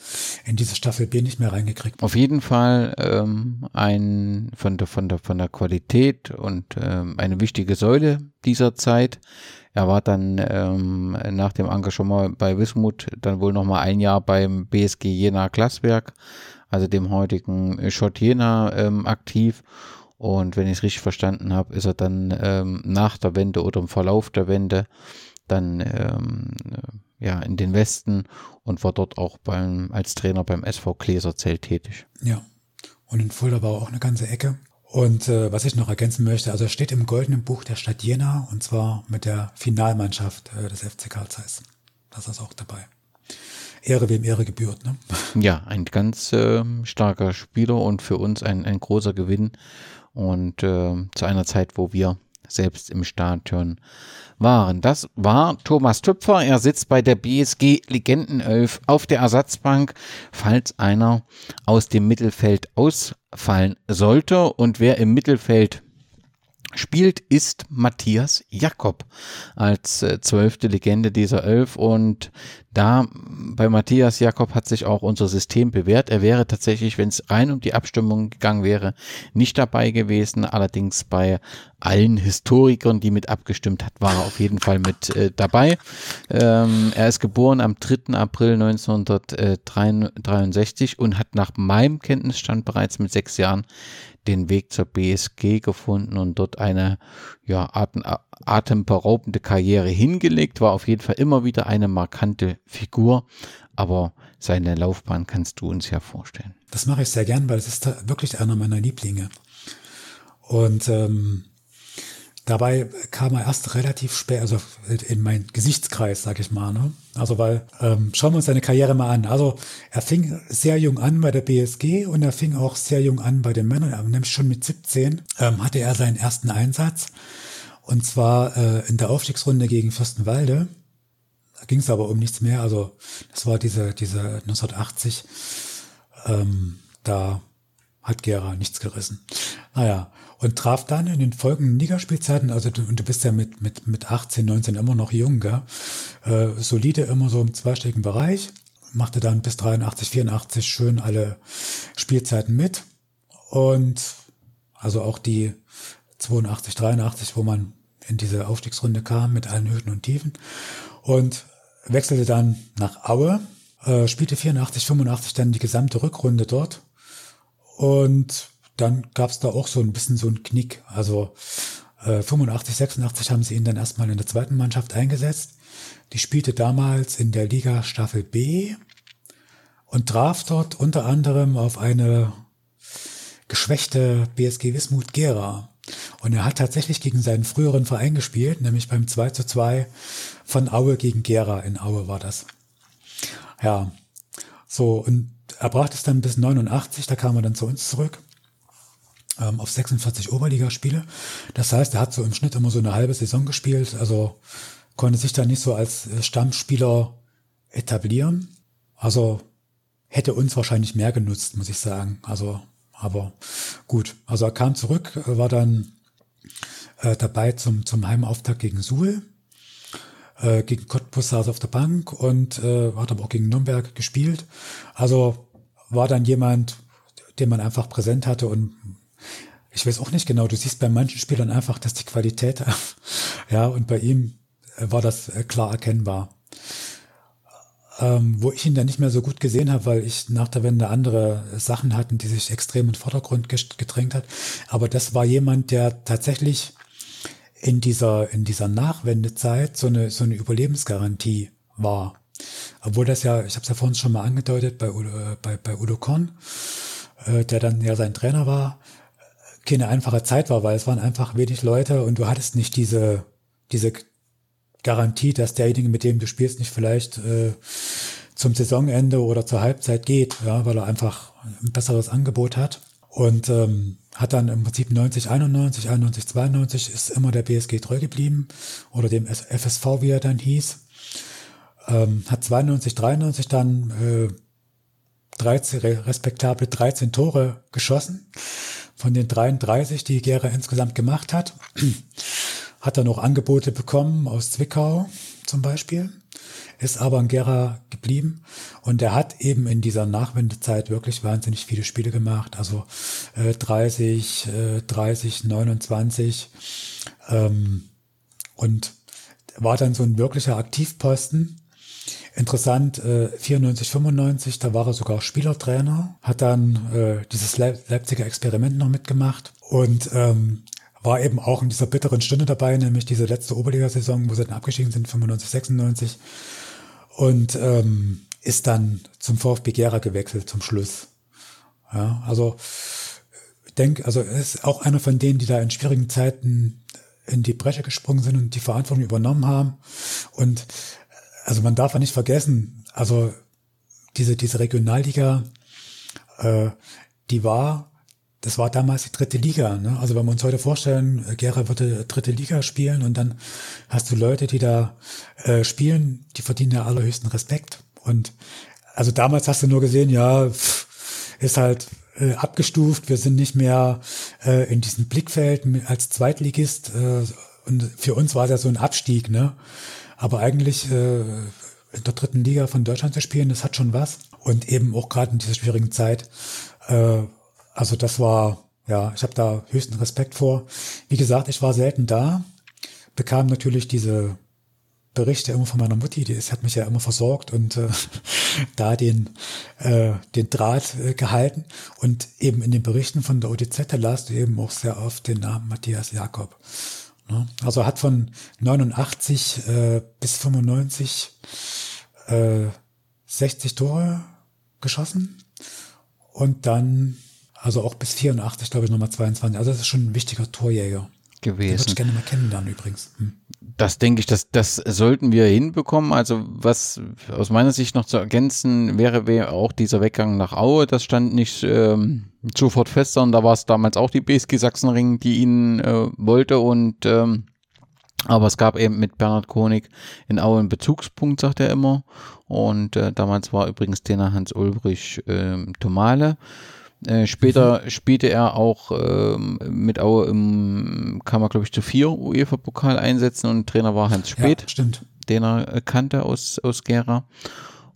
in diese Staffel B nicht mehr reingekriegt. Auf jeden Fall ähm, ein von der, von der, von der Qualität und ähm, eine wichtige Säule dieser Zeit. Er war dann ähm, nach dem Engagement bei Wismut dann wohl noch mal ein Jahr beim BSG Jena Glaswerk also dem heutigen Schott Jena, ähm, aktiv. Und wenn ich es richtig verstanden habe, ist er dann ähm, nach der Wende oder im Verlauf der Wende dann ähm, äh, ja in den Westen und war dort auch beim als Trainer beim SV Gläserzelt tätig. Ja. Und in Fulda war auch eine ganze Ecke. Und äh, was ich noch ergänzen möchte, also er steht im goldenen Buch der Stadt Jena und zwar mit der Finalmannschaft äh, des FC Karl Zeiss. Das ist auch dabei. Ehre wem Ehre gebührt. Ne? Ja, ein ganz äh, starker Spieler und für uns ein, ein großer Gewinn. Und äh, zu einer Zeit, wo wir selbst im Stadion waren. Das war Thomas Tüpfer. Er sitzt bei der BSG Legendenelf auf der Ersatzbank, falls einer aus dem Mittelfeld ausfallen sollte. Und wer im Mittelfeld spielt, ist Matthias Jakob als äh, zwölfte Legende dieser Elf. Und da bei Matthias Jakob hat sich auch unser System bewährt. Er wäre tatsächlich, wenn es rein um die Abstimmung gegangen wäre, nicht dabei gewesen. Allerdings bei allen Historikern, die mit abgestimmt hat, war er auf jeden Fall mit äh, dabei. Ähm, er ist geboren am 3. April 1963 und hat nach meinem Kenntnisstand bereits mit sechs Jahren den Weg zur BSG gefunden und dort eine ja, atem, atemberaubende Karriere hingelegt, war auf jeden Fall immer wieder eine markante Figur, aber seine Laufbahn kannst du uns ja vorstellen. Das mache ich sehr gern, weil es ist wirklich einer meiner Lieblinge. Und ähm, Dabei kam er erst relativ spät, also in meinen Gesichtskreis, sag ich mal. Ne? Also weil, ähm, schauen wir uns seine Karriere mal an. Also er fing sehr jung an bei der BSG und er fing auch sehr jung an bei den Männern. Nämlich schon mit 17 ähm, hatte er seinen ersten Einsatz. Und zwar äh, in der Aufstiegsrunde gegen Fürstenwalde. Da ging es aber um nichts mehr. Also das war diese, diese 1980. Ähm, da hat Gera nichts gerissen. Naja, und traf dann in den folgenden Ligaspielzeiten, also du, du bist ja mit, mit, mit 18, 19 immer noch jung, gell? Äh, solide immer so im zweistelligen Bereich, machte dann bis 83, 84 schön alle Spielzeiten mit und also auch die 82, 83, wo man in diese Aufstiegsrunde kam mit allen Höhen und Tiefen und wechselte dann nach Aue, äh, spielte 84, 85 dann die gesamte Rückrunde dort und dann gab es da auch so ein bisschen so einen Knick. Also äh, 85, 86 haben sie ihn dann erstmal in der zweiten Mannschaft eingesetzt. Die spielte damals in der Liga Staffel B und traf dort unter anderem auf eine geschwächte BSG Wismut Gera. Und er hat tatsächlich gegen seinen früheren Verein gespielt, nämlich beim 2 zu 2 von Aue gegen Gera. In Aue war das. Ja, So, und er brachte es dann bis 89, da kam er dann zu uns zurück ähm, auf 46 Oberligaspiele. Das heißt, er hat so im Schnitt immer so eine halbe Saison gespielt, also konnte sich da nicht so als äh, Stammspieler etablieren. Also hätte uns wahrscheinlich mehr genutzt, muss ich sagen. Also, aber gut. Also er kam zurück, war dann äh, dabei zum, zum Heimauftakt gegen Suhl. Äh, gegen Cottbus saß auf der Bank und äh, hat aber auch gegen Nürnberg gespielt. Also war dann jemand, den man einfach präsent hatte und ich weiß auch nicht genau, du siehst bei manchen Spielern einfach, dass die Qualität, ja, und bei ihm war das äh, klar erkennbar. Ähm, wo ich ihn dann nicht mehr so gut gesehen habe, weil ich nach der Wende andere Sachen hatten, die sich extrem in den Vordergrund gedrängt hat. Aber das war jemand, der tatsächlich in dieser, in dieser Nachwendezeit so eine, so eine Überlebensgarantie war. Obwohl das ja, ich habe es ja vorhin schon mal angedeutet, bei, äh, bei, bei Udo Korn, äh, der dann ja sein Trainer war, keine einfache Zeit war, weil es waren einfach wenig Leute und du hattest nicht diese, diese Garantie, dass derjenige, mit dem du spielst, nicht vielleicht äh, zum Saisonende oder zur Halbzeit geht, ja, weil er einfach ein besseres Angebot hat. Und ähm, hat dann im Prinzip 90, 91, 91, 92 ist immer der BSG treu geblieben oder dem FSV, wie er dann hieß. Ähm, hat 92, 93 dann äh, 13, respektable 13 Tore geschossen. Von den 33, die Gera insgesamt gemacht hat, hat er noch Angebote bekommen aus Zwickau zum Beispiel, ist aber in Gera geblieben. Und er hat eben in dieser Nachwendezeit wirklich wahnsinnig viele Spiele gemacht, also äh, 30, äh, 30, 29 ähm, und war dann so ein wirklicher Aktivposten Interessant, äh, 94, 95, da war er sogar Spielertrainer, hat dann äh, dieses Leipziger Experiment noch mitgemacht und ähm, war eben auch in dieser bitteren Stunde dabei, nämlich diese letzte Oberligasaison, wo sie dann abgestiegen sind, 95, 96 und ähm, ist dann zum VfB Gera gewechselt zum Schluss. Ja, also ich denke, also ist auch einer von denen, die da in schwierigen Zeiten in die Bresche gesprungen sind und die Verantwortung übernommen haben. Und also man darf ja nicht vergessen, also diese, diese Regionalliga, äh, die war, das war damals die dritte Liga. Ne? Also wenn wir uns heute vorstellen, Gera würde dritte Liga spielen und dann hast du Leute, die da äh, spielen, die verdienen ja allerhöchsten Respekt. Und also damals hast du nur gesehen, ja, pff, ist halt äh, abgestuft, wir sind nicht mehr äh, in diesem Blickfeld als Zweitligist. Äh, und für uns war es ja so ein Abstieg, ne? Aber eigentlich äh, in der dritten Liga von Deutschland zu spielen, das hat schon was. Und eben auch gerade in dieser schwierigen Zeit. Äh, also das war, ja, ich habe da höchsten Respekt vor. Wie gesagt, ich war selten da, bekam natürlich diese Berichte immer von meiner Mutti, die ist, hat mich ja immer versorgt und äh, da den, äh, den Draht äh, gehalten. Und eben in den Berichten von der ODZ, da las du eben auch sehr oft den Namen Matthias Jakob. Ne? Also hat von 89 äh, bis 95 äh, 60 Tore geschossen und dann, also auch bis 84, glaube ich, nochmal 22. Also das ist schon ein wichtiger Torjäger. Gewesen. Den würde ich gerne mal kennenlernen übrigens. Hm. Das denke ich, das, das sollten wir hinbekommen. Also was aus meiner Sicht noch zu ergänzen wäre, wäre auch dieser Weggang nach Aue. Das stand nicht ähm, sofort fest, sondern da war es damals auch die BSG Sachsenring, die ihn äh, wollte und ähm, aber es gab eben mit Bernhard Konig in Aue einen Bezugspunkt, sagt er immer. Und äh, damals war übrigens Trainer Hans Ulbrich äh, Tomale. Äh, später spielte er auch ähm, mit Aue im, kam er glaube ich zu vier UEFA-Pokal einsetzen und Trainer war Hans Speth, ja, stimmt. den er kannte aus, aus Gera.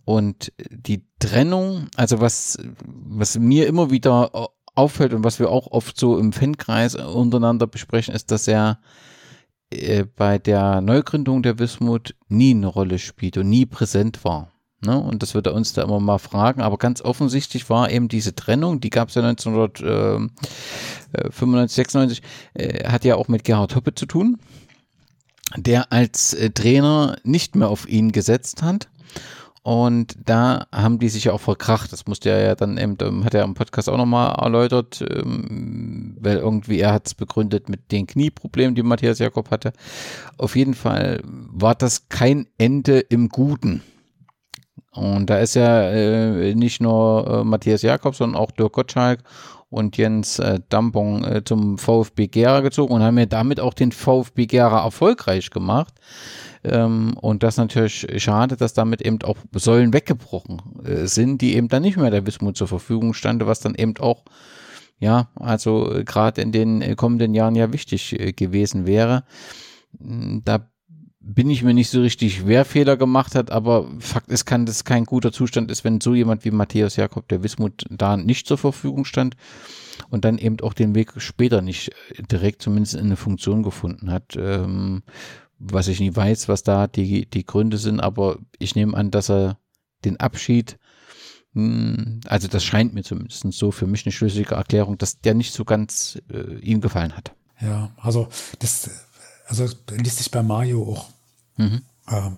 Und die Trennung, also was, was mir immer wieder auffällt und was wir auch oft so im Fankreis untereinander besprechen, ist, dass er äh, bei der Neugründung der Wismut nie eine Rolle spielt und nie präsent war. Ne? Und das wird er uns da immer mal fragen. Aber ganz offensichtlich war eben diese Trennung, die gab es ja 1995, 96, äh, hat ja auch mit Gerhard Hoppe zu tun, der als äh, Trainer nicht mehr auf ihn gesetzt hat. Und da haben die sich ja auch verkracht. Das musste er ja dann eben, ähm, hat er im Podcast auch nochmal erläutert, ähm, weil irgendwie er hat es begründet mit den Knieproblemen, die Matthias Jakob hatte. Auf jeden Fall war das kein Ende im Guten Und da ist ja äh, nicht nur äh, Matthias Jakob, sondern auch Dirk Gottschalk und Jens äh, Dampong äh, zum VfB Gera gezogen und haben ja damit auch den VfB Gera erfolgreich gemacht. Ähm, und das natürlich schade, dass damit eben auch Säulen weggebrochen äh, sind, die eben dann nicht mehr der Wismut zur Verfügung stande, was dann eben auch, ja, also äh, gerade in den äh, kommenden Jahren ja wichtig äh, gewesen wäre. Hm, da bin ich mir nicht so richtig, wer Fehler gemacht hat, aber Fakt ist, kann das kein guter Zustand ist, wenn so jemand wie Matthäus Jakob, der Wismut da nicht zur Verfügung stand und dann eben auch den Weg später nicht direkt zumindest in eine Funktion gefunden hat. Ähm, was ich nie weiß, was da die, die Gründe sind, aber ich nehme an, dass er den Abschied, hm, also das scheint mir zumindest so für mich eine schlüssige Erklärung, dass der nicht so ganz äh, ihm gefallen hat. Ja, also das, also liest sich bei Mario auch. Mhm. Ähm,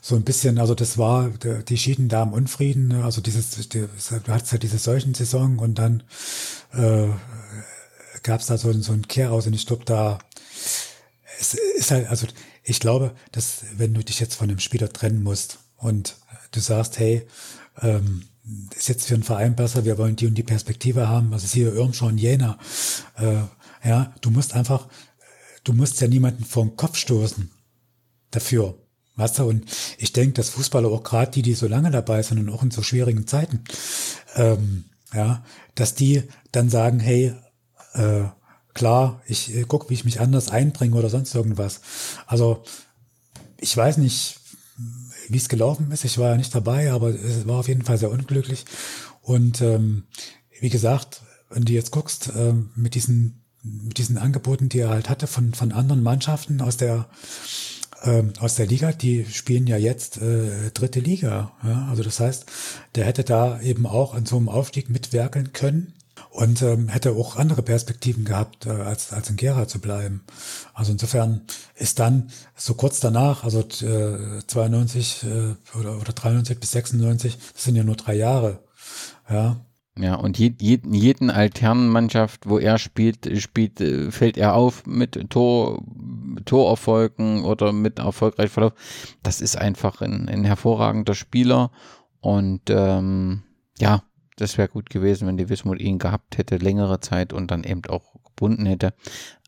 so ein bisschen, also das war, die schieden da im Unfrieden, ne? also dieses, die, du hattest ja diese Seuchensaison und dann äh, gab es da so, so ein Kehr aus und ich glaube, da es ist halt, also ich glaube, dass wenn du dich jetzt von einem Spieler trennen musst und du sagst, hey, ähm, ist jetzt für einen Verein besser, wir wollen die und die Perspektive haben, also hier Irmschau und Jena, äh, ja, du musst einfach, du musst ja niemanden vor den Kopf stoßen dafür. Weißt du, und ich denke, dass Fußballer auch gerade die, die so lange dabei sind und auch in so schwierigen Zeiten, ähm, ja, dass die dann sagen, hey, äh, klar, ich äh, gucke, wie ich mich anders einbringe oder sonst irgendwas. Also ich weiß nicht, wie es gelaufen ist. Ich war ja nicht dabei, aber es war auf jeden Fall sehr unglücklich. Und ähm, wie gesagt, wenn du jetzt guckst, ähm, mit diesen mit diesen Angeboten, die er halt hatte von von anderen Mannschaften aus der ähm, aus der Liga, die spielen ja jetzt äh, dritte Liga. Ja? Also das heißt, der hätte da eben auch an so einem Aufstieg mitwerkeln können und ähm, hätte auch andere Perspektiven gehabt, äh, als, als in Gera zu bleiben. Also insofern ist dann so kurz danach, also äh, 92 äh, oder, oder 93 bis 96, das sind ja nur drei Jahre. Ja, ja, und je, je, jeden alternen Mannschaft, wo er spielt, spielt, äh, fällt er auf mit Tor, Torerfolgen oder mit erfolgreich Verlauf. Das ist einfach ein, ein hervorragender Spieler und ähm, ja, das wäre gut gewesen, wenn die Wismut ihn gehabt hätte, längere Zeit und dann eben auch gebunden hätte.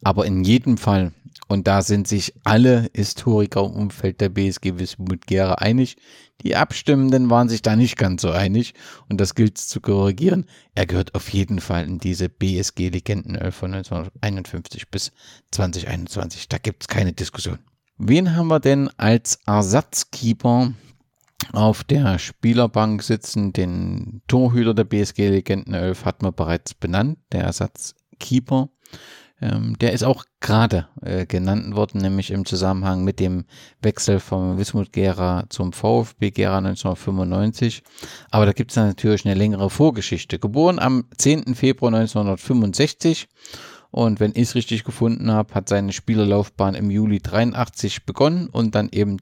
Aber in jedem Fall, und da sind sich alle Historiker im Umfeld der BSG Wismut Gera einig, die Abstimmenden waren sich da nicht ganz so einig und das gilt zu korrigieren. Er gehört auf jeden Fall in diese BSG Legendenelf von 1951 bis 2021. Da gibt es keine Diskussion. Wen haben wir denn als Ersatzkeeper auf der Spielerbank sitzen. Den Torhüter der BSG Legenden 11 hat man bereits benannt, der Ersatzkeeper. Ähm, der ist auch gerade äh, genannt worden, nämlich im Zusammenhang mit dem Wechsel vom Wismut Gera zum VfB Gera 1995. Aber da gibt es natürlich eine längere Vorgeschichte. Geboren am 10. Februar 1965 und wenn ich es richtig gefunden habe, hat seine Spielerlaufbahn im Juli 83 begonnen und dann eben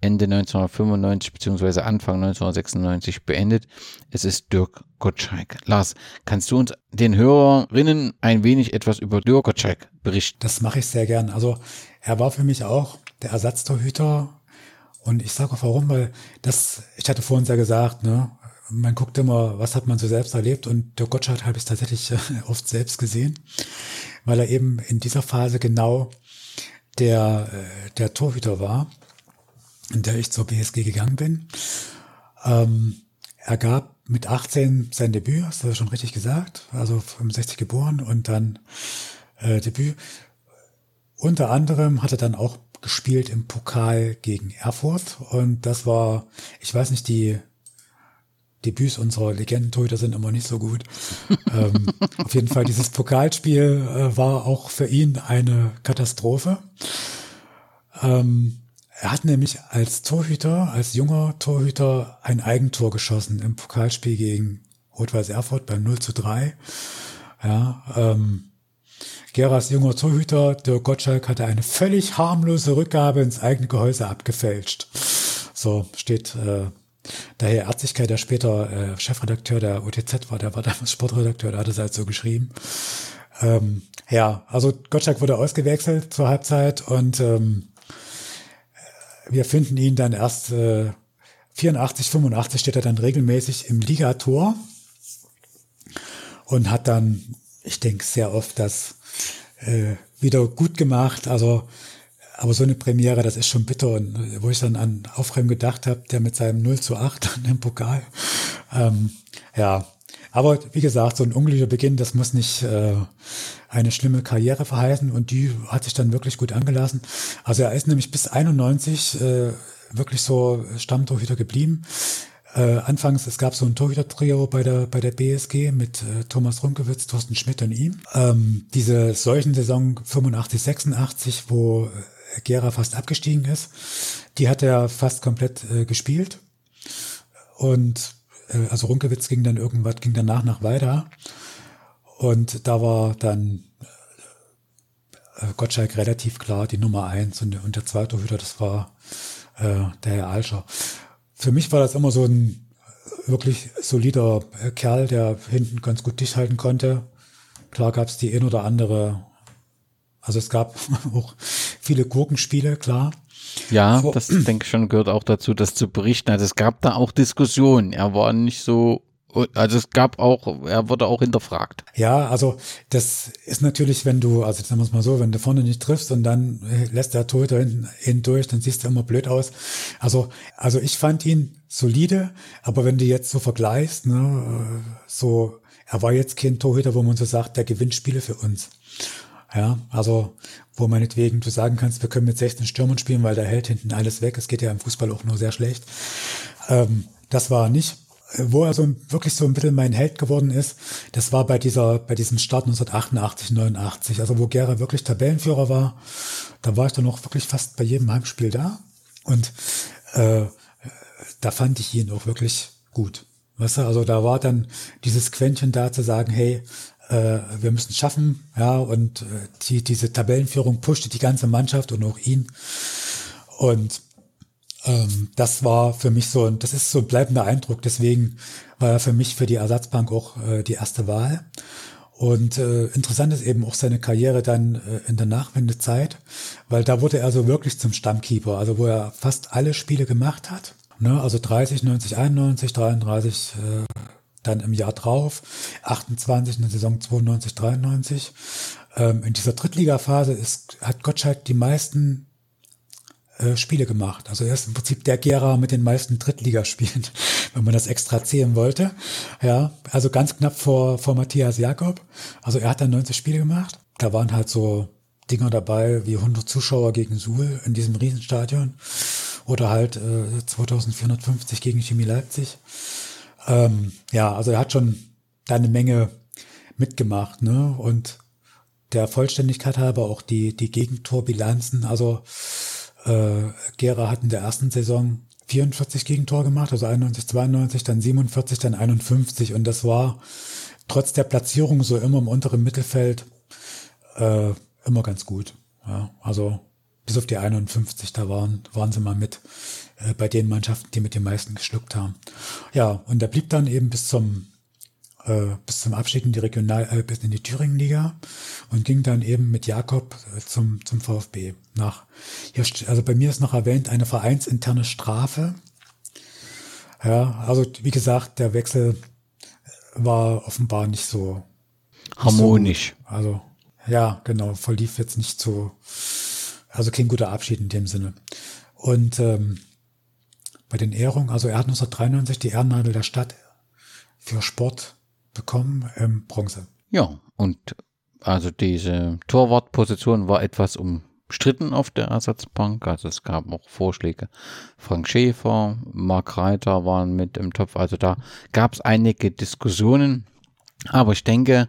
Ende 1995 bzw. Anfang 1996 beendet. Es ist Dirk Gottschalk. Lars, kannst du uns den Hörerinnen ein wenig etwas über Dirk Gottschalk berichten? Das mache ich sehr gern. Also er war für mich auch der Ersatztorhüter und ich sage auch warum, weil das, ich hatte vorhin ja gesagt, ne, man guckt immer, was hat man so selbst erlebt und der Gottschalk habe ich tatsächlich äh, oft selbst gesehen, weil er eben in dieser Phase genau der, äh, der Torhüter war, in der ich zur BSG gegangen bin. Ähm, er gab mit 18 sein Debüt, hast du schon richtig gesagt, also 65 geboren und dann äh, Debüt. Unter anderem hat er dann auch gespielt im Pokal gegen Erfurt und das war, ich weiß nicht, die Debüts unserer Legendentorhüter sind immer nicht so gut. ähm, auf jeden Fall, dieses Pokalspiel äh, war auch für ihn eine Katastrophe. Ähm, er hat nämlich als Torhüter, als junger Torhüter ein Eigentor geschossen im Pokalspiel gegen Rot-Weiß Erfurt beim 0 zu 3. Ja, ähm, Geras junger Torhüter, der Gottschalk, hatte eine völlig harmlose Rückgabe ins eigene Gehäuse abgefälscht. So steht äh, Daher Erzigkeit, der später äh, Chefredakteur der OTZ war, der war damals Sportredakteur, der hat es halt so geschrieben. Ähm, ja, also Gottschalk wurde ausgewechselt zur Halbzeit und ähm, wir finden ihn dann erst äh, 84, 85 steht er dann regelmäßig im Ligator und hat dann, ich denke, sehr oft das äh, wieder gut gemacht. Also, aber so eine Premiere, das ist schon bitter. Und wo ich dann an Aufreim gedacht habe, der mit seinem 0 zu 8 im Pokal. Ähm, ja, aber wie gesagt, so ein unglücklicher Beginn, das muss nicht äh, eine schlimme Karriere verheißen und die hat sich dann wirklich gut angelassen. Also er ist nämlich bis 91 äh, wirklich so Stammtorhüter geblieben. Äh, anfangs, es gab so ein Torhüter-Trio bei der, bei der BSG mit äh, Thomas Runkewitz, Thorsten Schmidt und ihm. Ähm, diese Seuchensaison 85, 86, wo äh, Gera fast abgestiegen ist, die hat er fast komplett äh, gespielt. Und äh, also Runkewitz ging dann irgendwas, ging danach nach weiter. Und da war dann äh, Gottschalk relativ klar die Nummer eins und, und der zweite Hüter, das war äh, der Herr Alscher. Für mich war das immer so ein wirklich solider äh, Kerl, der hinten ganz gut dicht halten konnte. Klar gab es die ein oder andere, also es gab auch viele Gurkenspiele, klar. Ja, das denke ich schon gehört auch dazu, das zu berichten. Also es gab da auch Diskussionen. Er war nicht so, also es gab auch, er wurde auch hinterfragt. Ja, also das ist natürlich, wenn du, also sagen wir es mal so, wenn du vorne nicht triffst und dann lässt der Torhüter hinten, hinten durch, dann siehst du immer blöd aus. Also, also ich fand ihn solide, aber wenn du jetzt so vergleichst, ne, so, er war jetzt kein Torhüter, wo man so sagt, der gewinnt Spiele für uns. Ja, also wo meinetwegen du sagen kannst, wir können mit 16 Stürmern spielen, weil der hält hinten alles weg. Es geht ja im Fußball auch nur sehr schlecht. Ähm, das war nicht. Wo er so wirklich so ein bisschen mein Held geworden ist, das war bei dieser, bei diesem Start 1988, 89, also wo Gera wirklich Tabellenführer war. Da war ich dann auch wirklich fast bei jedem Heimspiel da. Und äh, da fand ich ihn auch wirklich gut. Weißt du, also da war dann dieses Quäntchen da zu sagen, hey, äh, wir müssen es schaffen, ja, und äh, die, diese Tabellenführung pushte die ganze Mannschaft und auch ihn. Und ähm, das war für mich so, das ist so ein bleibender Eindruck. Deswegen war er für mich für die Ersatzbank auch äh, die erste Wahl. Und äh, interessant ist eben auch seine Karriere dann äh, in der Nachwendezeit, weil da wurde er so wirklich zum Stammkeeper, also wo er fast alle Spiele gemacht hat. Ne? Also 30, 90, 91, 33, äh, dann im Jahr drauf, 28 in der Saison 92, 93. Ähm, in dieser Drittligaphase ist, hat Gottschalk die meisten äh, Spiele gemacht. Also er ist im Prinzip der Gera mit den meisten Drittligaspielen, wenn man das extra zählen wollte. Ja, also ganz knapp vor, vor Matthias Jakob. Also er hat dann 90 Spiele gemacht. Da waren halt so Dinger dabei wie 100 Zuschauer gegen Suhl in diesem Riesenstadion oder halt äh, 2450 gegen Chemie Leipzig. Ähm, ja, also er hat schon da eine Menge mitgemacht, ne? Und der Vollständigkeit halber auch die, die Gegentorbilanzen. Also äh, Gera hat in der ersten Saison 44 Gegentore gemacht, also 91, 92, dann 47, dann 51. Und das war trotz der Platzierung so immer im unteren Mittelfeld äh, immer ganz gut. Ja, also bis auf die 51, da waren, waren sie mal mit äh, bei den Mannschaften, die mit den meisten geschluckt haben. Ja, und er blieb dann eben bis zum äh, bis zum Abstieg in die Regional, äh, bis in die Thüringen-Liga und ging dann eben mit Jakob äh, zum, zum VfB nach. Hier, also bei mir ist noch erwähnt eine vereinsinterne Strafe. Ja, also wie gesagt, der Wechsel war offenbar nicht so harmonisch. So, also ja, genau, verlief jetzt nicht so, also kein guter Abschied in dem Sinne. Und ähm, bei den Ehrungen, also er hat 1993 die Ehrennadel der Stadt für Sport bekommen, ähm, Bronze. Ja, und also diese Torwartposition war etwas umstritten auf der Ersatzbank. Also es gab auch Vorschläge. Frank Schäfer, Mark Reiter waren mit im Topf. Also da gab es einige Diskussionen. Aber ich denke,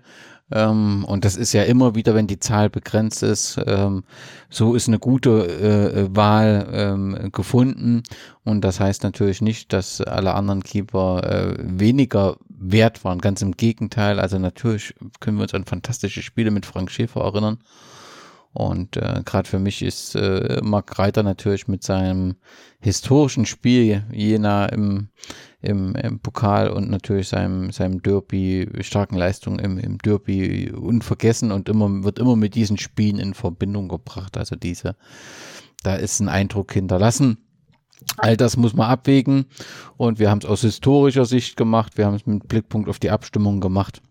ähm, und das ist ja immer wieder, wenn die Zahl begrenzt ist, ähm, so ist eine gute äh, Wahl ähm, gefunden. Und das heißt natürlich nicht, dass alle anderen Keeper äh, weniger wert waren. Ganz im Gegenteil. Also natürlich können wir uns an fantastische Spiele mit Frank Schäfer erinnern. Und äh, gerade für mich ist äh, Marc Reiter natürlich mit seinem historischen Spiel Jena im, im, im Pokal und natürlich seinem, seinem Derby, starken Leistungen im, im Derby unvergessen und immer, wird immer mit diesen Spielen in Verbindung gebracht. Also diese, da ist ein Eindruck hinterlassen. All das muss man abwägen und wir haben es aus historischer Sicht gemacht, wir haben es mit Blickpunkt auf die Abstimmung gemacht.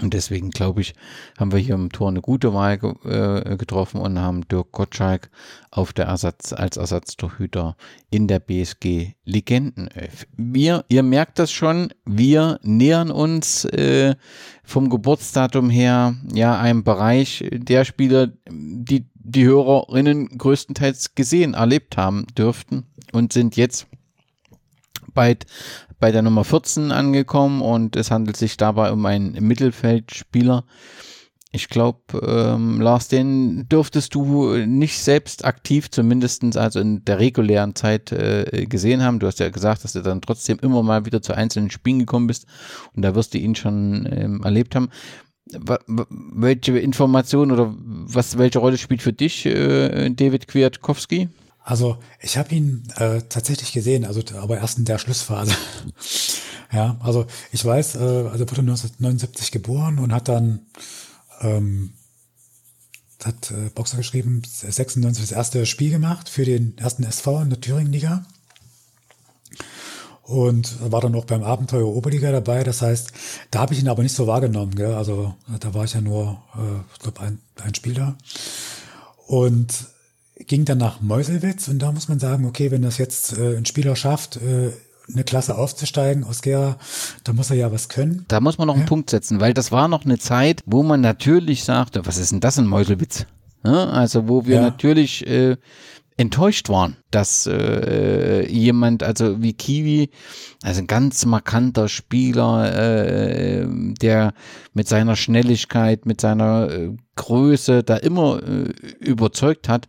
Und deswegen glaube ich, haben wir hier im Tor eine gute Wahl äh, getroffen und haben Dirk Gottschalk auf der Ersatz, als Ersatztorhüter in der BSG Legendenelf. Wir, ihr merkt das schon, wir nähern uns äh, vom Geburtsdatum her ja einem Bereich der Spieler, die die Hörerinnen größtenteils gesehen, erlebt haben dürften und sind jetzt bald bei der Nummer 14 angekommen und es handelt sich dabei um einen Mittelfeldspieler. Ich glaube, ähm, Lars, den dürftest du nicht selbst aktiv, zumindestens also in der regulären Zeit äh, gesehen haben. Du hast ja gesagt, dass du dann trotzdem immer mal wieder zu einzelnen Spielen gekommen bist und da wirst du ihn schon ähm, erlebt haben. Welche Informationen oder was, welche Rolle spielt für dich äh, David Kwiatkowski? Also ich habe ihn äh, tatsächlich gesehen, also aber erst in der Schlussphase. ja, also ich weiß, äh, also wurde 1979 geboren und hat dann ähm, hat äh, Boxer geschrieben, 96 das erste Spiel gemacht für den ersten SV in der Thüringen-Liga. Und war dann auch beim Abenteuer Oberliga dabei. Das heißt, da habe ich ihn aber nicht so wahrgenommen. Gell? Also da war ich ja nur, äh, ich glaube, ein, ein Spieler. Und ging dann nach Meuselwitz und da muss man sagen, okay, wenn das jetzt äh, ein Spieler schafft, äh, eine Klasse aufzusteigen aus Gera, da muss er ja was können. Da muss man noch einen ja. Punkt setzen, weil das war noch eine Zeit, wo man natürlich sagte, was ist denn das in Meuselwitz? Ja, also wo wir ja. natürlich äh, enttäuscht waren, dass äh, jemand, also wie Kiwi, also ein ganz markanter Spieler, äh, der mit seiner Schnelligkeit, mit seiner äh, Größe da immer äh, überzeugt hat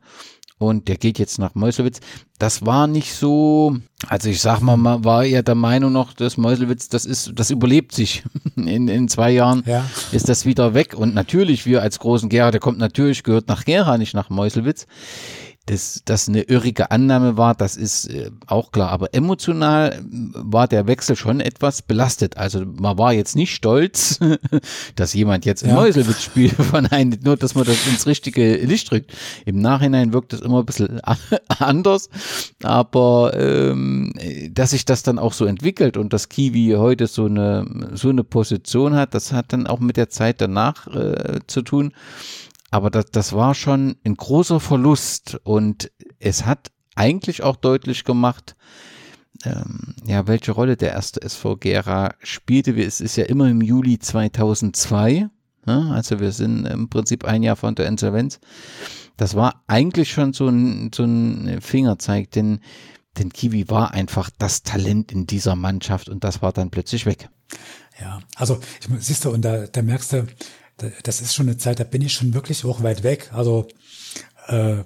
und der geht jetzt nach Meuselwitz. Das war nicht so, also ich sag mal, man war eher der Meinung noch, dass Meuselwitz, das ist, das überlebt sich. In, in zwei Jahren ja. ist das wieder weg. Und natürlich, wir als großen Gera, der kommt natürlich, gehört nach Gera, nicht nach Meuselwitz dass das eine irrige Annahme war, das ist äh, auch klar. Aber emotional äh, war der Wechsel schon etwas belastet. Also man war jetzt nicht stolz, dass jemand jetzt in ja. Meuselwitz spielt von einem, nur dass man das ins richtige Licht drückt. Im Nachhinein wirkt es immer ein bisschen anders. Aber ähm, dass sich das dann auch so entwickelt und dass Kiwi heute so eine, so eine Position hat, das hat dann auch mit der Zeit danach äh, zu tun. Aber das, das war schon ein großer Verlust und es hat eigentlich auch deutlich gemacht, ähm, ja, welche Rolle der erste SV Gera spielte. Es ist ja immer im Juli 2002, ne? also wir sind im Prinzip ein Jahr von der Insolvenz. Das war eigentlich schon so ein, so ein Fingerzeig, denn, denn Kiwi war einfach das Talent in dieser Mannschaft und das war dann plötzlich weg. Ja, also ich, siehst du, und da, da merkst du, das ist schon eine Zeit, da bin ich schon wirklich auch weit weg. Also, äh,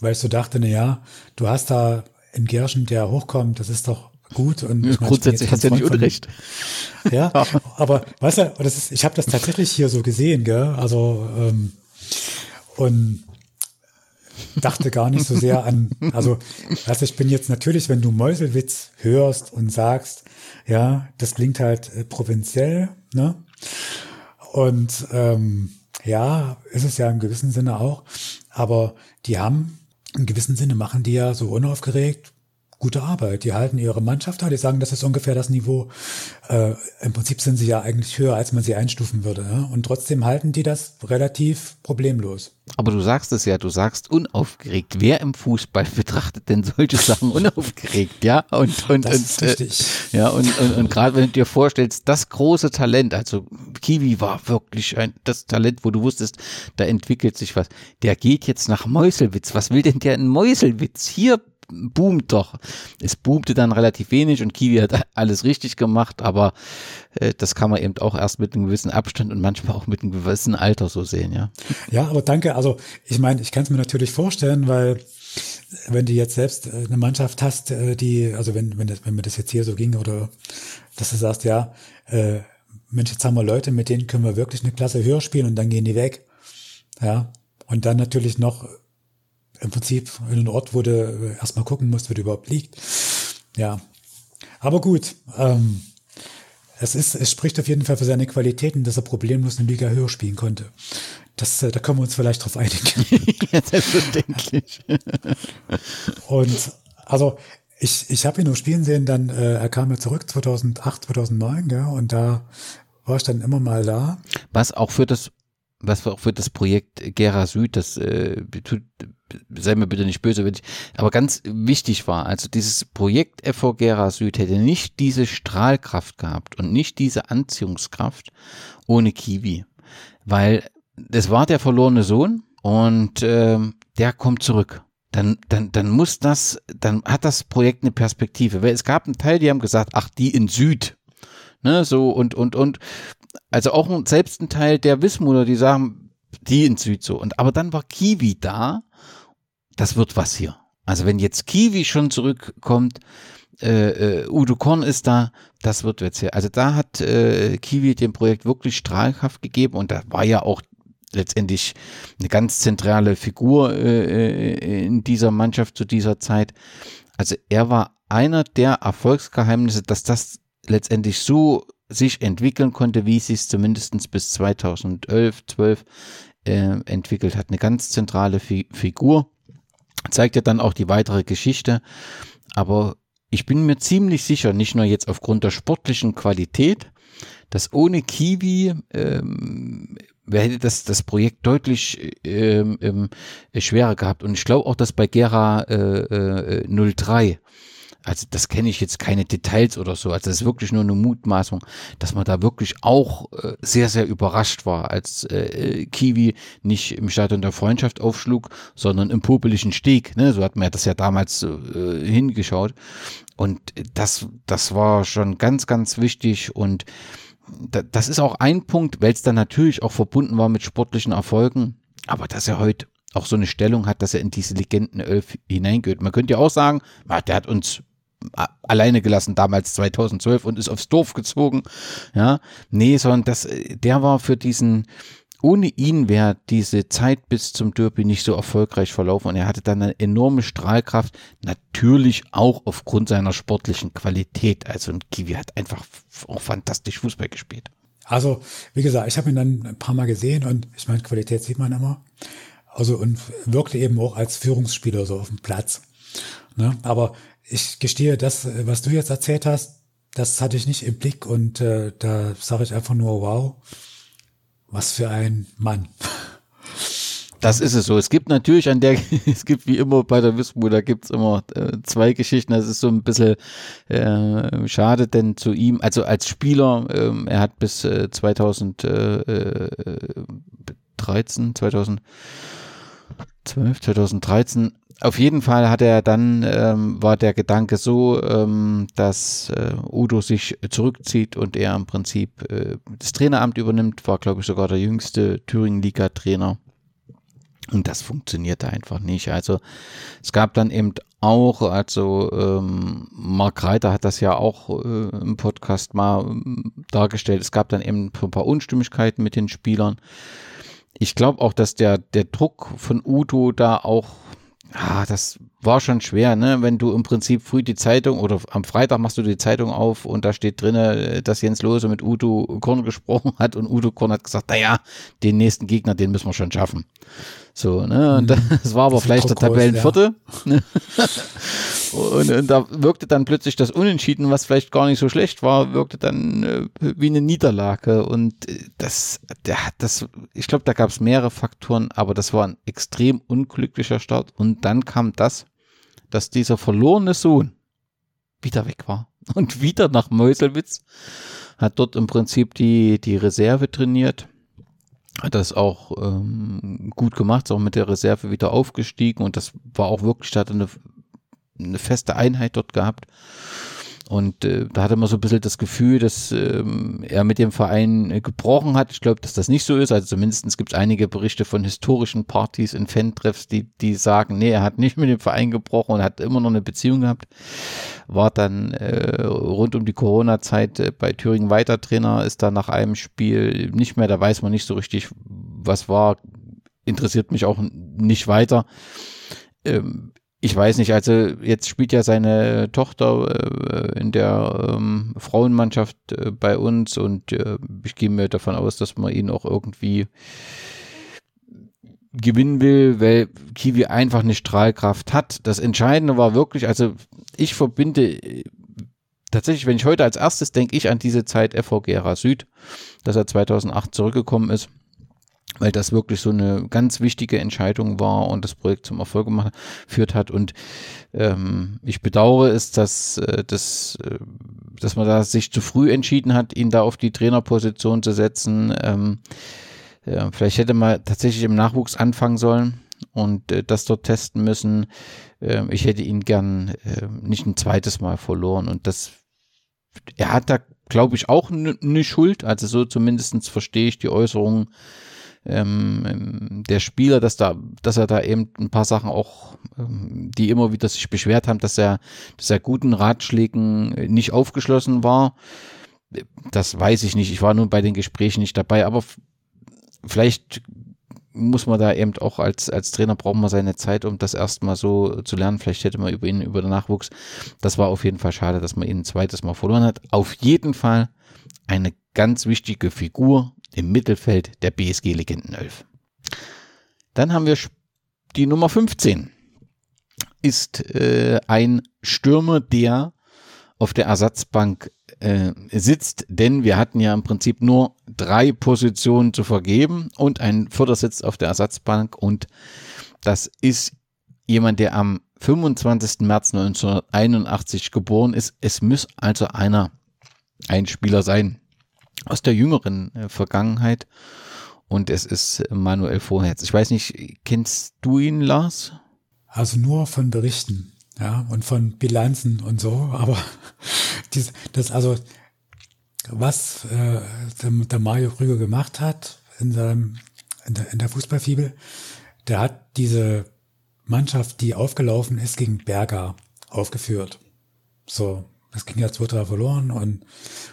weil ich so dachte, na ja, du hast da in Gerschen, der hochkommt, das ist doch gut. Und ja, grundsätzlich hast du ja nicht Unrecht. Ja, aber weißt du, das ist, ich habe das tatsächlich hier so gesehen, gell? Also ähm, und dachte gar nicht so sehr an, also, also ich bin jetzt natürlich, wenn du Mäuselwitz hörst und sagst, ja, das klingt halt äh, provinziell, ne? Und ähm, ja, ist es ja im gewissen Sinne auch. Aber die haben, im gewissen Sinne machen die ja so unaufgeregt gute Arbeit. Die halten ihre Mannschaft da, die sagen, das ist ungefähr das Niveau. Äh, Im Prinzip sind sie ja eigentlich höher, als man sie einstufen würde. Ja? Und trotzdem halten die das relativ problemlos. Aber du sagst es ja, du sagst unaufgeregt. Wer im Fußball betrachtet denn solche Sachen unaufgeregt, ja? Und und das ist und, richtig. Äh, ja und und, und gerade wenn du dir vorstellst, das große Talent, also Kiwi war wirklich ein das Talent, wo du wusstest, da entwickelt sich was. Der geht jetzt nach Meuselwitz. Was will denn der in Meuselwitz? Hier boomt doch. Es boomte dann relativ wenig und Kiwi hat alles richtig gemacht, aber äh, das kann man eben auch erst mit einem gewissen Abstand und manchmal auch mit einem gewissen Alter so sehen, ja. Ja, aber danke. Also ich meine, ich kann es mir natürlich vorstellen, weil wenn du jetzt selbst äh, eine Mannschaft hast, äh, die, also wenn, wenn, das, wenn mir das jetzt hier so ging oder dass du sagst, ja, äh, Mensch, jetzt haben wir Leute, mit denen können wir wirklich eine Klasse höher spielen und dann gehen die weg. Ja. Und dann natürlich noch im Prinzip in einen Ort, wo du äh, erstmal gucken musst, wo du überhaupt liegt. Ja. Aber gut, ähm, es ist, es spricht auf jeden Fall für seine Qualitäten, dass er problemlos eine Liga höher spielen konnte. Das, äh, da können wir uns vielleicht drauf einigen. ja, selbstverständlich. Und Also ich, ich habe ihn nur spielen sehen, dann äh, er kam ja zurück 2008, 2009, ja, und da war ich dann immer mal da. Was auch für das was auch für das Projekt Gera Süd, das äh, tut, sei mir bitte nicht böse, wenn ich, aber ganz wichtig war, also dieses Projekt FV Gera Süd hätte nicht diese Strahlkraft gehabt und nicht diese Anziehungskraft ohne Kiwi, weil es war der verlorene Sohn und äh, der kommt zurück. Dann, dann, dann muss das, dann hat das Projekt eine Perspektive. Weil es gab einen Teil, die haben gesagt, ach, die in Süd. Ne, so und, und, und. Also auch selbst ein Teil der Wismutter, die sagen, die in Süd so. Und aber dann war Kiwi da. Das wird was hier. Also wenn jetzt Kiwi schon zurückkommt, äh, äh, Udo Korn ist da, das wird jetzt hier. Also da hat äh, Kiwi dem Projekt wirklich Strahlkraft gegeben und da war ja auch letztendlich eine ganz zentrale Figur äh, äh, in dieser Mannschaft zu dieser Zeit. Also er war einer der Erfolgsgeheimnisse, dass das letztendlich so sich entwickeln konnte, wie es sich zumindest bis 2011, 12 äh, entwickelt hat. Eine ganz zentrale Fi Figur. Zeigt ja dann auch die weitere Geschichte. Aber ich bin mir ziemlich sicher, nicht nur jetzt aufgrund der sportlichen Qualität, dass ohne Kiwi ähm, hätte das, das Projekt deutlich ähm, ähm, schwerer gehabt. Und ich glaube auch, dass bei Gera äh, äh, 03 also das kenne ich jetzt keine Details oder so, also das ist wirklich nur eine Mutmaßung, dass man da wirklich auch äh, sehr, sehr überrascht war, als äh, Kiwi nicht im Stadion der Freundschaft aufschlug, sondern im popeligen Steg, ne? so hat man ja das ja damals äh, hingeschaut und das, das war schon ganz, ganz wichtig und das ist auch ein Punkt, weil es dann natürlich auch verbunden war mit sportlichen Erfolgen, aber dass er heute auch so eine Stellung hat, dass er in diese Legenden-Elf hineingehört. Man könnte ja auch sagen, der hat uns alleine gelassen damals 2012 und ist aufs Dorf gezogen. Ja, nee, sondern das, der war für diesen, ohne ihn wäre diese Zeit bis zum Derby nicht so erfolgreich verlaufen und er hatte dann eine enorme Strahlkraft, natürlich auch aufgrund seiner sportlichen Qualität. Also ein Kiwi hat einfach auch fantastisch Fußball gespielt. Also, wie gesagt, ich habe ihn dann ein paar Mal gesehen und ich meine, Qualität sieht man immer. Also und wirkte eben auch als Führungsspieler so auf dem Platz. Ne? Aber ich gestehe, das, was du jetzt erzählt hast, das hatte ich nicht im Blick und äh, da sage ich einfach nur, wow, was für ein Mann. Das ist es so. Es gibt natürlich an der, es gibt wie immer bei der Wismut, da gibt's immer äh, zwei Geschichten. Das ist so ein bisschen äh, schade, denn zu ihm, also als Spieler, ähm, er hat bis äh, 2013, 2012, 2013 auf jeden Fall hat er dann, ähm, war der Gedanke so, ähm, dass äh, Udo sich zurückzieht und er im Prinzip äh, das Traineramt übernimmt, war glaube ich sogar der jüngste Thüringen-Liga-Trainer. Und das funktionierte einfach nicht. Also es gab dann eben auch, also ähm, Mark Reiter hat das ja auch äh, im Podcast mal ähm, dargestellt, es gab dann eben ein paar Unstimmigkeiten mit den Spielern. Ich glaube auch, dass der, der Druck von Udo da auch Ah, das war schon schwer, ne? Wenn du im Prinzip früh die Zeitung oder am Freitag machst du die Zeitung auf und da steht drinne, dass Jens Lose mit Udo Korn gesprochen hat und Udo Korn hat gesagt, naja, den nächsten Gegner, den müssen wir schon schaffen. So, ne? Und mhm. das war aber das vielleicht der Tabellenvierte. Ja. und, und, da wirkte dann plötzlich das Unentschieden, was vielleicht gar nicht so schlecht war, wirkte dann äh, wie eine Niederlage. Und äh, das, der hat das, ich glaube, da gab es mehrere Faktoren, aber das war ein extrem unglücklicher Start. Und dann kam das, dass dieser verlorene Sohn wieder weg war. Und wieder nach Meuselwitz. Hat dort im Prinzip die, die Reserve trainiert hat das auch ähm, gut gemacht, ist auch mit der Reserve wieder aufgestiegen und das war auch wirklich, da hat eine, eine feste Einheit dort gehabt. Und äh, da hatte man so ein bisschen das Gefühl, dass ähm, er mit dem Verein äh, gebrochen hat. Ich glaube, dass das nicht so ist. Also zumindest gibt es einige Berichte von historischen Partys in Fan-Treffs, die, die sagen, nee, er hat nicht mit dem Verein gebrochen und hat immer noch eine Beziehung gehabt. War dann äh, rund um die Corona-Zeit äh, bei Thüringen weiter Trainer, ist da nach einem Spiel nicht mehr, da weiß man nicht so richtig, was war. Interessiert mich auch nicht weiter. Ähm, ich weiß nicht, also jetzt spielt ja seine Tochter äh, in der ähm, Frauenmannschaft äh, bei uns und äh, ich gehe mir davon aus, dass man ihn auch irgendwie gewinnen will, weil Kiwi einfach eine Strahlkraft hat. Das Entscheidende war wirklich, also ich verbinde äh, tatsächlich, wenn ich heute als erstes denke ich an diese Zeit FV Gera Süd, dass er 2008 zurückgekommen ist, weil das wirklich so eine ganz wichtige Entscheidung war und das Projekt zum Erfolg geführt hat. Und ähm, ich bedauere es, dass, äh, dass, äh, dass man da sich zu früh entschieden hat, ihn da auf die Trainerposition zu setzen. Ähm, ja, vielleicht hätte man tatsächlich im Nachwuchs anfangen sollen und äh, das dort testen müssen. Äh, ich hätte ihn gern äh, nicht ein zweites Mal verloren und das er hat da, glaube ich, auch eine ne Schuld. Also so zumindestens verstehe ich die Äußerungen ähm, der Spieler, dass da, dass er da eben ein paar Sachen auch, ähm, die immer wieder sich beschwert haben, dass er, dass er guten Ratschlägen nicht aufgeschlossen war. Das weiß ich nicht. Ich war nun bei den Gesprächen nicht dabei, aber vielleicht muss man da eben auch als, als Trainer braucht man seine Zeit, um das erstmal so zu lernen. Vielleicht hätte man über ihn, über den Nachwuchs. Das war auf jeden Fall schade, dass man ihn ein zweites Mal verloren hat. Auf jeden Fall eine ganz wichtige Figur im Mittelfeld der BSG Legenden 11. Dann haben wir die Nummer 15. Ist äh, ein Stürmer, der auf der Ersatzbank äh, sitzt, denn wir hatten ja im Prinzip nur drei Positionen zu vergeben und ein Vierter sitzt auf der Ersatzbank und das ist jemand, der am 25. März 1981 geboren ist. Es muss also einer, ein Spieler sein aus der jüngeren äh, Vergangenheit und es ist Manuel Vorherz. Ich weiß nicht, kennst du ihn, Lars? Also nur von Berichten ja, und von Bilanzen und so, aber dies, das also, was äh, der, der Mario Krüger gemacht hat in seinem in der, in der Fußballfibel, der hat diese Mannschaft, die aufgelaufen ist gegen Berger, aufgeführt. So, das ging ja 2-3 verloren und,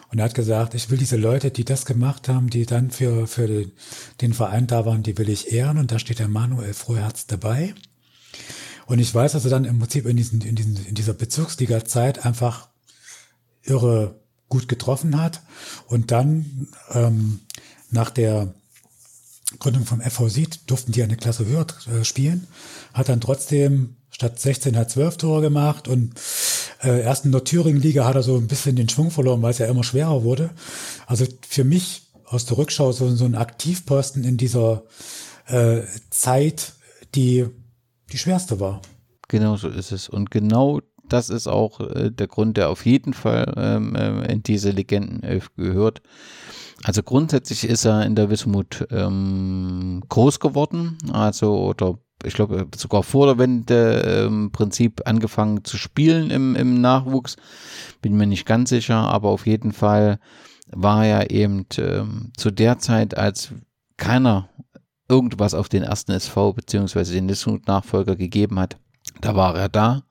und er hat gesagt, ich will diese Leute, die das gemacht haben, die dann für, für den, Verein da waren, die will ich ehren und da steht der Manuel Froherz dabei. Und ich weiß, dass er dann im Prinzip in, diesen, in, diesen, in dieser Bezirksliga-Zeit einfach irre gut getroffen hat. Und dann ähm, nach der Gründung vom FV Sied durften die eine Klasse höher äh, spielen, hat dann trotzdem statt 16 hat 12 Tore gemacht und äh, erst in der Thüringen-Liga hat er so ein bisschen den Schwung verloren, weil es ja immer schwerer wurde. Also für mich aus der Rückschau so, so ein Aktivposten in dieser äh, Zeit, die die schwerste war. Genau so ist es. Und genau das ist auch äh, der Grund, der auf jeden Fall ähm, äh, in diese Legendenelf gehört. Also grundsätzlich ist er in der Wismut ähm, groß geworden, also oder ich glaube sogar vor der Wende im ähm, Prinzip angefangen zu spielen im, im Nachwuchs. Bin mir nicht ganz sicher, aber auf jeden Fall war er eben ähm, zu der Zeit, als keiner irgendwas auf den ersten SV beziehungsweise den Wismut-Nachfolger gegeben hat, da war er da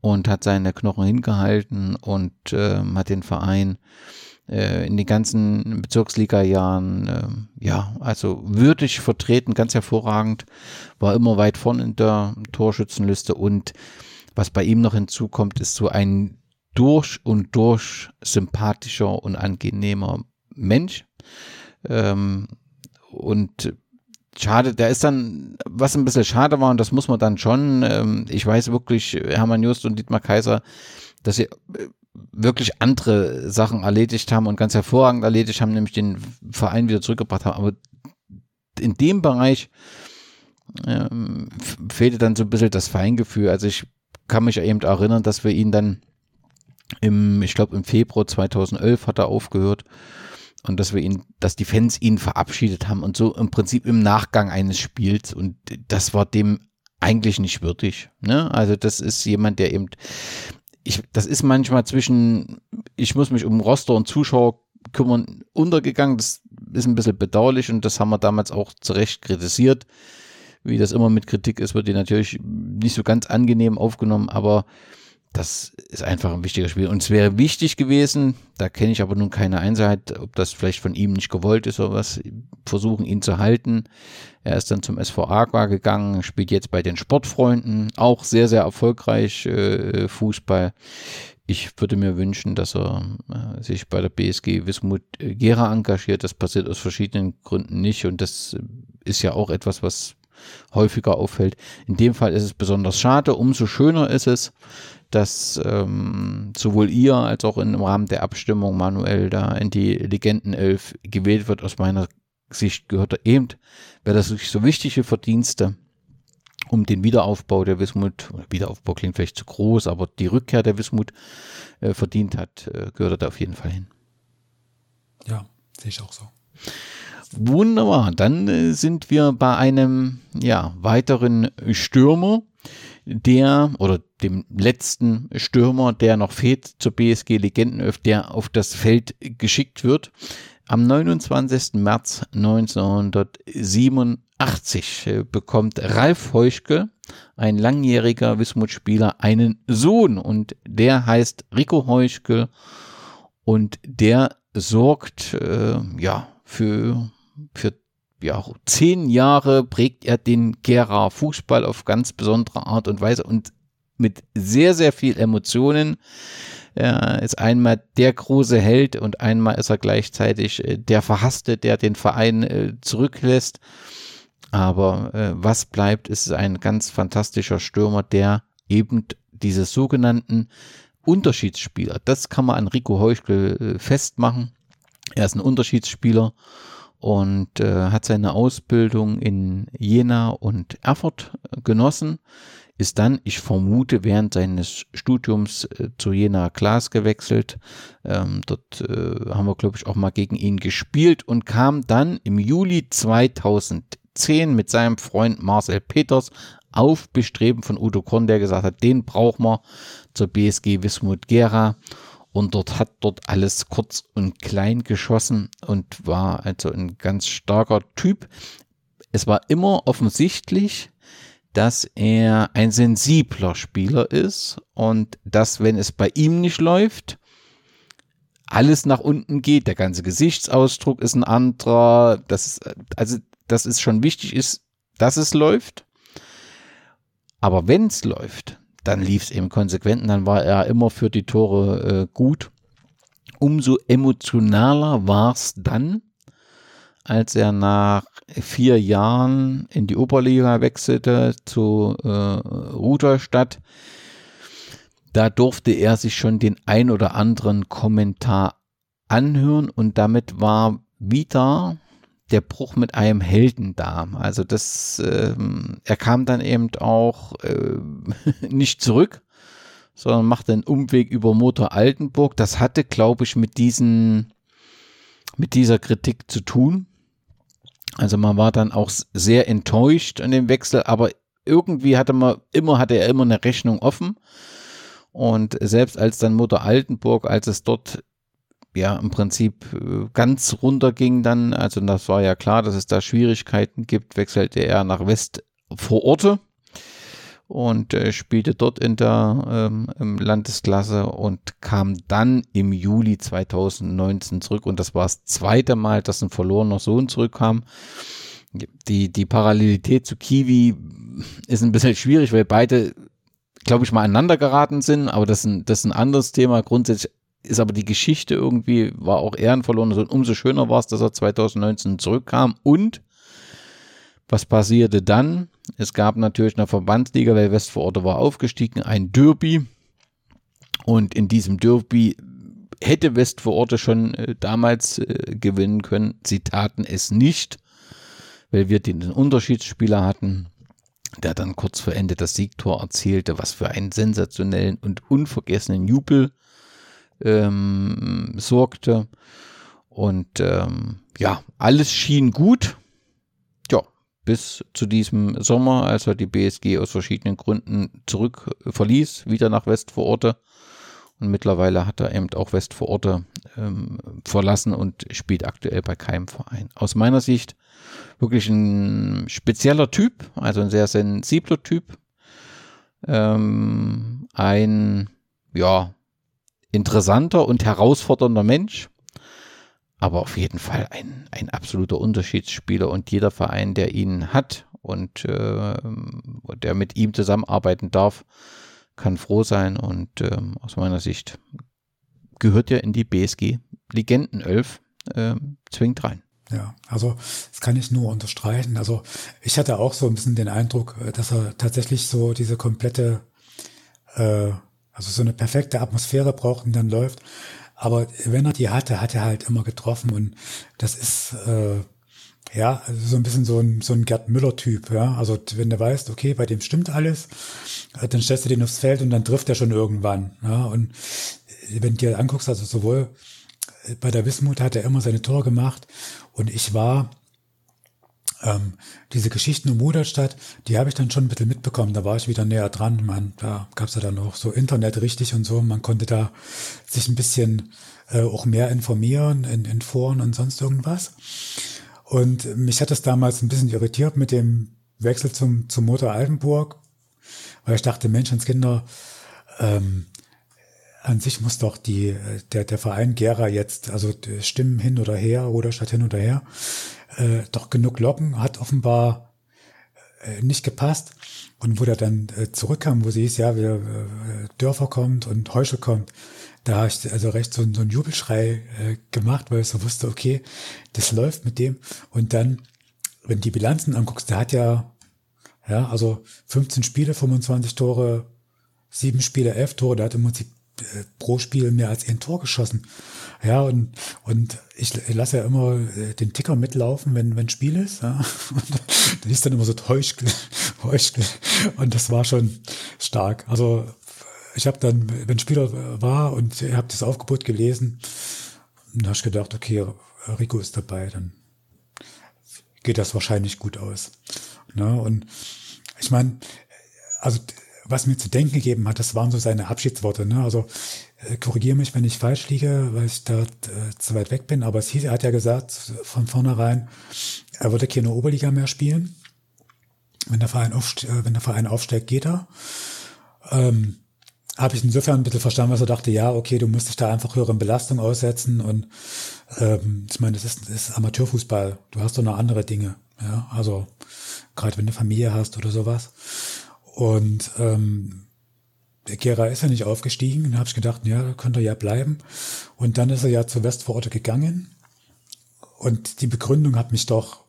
und hat seine Knochen hingehalten und äh, hat den Verein äh, in den ganzen Bezirksliga-Jahren, äh, ja, also würdig vertreten, ganz hervorragend, war immer weit vorne in der Torschützenliste und was bei ihm noch hinzukommt, ist so ein durch und durch sympathischer und angenehmer Mensch. Ähm, und schade, der ist dann, was ein bisschen schade war, und das muss man dann schon, ähm, ich weiß wirklich, Hermann Just und Dietmar Kaiser, dass sie äh, wirklich andere Sachen erledigt haben und ganz hervorragend erledigt haben, nämlich den Verein wieder zurückgebracht haben. Aber in dem Bereich ähm, fehlte dann so ein bisschen das Feingefühl. Also ich kann mich eben erinnern, dass wir ihn dann im, ich glaube im Februar 2011 hat er aufgehört und dass wir ihn, dass die Fans ihn verabschiedet haben und so im Prinzip im Nachgang eines Spiels und das war dem eigentlich nicht würdig. Ne? Also das ist jemand, der eben, ich, das ist manchmal zwischen, ich muss mich um Roster und Zuschauer kümmern, untergegangen. Das ist ein bisschen bedauerlich und das haben wir damals auch zu Recht kritisiert. Wie das immer mit Kritik ist, wird die natürlich nicht so ganz angenehm aufgenommen, aber das ist einfach ein wichtiger Spiel. Und es wäre wichtig gewesen, da kenne ich aber nun keine Einzelheit, ob das vielleicht von ihm nicht gewollt ist oder was, versuchen ihn zu halten. Er ist dann zum SV Aqua gegangen, spielt jetzt bei den Sportfreunden, auch sehr, sehr erfolgreich äh, Fußball. Ich würde mir wünschen, dass er äh, sich bei der BSG Wismut Gera engagiert. Das passiert aus verschiedenen Gründen nicht und das ist ja auch etwas, was häufiger auffällt. In dem Fall ist es besonders schade. Umso schöner ist es, dass ähm, sowohl ihr als auch im Rahmen der Abstimmung Manuel da in die Legendenelf gewählt wird. Aus meiner Sicht gehört er eben, wäre das wirklich so wichtige Verdienste um den Wiederaufbau der Wismut, Wiederaufbau klingt vielleicht zu groß, aber die Rückkehr der Wismut äh, verdient hat, äh, gehört er da auf jeden Fall hin. Ja, sehe ich auch so. Wunderbar, dann äh, sind wir bei einem ja, weiteren Stürmer, der oder dem letzten Stürmer, der noch fehlt zur BSG Legendenöf, der auf das Feld geschickt wird. Am 29. März 1987 äh, bekommt Ralf Heuschke, ein langjähriger Wismut-Spieler, einen Sohn und der heißt Rico Heuschke und der sorgt äh, ja für, für ja, zehn Jahre prägt er den Gera Fußball auf ganz besondere Art und Weise und mit sehr, sehr viel Emotionen. Er ist einmal der große Held und einmal ist er gleichzeitig äh, der Verhasste, der den Verein äh, zurücklässt. Aber äh, was bleibt, ist ein ganz fantastischer Stürmer, der eben diese sogenannten Unterschiedsspieler, das kann man an Rico Heuchel festmachen. Er ist ein Unterschiedsspieler und äh, hat seine Ausbildung in Jena und Erfurt genossen, ist dann, ich vermute, während seines Studiums äh, zu Jena Glas gewechselt. Ähm, dort äh, haben wir, glaube ich, auch mal gegen ihn gespielt und kam dann im Juli 2010 mit seinem Freund Marcel Peters auf Bestreben von Udo Korn, der gesagt hat, den brauchen wir zur BSG Wismut Gera und dort hat dort alles kurz und klein geschossen und war also ein ganz starker Typ. Es war immer offensichtlich, dass er ein sensibler Spieler ist und dass, wenn es bei ihm nicht läuft, alles nach unten geht. Der ganze Gesichtsausdruck ist ein anderer. Das ist, also, das ist schon wichtig ist, dass es läuft. Aber wenn es läuft, dann lief es eben konsequent und dann war er immer für die Tore äh, gut. Umso emotionaler war es dann, als er nach vier Jahren in die Oberliga wechselte zu äh, Rudolstadt. Da durfte er sich schon den ein oder anderen Kommentar anhören und damit war wieder der Bruch mit einem Helden da. Also das, ähm, er kam dann eben auch äh, nicht zurück, sondern machte einen Umweg über Motor Altenburg. Das hatte, glaube ich, mit diesen, mit dieser Kritik zu tun. Also man war dann auch sehr enttäuscht an dem Wechsel, aber irgendwie hatte man immer, hatte er immer eine Rechnung offen. Und selbst als dann Mutter Altenburg, als es dort ja im Prinzip äh, ganz runter ging dann, also das war ja klar, dass es da Schwierigkeiten gibt, wechselte er nach West vor Orte und äh, spielte dort in der ähm, Landesklasse und kam dann im Juli 2019 zurück und das war das zweite Mal, dass ein verlorener Sohn zurückkam. Die, die Parallelität zu Kiwi ist ein bisschen schwierig, weil beide, glaube ich, mal aneinander geraten sind, aber das ist, ein, das ist ein anderes Thema. Grundsätzlich ist aber die Geschichte irgendwie, war auch ehrenverloren. Und umso schöner war es, dass er 2019 zurückkam. Und was passierte dann? Es gab natürlich eine Verbandsliga, weil Westvororte war aufgestiegen, ein Derby. Und in diesem Derby hätte Westvororte schon äh, damals äh, gewinnen können. Sie taten es nicht, weil wir den Unterschiedsspieler hatten, der dann kurz vor Ende das Siegtor erzielte, was für einen sensationellen und unvergessenen Jubel ähm, sorgte. Und ähm, ja, alles schien gut. Ja, bis zu diesem Sommer, als er die BSG aus verschiedenen Gründen zurück verließ, wieder nach Westvororte. Und mittlerweile hat er eben auch Westvororte ähm, verlassen und spielt aktuell bei keinem Verein. Aus meiner Sicht wirklich ein spezieller Typ, also ein sehr sensibler Typ. Ähm, ein, ja, interessanter und herausfordernder Mensch, aber auf jeden Fall ein, ein absoluter Unterschiedsspieler und jeder Verein, der ihn hat und äh, der mit ihm zusammenarbeiten darf, kann froh sein und äh, aus meiner Sicht gehört er in die BSG Legendenelf äh, zwingend rein. Ja, also das kann ich nur unterstreichen. Also ich hatte auch so ein bisschen den Eindruck, äh, dass er tatsächlich so diese komplette, äh, also so eine perfekte Atmosphäre braucht und dann läuft. Aber wenn er die hatte, hat er halt immer getroffen und das ist äh, ja also so ein bisschen so ein, so ein Gerd Müller-Typ. Ja, also wenn du weißt, okay, bei dem stimmt alles, äh, dann stellst du den aufs Feld und dann trifft er schon irgendwann. Ja, und wenn du dir anguckst, also sowohl bei der Wismut hat er immer seine Tore gemacht und ich war ähm, diese Geschichten um Muderstadt, die habe ich dann schon ein bisschen mitbekommen. Da war ich wieder näher dran. Man, da gab es ja dann auch so Internet richtig und so. Man konnte da sich ein bisschen äh, auch mehr informieren in, in Foren und sonst irgendwas. Und mich hat das damals ein bisschen irritiert mit dem Wechsel zum, zum Motor Altenburg, weil ich dachte, Menschenskinder, ähm, an sich muss doch die, der, der Verein Gera jetzt, also Stimmen hin oder her oder statt hin oder her, äh, doch genug locken, hat offenbar äh, nicht gepasst. Und wo der dann äh, zurückkam, wo sie hieß, ja, wir, äh, Dörfer kommt und Heuschel kommt, da habe ich also recht so, so einen Jubelschrei äh, gemacht, weil ich so wusste, okay, das läuft mit dem. Und dann, wenn die Bilanzen anguckst, der hat ja, ja, also 15 Spiele, 25 Tore, sieben Spiele, elf Tore, der hat im Prinzip pro Spiel mehr als ein Tor geschossen. Ja, und, und ich lasse ja immer äh, den Ticker mitlaufen, wenn, wenn Spiel ist. Ja. Und da ist dann immer so Heuschkel, Heuschkel. Und das war schon stark. Also ich habe dann, wenn Spieler war und ich habe das Aufgebot gelesen, dann habe ich gedacht, okay, Rico ist dabei, dann geht das wahrscheinlich gut aus. Ja, und ich meine, also was mir zu denken gegeben hat, das waren so seine Abschiedsworte. Ne? Also äh, korrigiere mich, wenn ich falsch liege, weil ich da äh, zu weit weg bin. Aber es hieß, er hat ja gesagt von vornherein, er würde keine Oberliga mehr spielen. Wenn der Verein, aufste äh, wenn der Verein aufsteigt, geht er. Ähm, habe ich insofern ein bisschen verstanden, was er dachte, ja, okay, du musst dich da einfach höheren Belastungen aussetzen und ähm, ich meine, das ist, das ist Amateurfußball. Du hast doch noch andere Dinge. Ja, also gerade wenn du Familie hast oder sowas. Und ähm, der Gera ist ja nicht aufgestiegen. Dann habe ich gedacht, ja, könnte er ja bleiben. Und dann ist er ja zur Westvororte gegangen. Und die Begründung hat mich doch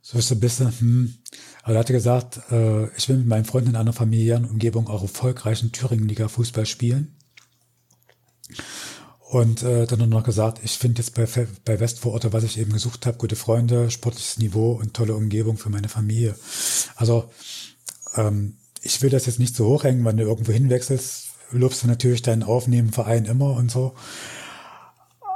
so ein bisschen, hm. Aber er hatte gesagt, äh, ich will mit meinen Freunden in einer familiären Umgebung auch erfolgreichen Thüringen-Liga Fußball spielen. Und äh, dann noch gesagt, ich finde jetzt bei, bei Westvororte, was ich eben gesucht habe, gute Freunde, sportliches Niveau und tolle Umgebung für meine Familie. Also ähm, ich will das jetzt nicht so hochhängen, wenn du irgendwo hinwechselst, lobst du natürlich deinen Aufnehmen Verein immer und so.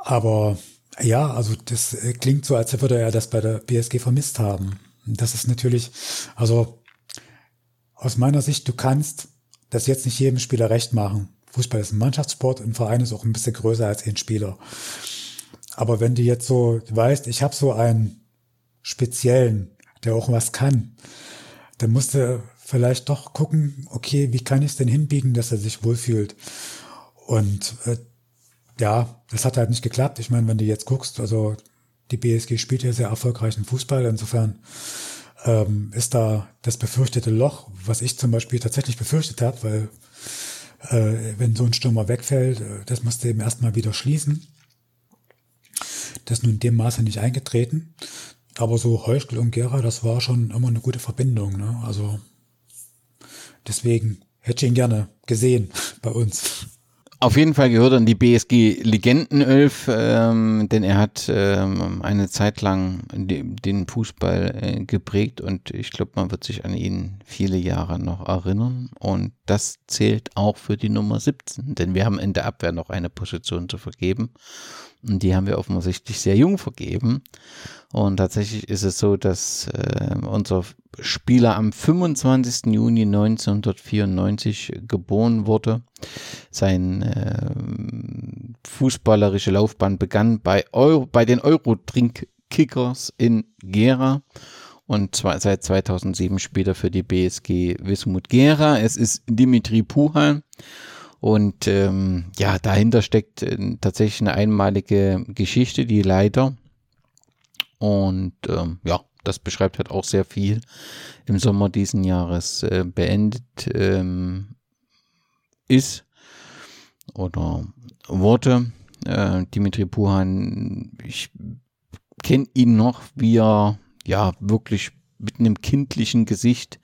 Aber ja, also das äh, klingt so, als würde er das bei der BSG vermisst haben. Das ist natürlich, also aus meiner Sicht, du kannst das jetzt nicht jedem Spieler recht machen. Fußball ist ein Mannschaftssport und ein Verein ist auch ein bisschen größer als ein Spieler. Aber wenn du jetzt so weißt, ich habe so einen speziellen, der auch was kann, dann musst du vielleicht doch gucken, okay, wie kann ich es denn hinbiegen, dass er sich wohlfühlt? Und äh, ja, das hat halt nicht geklappt. Ich meine, wenn du jetzt guckst, also die BSG spielt ja sehr erfolgreichen Fußball, insofern ähm, ist da das befürchtete Loch, was ich zum Beispiel tatsächlich befürchtet habe, weil äh, wenn so ein Stürmer wegfällt, äh, das musste eben erstmal wieder schließen. Das ist nun in dem Maße nicht eingetreten. Aber so Heuschkel und Gera, das war schon immer eine gute Verbindung. Ne? Also Deswegen hätte ich ihn gerne gesehen bei uns. Auf jeden Fall gehört er in die BSG Legendenölf, ähm, denn er hat ähm, eine Zeit lang den Fußball äh, geprägt und ich glaube, man wird sich an ihn viele Jahre noch erinnern. Und das zählt auch für die Nummer 17, denn wir haben in der Abwehr noch eine Position zu vergeben. Und die haben wir offensichtlich sehr jung vergeben. Und tatsächlich ist es so, dass äh, unser Spieler am 25. Juni 1994 geboren wurde. Seine äh, fußballerische Laufbahn begann bei, Euro, bei den Euro-Trink-Kickers in Gera und zwar seit 2007 spielt er für die BSG Wismut Gera. Es ist Dimitri Puhan und ähm, ja, dahinter steckt äh, tatsächlich eine einmalige Geschichte, die leider und ähm, ja, das beschreibt halt auch sehr viel im Sommer diesen Jahres äh, beendet ähm, ist oder wurde. Äh, Dimitri Puhan, ich kenne ihn noch, wie er ja wirklich mit einem kindlichen Gesicht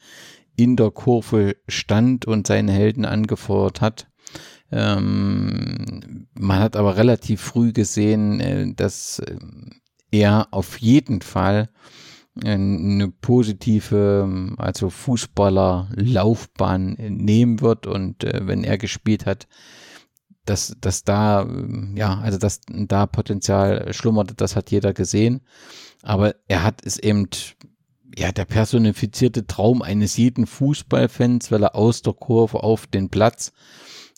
in der Kurve stand und seine Helden angefordert hat. Ähm, man hat aber relativ früh gesehen, äh, dass äh, er auf jeden Fall eine positive, also Fußballerlaufbahn nehmen wird und äh, wenn er gespielt hat, dass, dass da, ja, also dass da Potenzial schlummert, das hat jeder gesehen. Aber er hat es eben, ja, der personifizierte Traum eines jeden Fußballfans, weil er aus der Kurve auf den Platz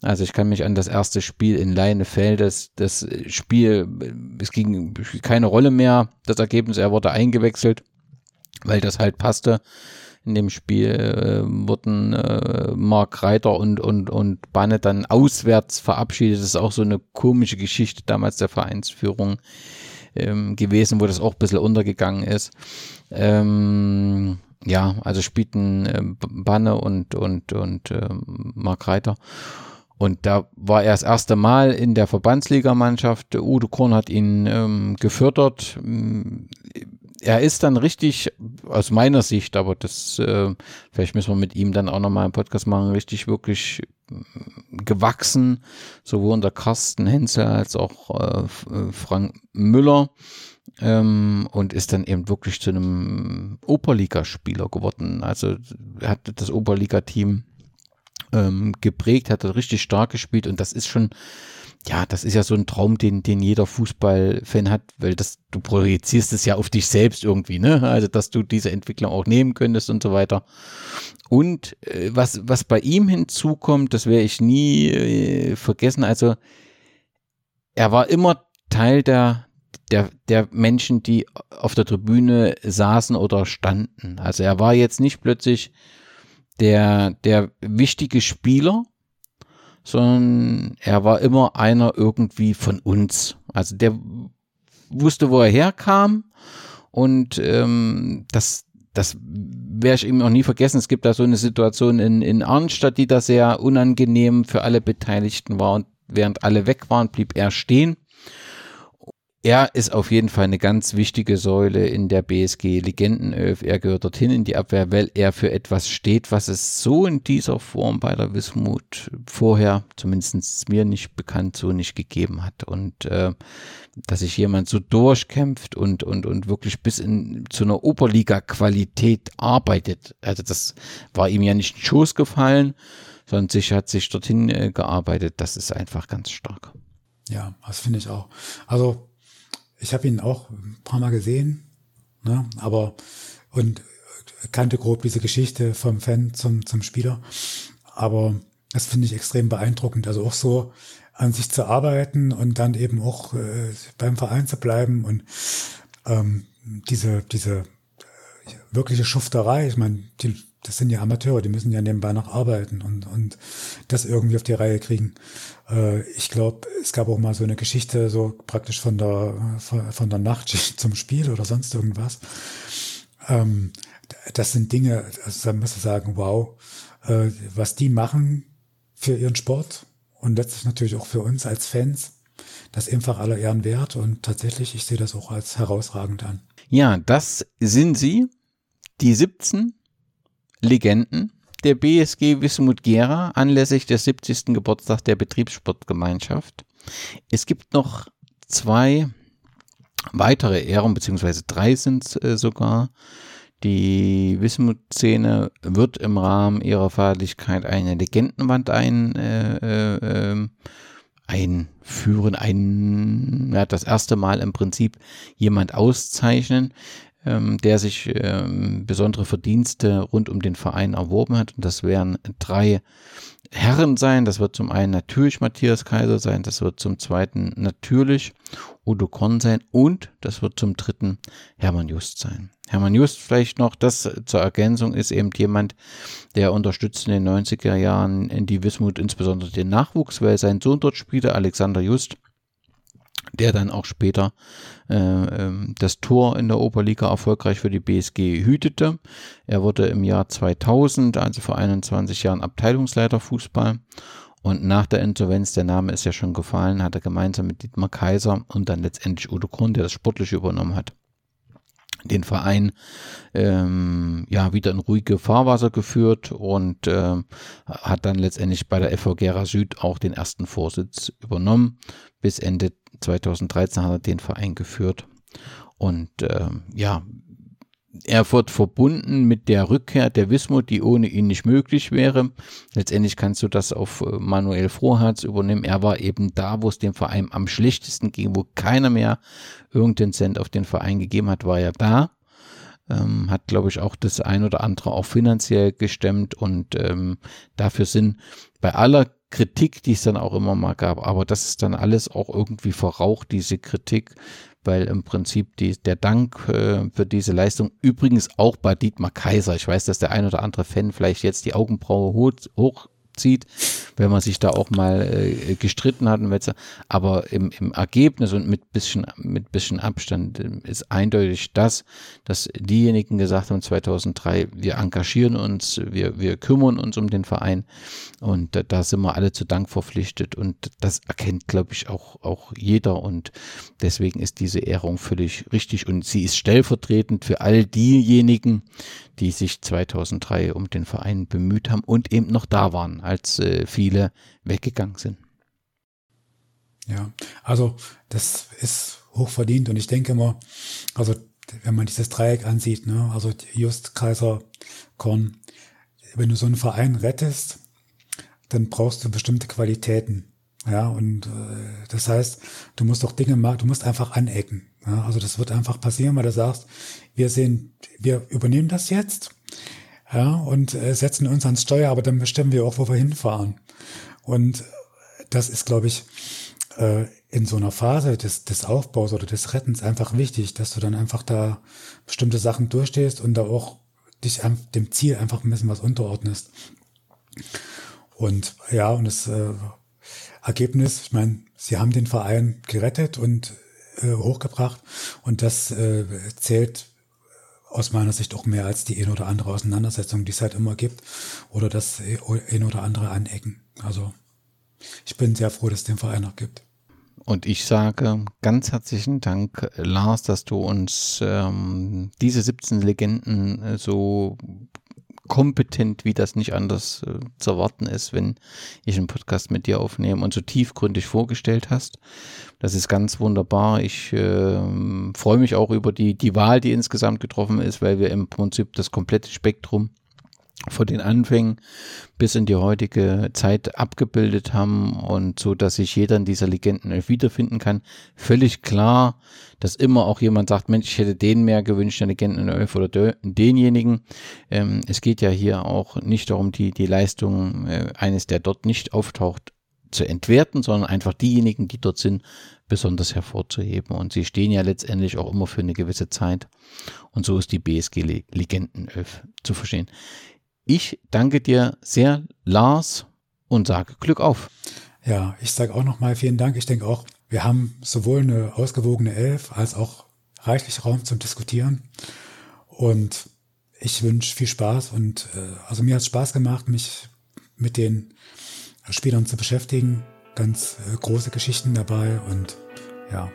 also ich kann mich an das erste Spiel in Leinefeld, das, das Spiel, es ging keine Rolle mehr, das Ergebnis, er wurde eingewechselt, weil das halt passte. In dem Spiel äh, wurden äh, Mark Reiter und, und, und Banne dann auswärts verabschiedet. Das ist auch so eine komische Geschichte damals der Vereinsführung ähm, gewesen, wo das auch ein bisschen untergegangen ist. Ähm, ja, also spielten äh, Banne und, und, und äh, Mark Reiter. Und da war er das erste Mal in der Verbandsligamannschaft. Udo Korn hat ihn ähm, gefördert. Er ist dann richtig, aus meiner Sicht, aber das, äh, vielleicht müssen wir mit ihm dann auch nochmal einen Podcast machen, richtig wirklich äh, gewachsen, sowohl unter Carsten Hensel als auch äh, äh, Frank Müller. Ähm, und ist dann eben wirklich zu einem Oberligaspieler geworden. Also er hat das Oberliga-Team ähm, geprägt, hat er richtig stark gespielt und das ist schon, ja, das ist ja so ein Traum, den, den jeder Fußballfan hat, weil das, du projizierst es ja auf dich selbst irgendwie, ne? Also, dass du diese Entwicklung auch nehmen könntest und so weiter. Und äh, was, was bei ihm hinzukommt, das werde ich nie äh, vergessen, also er war immer Teil der, der, der Menschen, die auf der Tribüne saßen oder standen. Also er war jetzt nicht plötzlich der, der wichtige Spieler, sondern er war immer einer irgendwie von uns. Also der wusste, wo er herkam und ähm, das, das werde ich ihm auch nie vergessen. Es gibt da so eine Situation in, in Arnstadt, die da sehr unangenehm für alle Beteiligten war und während alle weg waren, blieb er stehen er ist auf jeden Fall eine ganz wichtige Säule in der BSG Legendenelf. Er gehört dorthin in die Abwehr, weil er für etwas steht, was es so in dieser Form bei der Wismut vorher, zumindest mir nicht bekannt, so nicht gegeben hat. Und äh, dass sich jemand so durchkämpft und, und, und wirklich bis in, zu einer Oberliga-Qualität arbeitet. Also das war ihm ja nicht in den Schoß gefallen, sondern sich hat sich dorthin äh, gearbeitet. Das ist einfach ganz stark. Ja, das finde ich auch. Also ich habe ihn auch ein paar Mal gesehen, ne, aber und kannte grob diese Geschichte vom Fan zum, zum Spieler. Aber das finde ich extrem beeindruckend. Also auch so an sich zu arbeiten und dann eben auch äh, beim Verein zu bleiben und ähm, diese, diese äh, wirkliche Schufterei, ich meine, die das sind ja Amateure, die müssen ja nebenbei noch arbeiten und, und das irgendwie auf die Reihe kriegen. Äh, ich glaube, es gab auch mal so eine Geschichte, so praktisch von der, von, der Nachtschicht zum Spiel oder sonst irgendwas. Ähm, das sind Dinge, also da muss ich sagen, wow, äh, was die machen für ihren Sport und letztlich natürlich auch für uns als Fans, das einfach aller Ehren wert und tatsächlich, ich sehe das auch als herausragend an. Ja, das sind sie, die 17 Legenden der BSG Wismut Gera anlässlich des 70. Geburtstags der Betriebssportgemeinschaft. Es gibt noch zwei weitere Ehren, beziehungsweise drei sind es äh, sogar. Die Wismut-Szene wird im Rahmen ihrer Feierlichkeit eine Legendenwand ein, äh, äh, einführen, ein, ja, das erste Mal im Prinzip jemand auszeichnen ähm, der sich ähm, besondere Verdienste rund um den Verein erworben hat. Und das werden drei Herren sein. Das wird zum einen natürlich Matthias Kaiser sein, das wird zum zweiten natürlich Udo Korn sein und das wird zum dritten Hermann Just sein. Hermann Just vielleicht noch, das zur Ergänzung ist eben jemand, der unterstützt in den 90er Jahren in die Wismut insbesondere den Nachwuchs, weil sein Sohn dort spielte, Alexander Just, der dann auch später das Tor in der Oberliga erfolgreich für die BSG hütete. Er wurde im Jahr 2000, also vor 21 Jahren, Abteilungsleiter Fußball. Und nach der Insolvenz, der Name ist ja schon gefallen, hat er gemeinsam mit Dietmar Kaiser und dann letztendlich Udo Grund, der das Sportliche übernommen hat, den Verein ähm, ja wieder in ruhige Fahrwasser geführt und ähm, hat dann letztendlich bei der FV Gera Süd auch den ersten Vorsitz übernommen. Bis Ende 2013 hat er den Verein geführt. Und ähm, ja, er wird verbunden mit der Rückkehr der Wismut, die ohne ihn nicht möglich wäre. Letztendlich kannst du das auf äh, Manuel Froherz übernehmen. Er war eben da, wo es dem Verein am schlechtesten ging, wo keiner mehr irgendeinen Cent auf den Verein gegeben hat, war er da. Ähm, hat, glaube ich, auch das ein oder andere auch finanziell gestemmt und ähm, dafür sind bei aller Kritik, die es dann auch immer mal gab, aber das ist dann alles auch irgendwie verraucht, diese Kritik, weil im Prinzip die, der Dank äh, für diese Leistung übrigens auch bei Dietmar Kaiser, ich weiß, dass der ein oder andere Fan vielleicht jetzt die Augenbraue hoch, hoch zieht, wenn man sich da auch mal äh, gestritten hat. Aber im, im Ergebnis und mit bisschen, mit bisschen Abstand äh, ist eindeutig das, dass diejenigen gesagt haben 2003, wir engagieren uns, wir, wir kümmern uns um den Verein. Und da, da sind wir alle zu Dank verpflichtet. Und das erkennt, glaube ich, auch, auch jeder. Und deswegen ist diese Ehrung völlig richtig. Und sie ist stellvertretend für all diejenigen, die sich 2003 um den Verein bemüht haben und eben noch da waren, als äh, viele weggegangen sind. Ja, also das ist hochverdient und ich denke immer, also wenn man dieses Dreieck ansieht, ne, also Just, Kaiser, Korn, wenn du so einen Verein rettest, dann brauchst du bestimmte Qualitäten. Ja, und äh, das heißt, du musst doch Dinge machen, du musst einfach anecken. Ja, also das wird einfach passieren, weil du sagst, wir sehen, wir übernehmen das jetzt, ja, und äh, setzen uns ans Steuer, aber dann bestimmen wir auch, wo wir hinfahren. Und das ist, glaube ich, äh, in so einer Phase des, des Aufbaus oder des Rettens einfach wichtig, dass du dann einfach da bestimmte Sachen durchstehst und da auch dich dem Ziel einfach ein bisschen was unterordnest. Und ja, und das äh, Ergebnis, ich meine, sie haben den Verein gerettet und äh, hochgebracht und das äh, zählt aus meiner Sicht auch mehr als die ein oder andere Auseinandersetzung, die es halt immer gibt oder das ein oder andere Anecken. Also ich bin sehr froh, dass es den Verein noch gibt. Und ich sage ganz herzlichen Dank, Lars, dass du uns ähm, diese 17 Legenden äh, so kompetent, wie das nicht anders äh, zu erwarten ist, wenn ich einen Podcast mit dir aufnehme und so tiefgründig vorgestellt hast. Das ist ganz wunderbar. Ich äh, freue mich auch über die, die Wahl, die insgesamt getroffen ist, weil wir im Prinzip das komplette Spektrum von den Anfängen bis in die heutige Zeit abgebildet haben und so, dass sich jeder in dieser Legenden wiederfinden kann. Völlig klar, dass immer auch jemand sagt, Mensch, ich hätte den mehr gewünscht, der Legenden 11 oder denjenigen. Ähm, es geht ja hier auch nicht darum, die, die Leistung äh, eines, der dort nicht auftaucht, zu entwerten, sondern einfach diejenigen, die dort sind, besonders hervorzuheben. Und sie stehen ja letztendlich auch immer für eine gewisse Zeit. Und so ist die BSG Legenden 11 zu verstehen. Ich danke dir sehr, Lars, und sage Glück auf. Ja, ich sage auch nochmal vielen Dank. Ich denke auch, wir haben sowohl eine ausgewogene Elf als auch reichlich Raum zum Diskutieren. Und ich wünsche viel Spaß und äh, also mir hat es Spaß gemacht, mich mit den Spielern zu beschäftigen. Ganz äh, große Geschichten dabei und ja,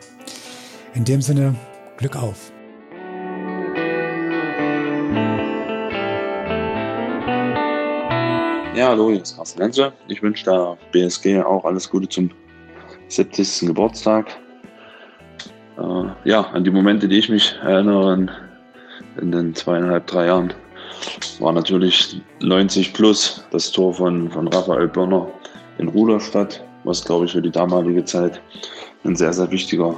in dem Sinne Glück auf. Ja, hallo, hier ist Carsten Lenze. Ich wünsche der BSG auch alles Gute zum 70. Geburtstag. Äh, ja, an die Momente, die ich mich erinnere in, in den zweieinhalb, drei Jahren, war natürlich 90 plus das Tor von, von Raphael Börner in Ruderstadt, was glaube ich für die damalige Zeit ein sehr, sehr wichtiger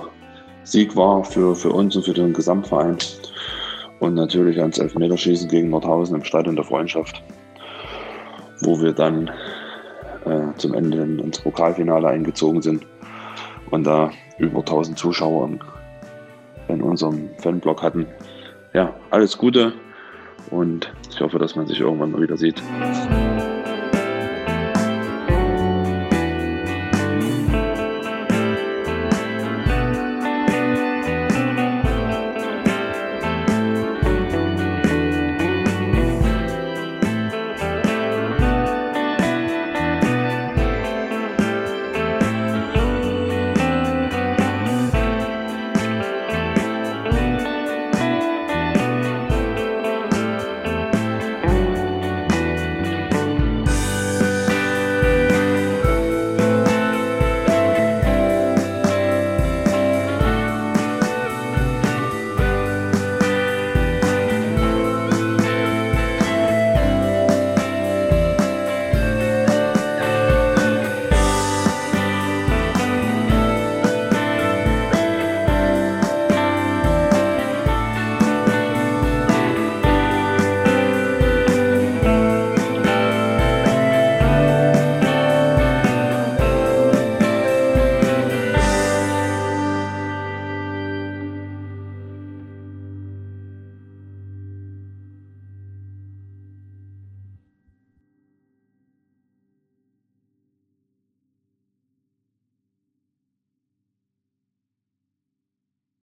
Sieg war für, für uns und für den Gesamtverein. Und natürlich ans Elfmeterschießen gegen Nordhausen im Stadion der Freundschaft wo wir dann äh, zum Ende ins Pokalfinale eingezogen sind und da über 1000 Zuschauer in unserem Fanblock hatten. Ja, alles Gute und ich hoffe, dass man sich irgendwann mal wieder sieht.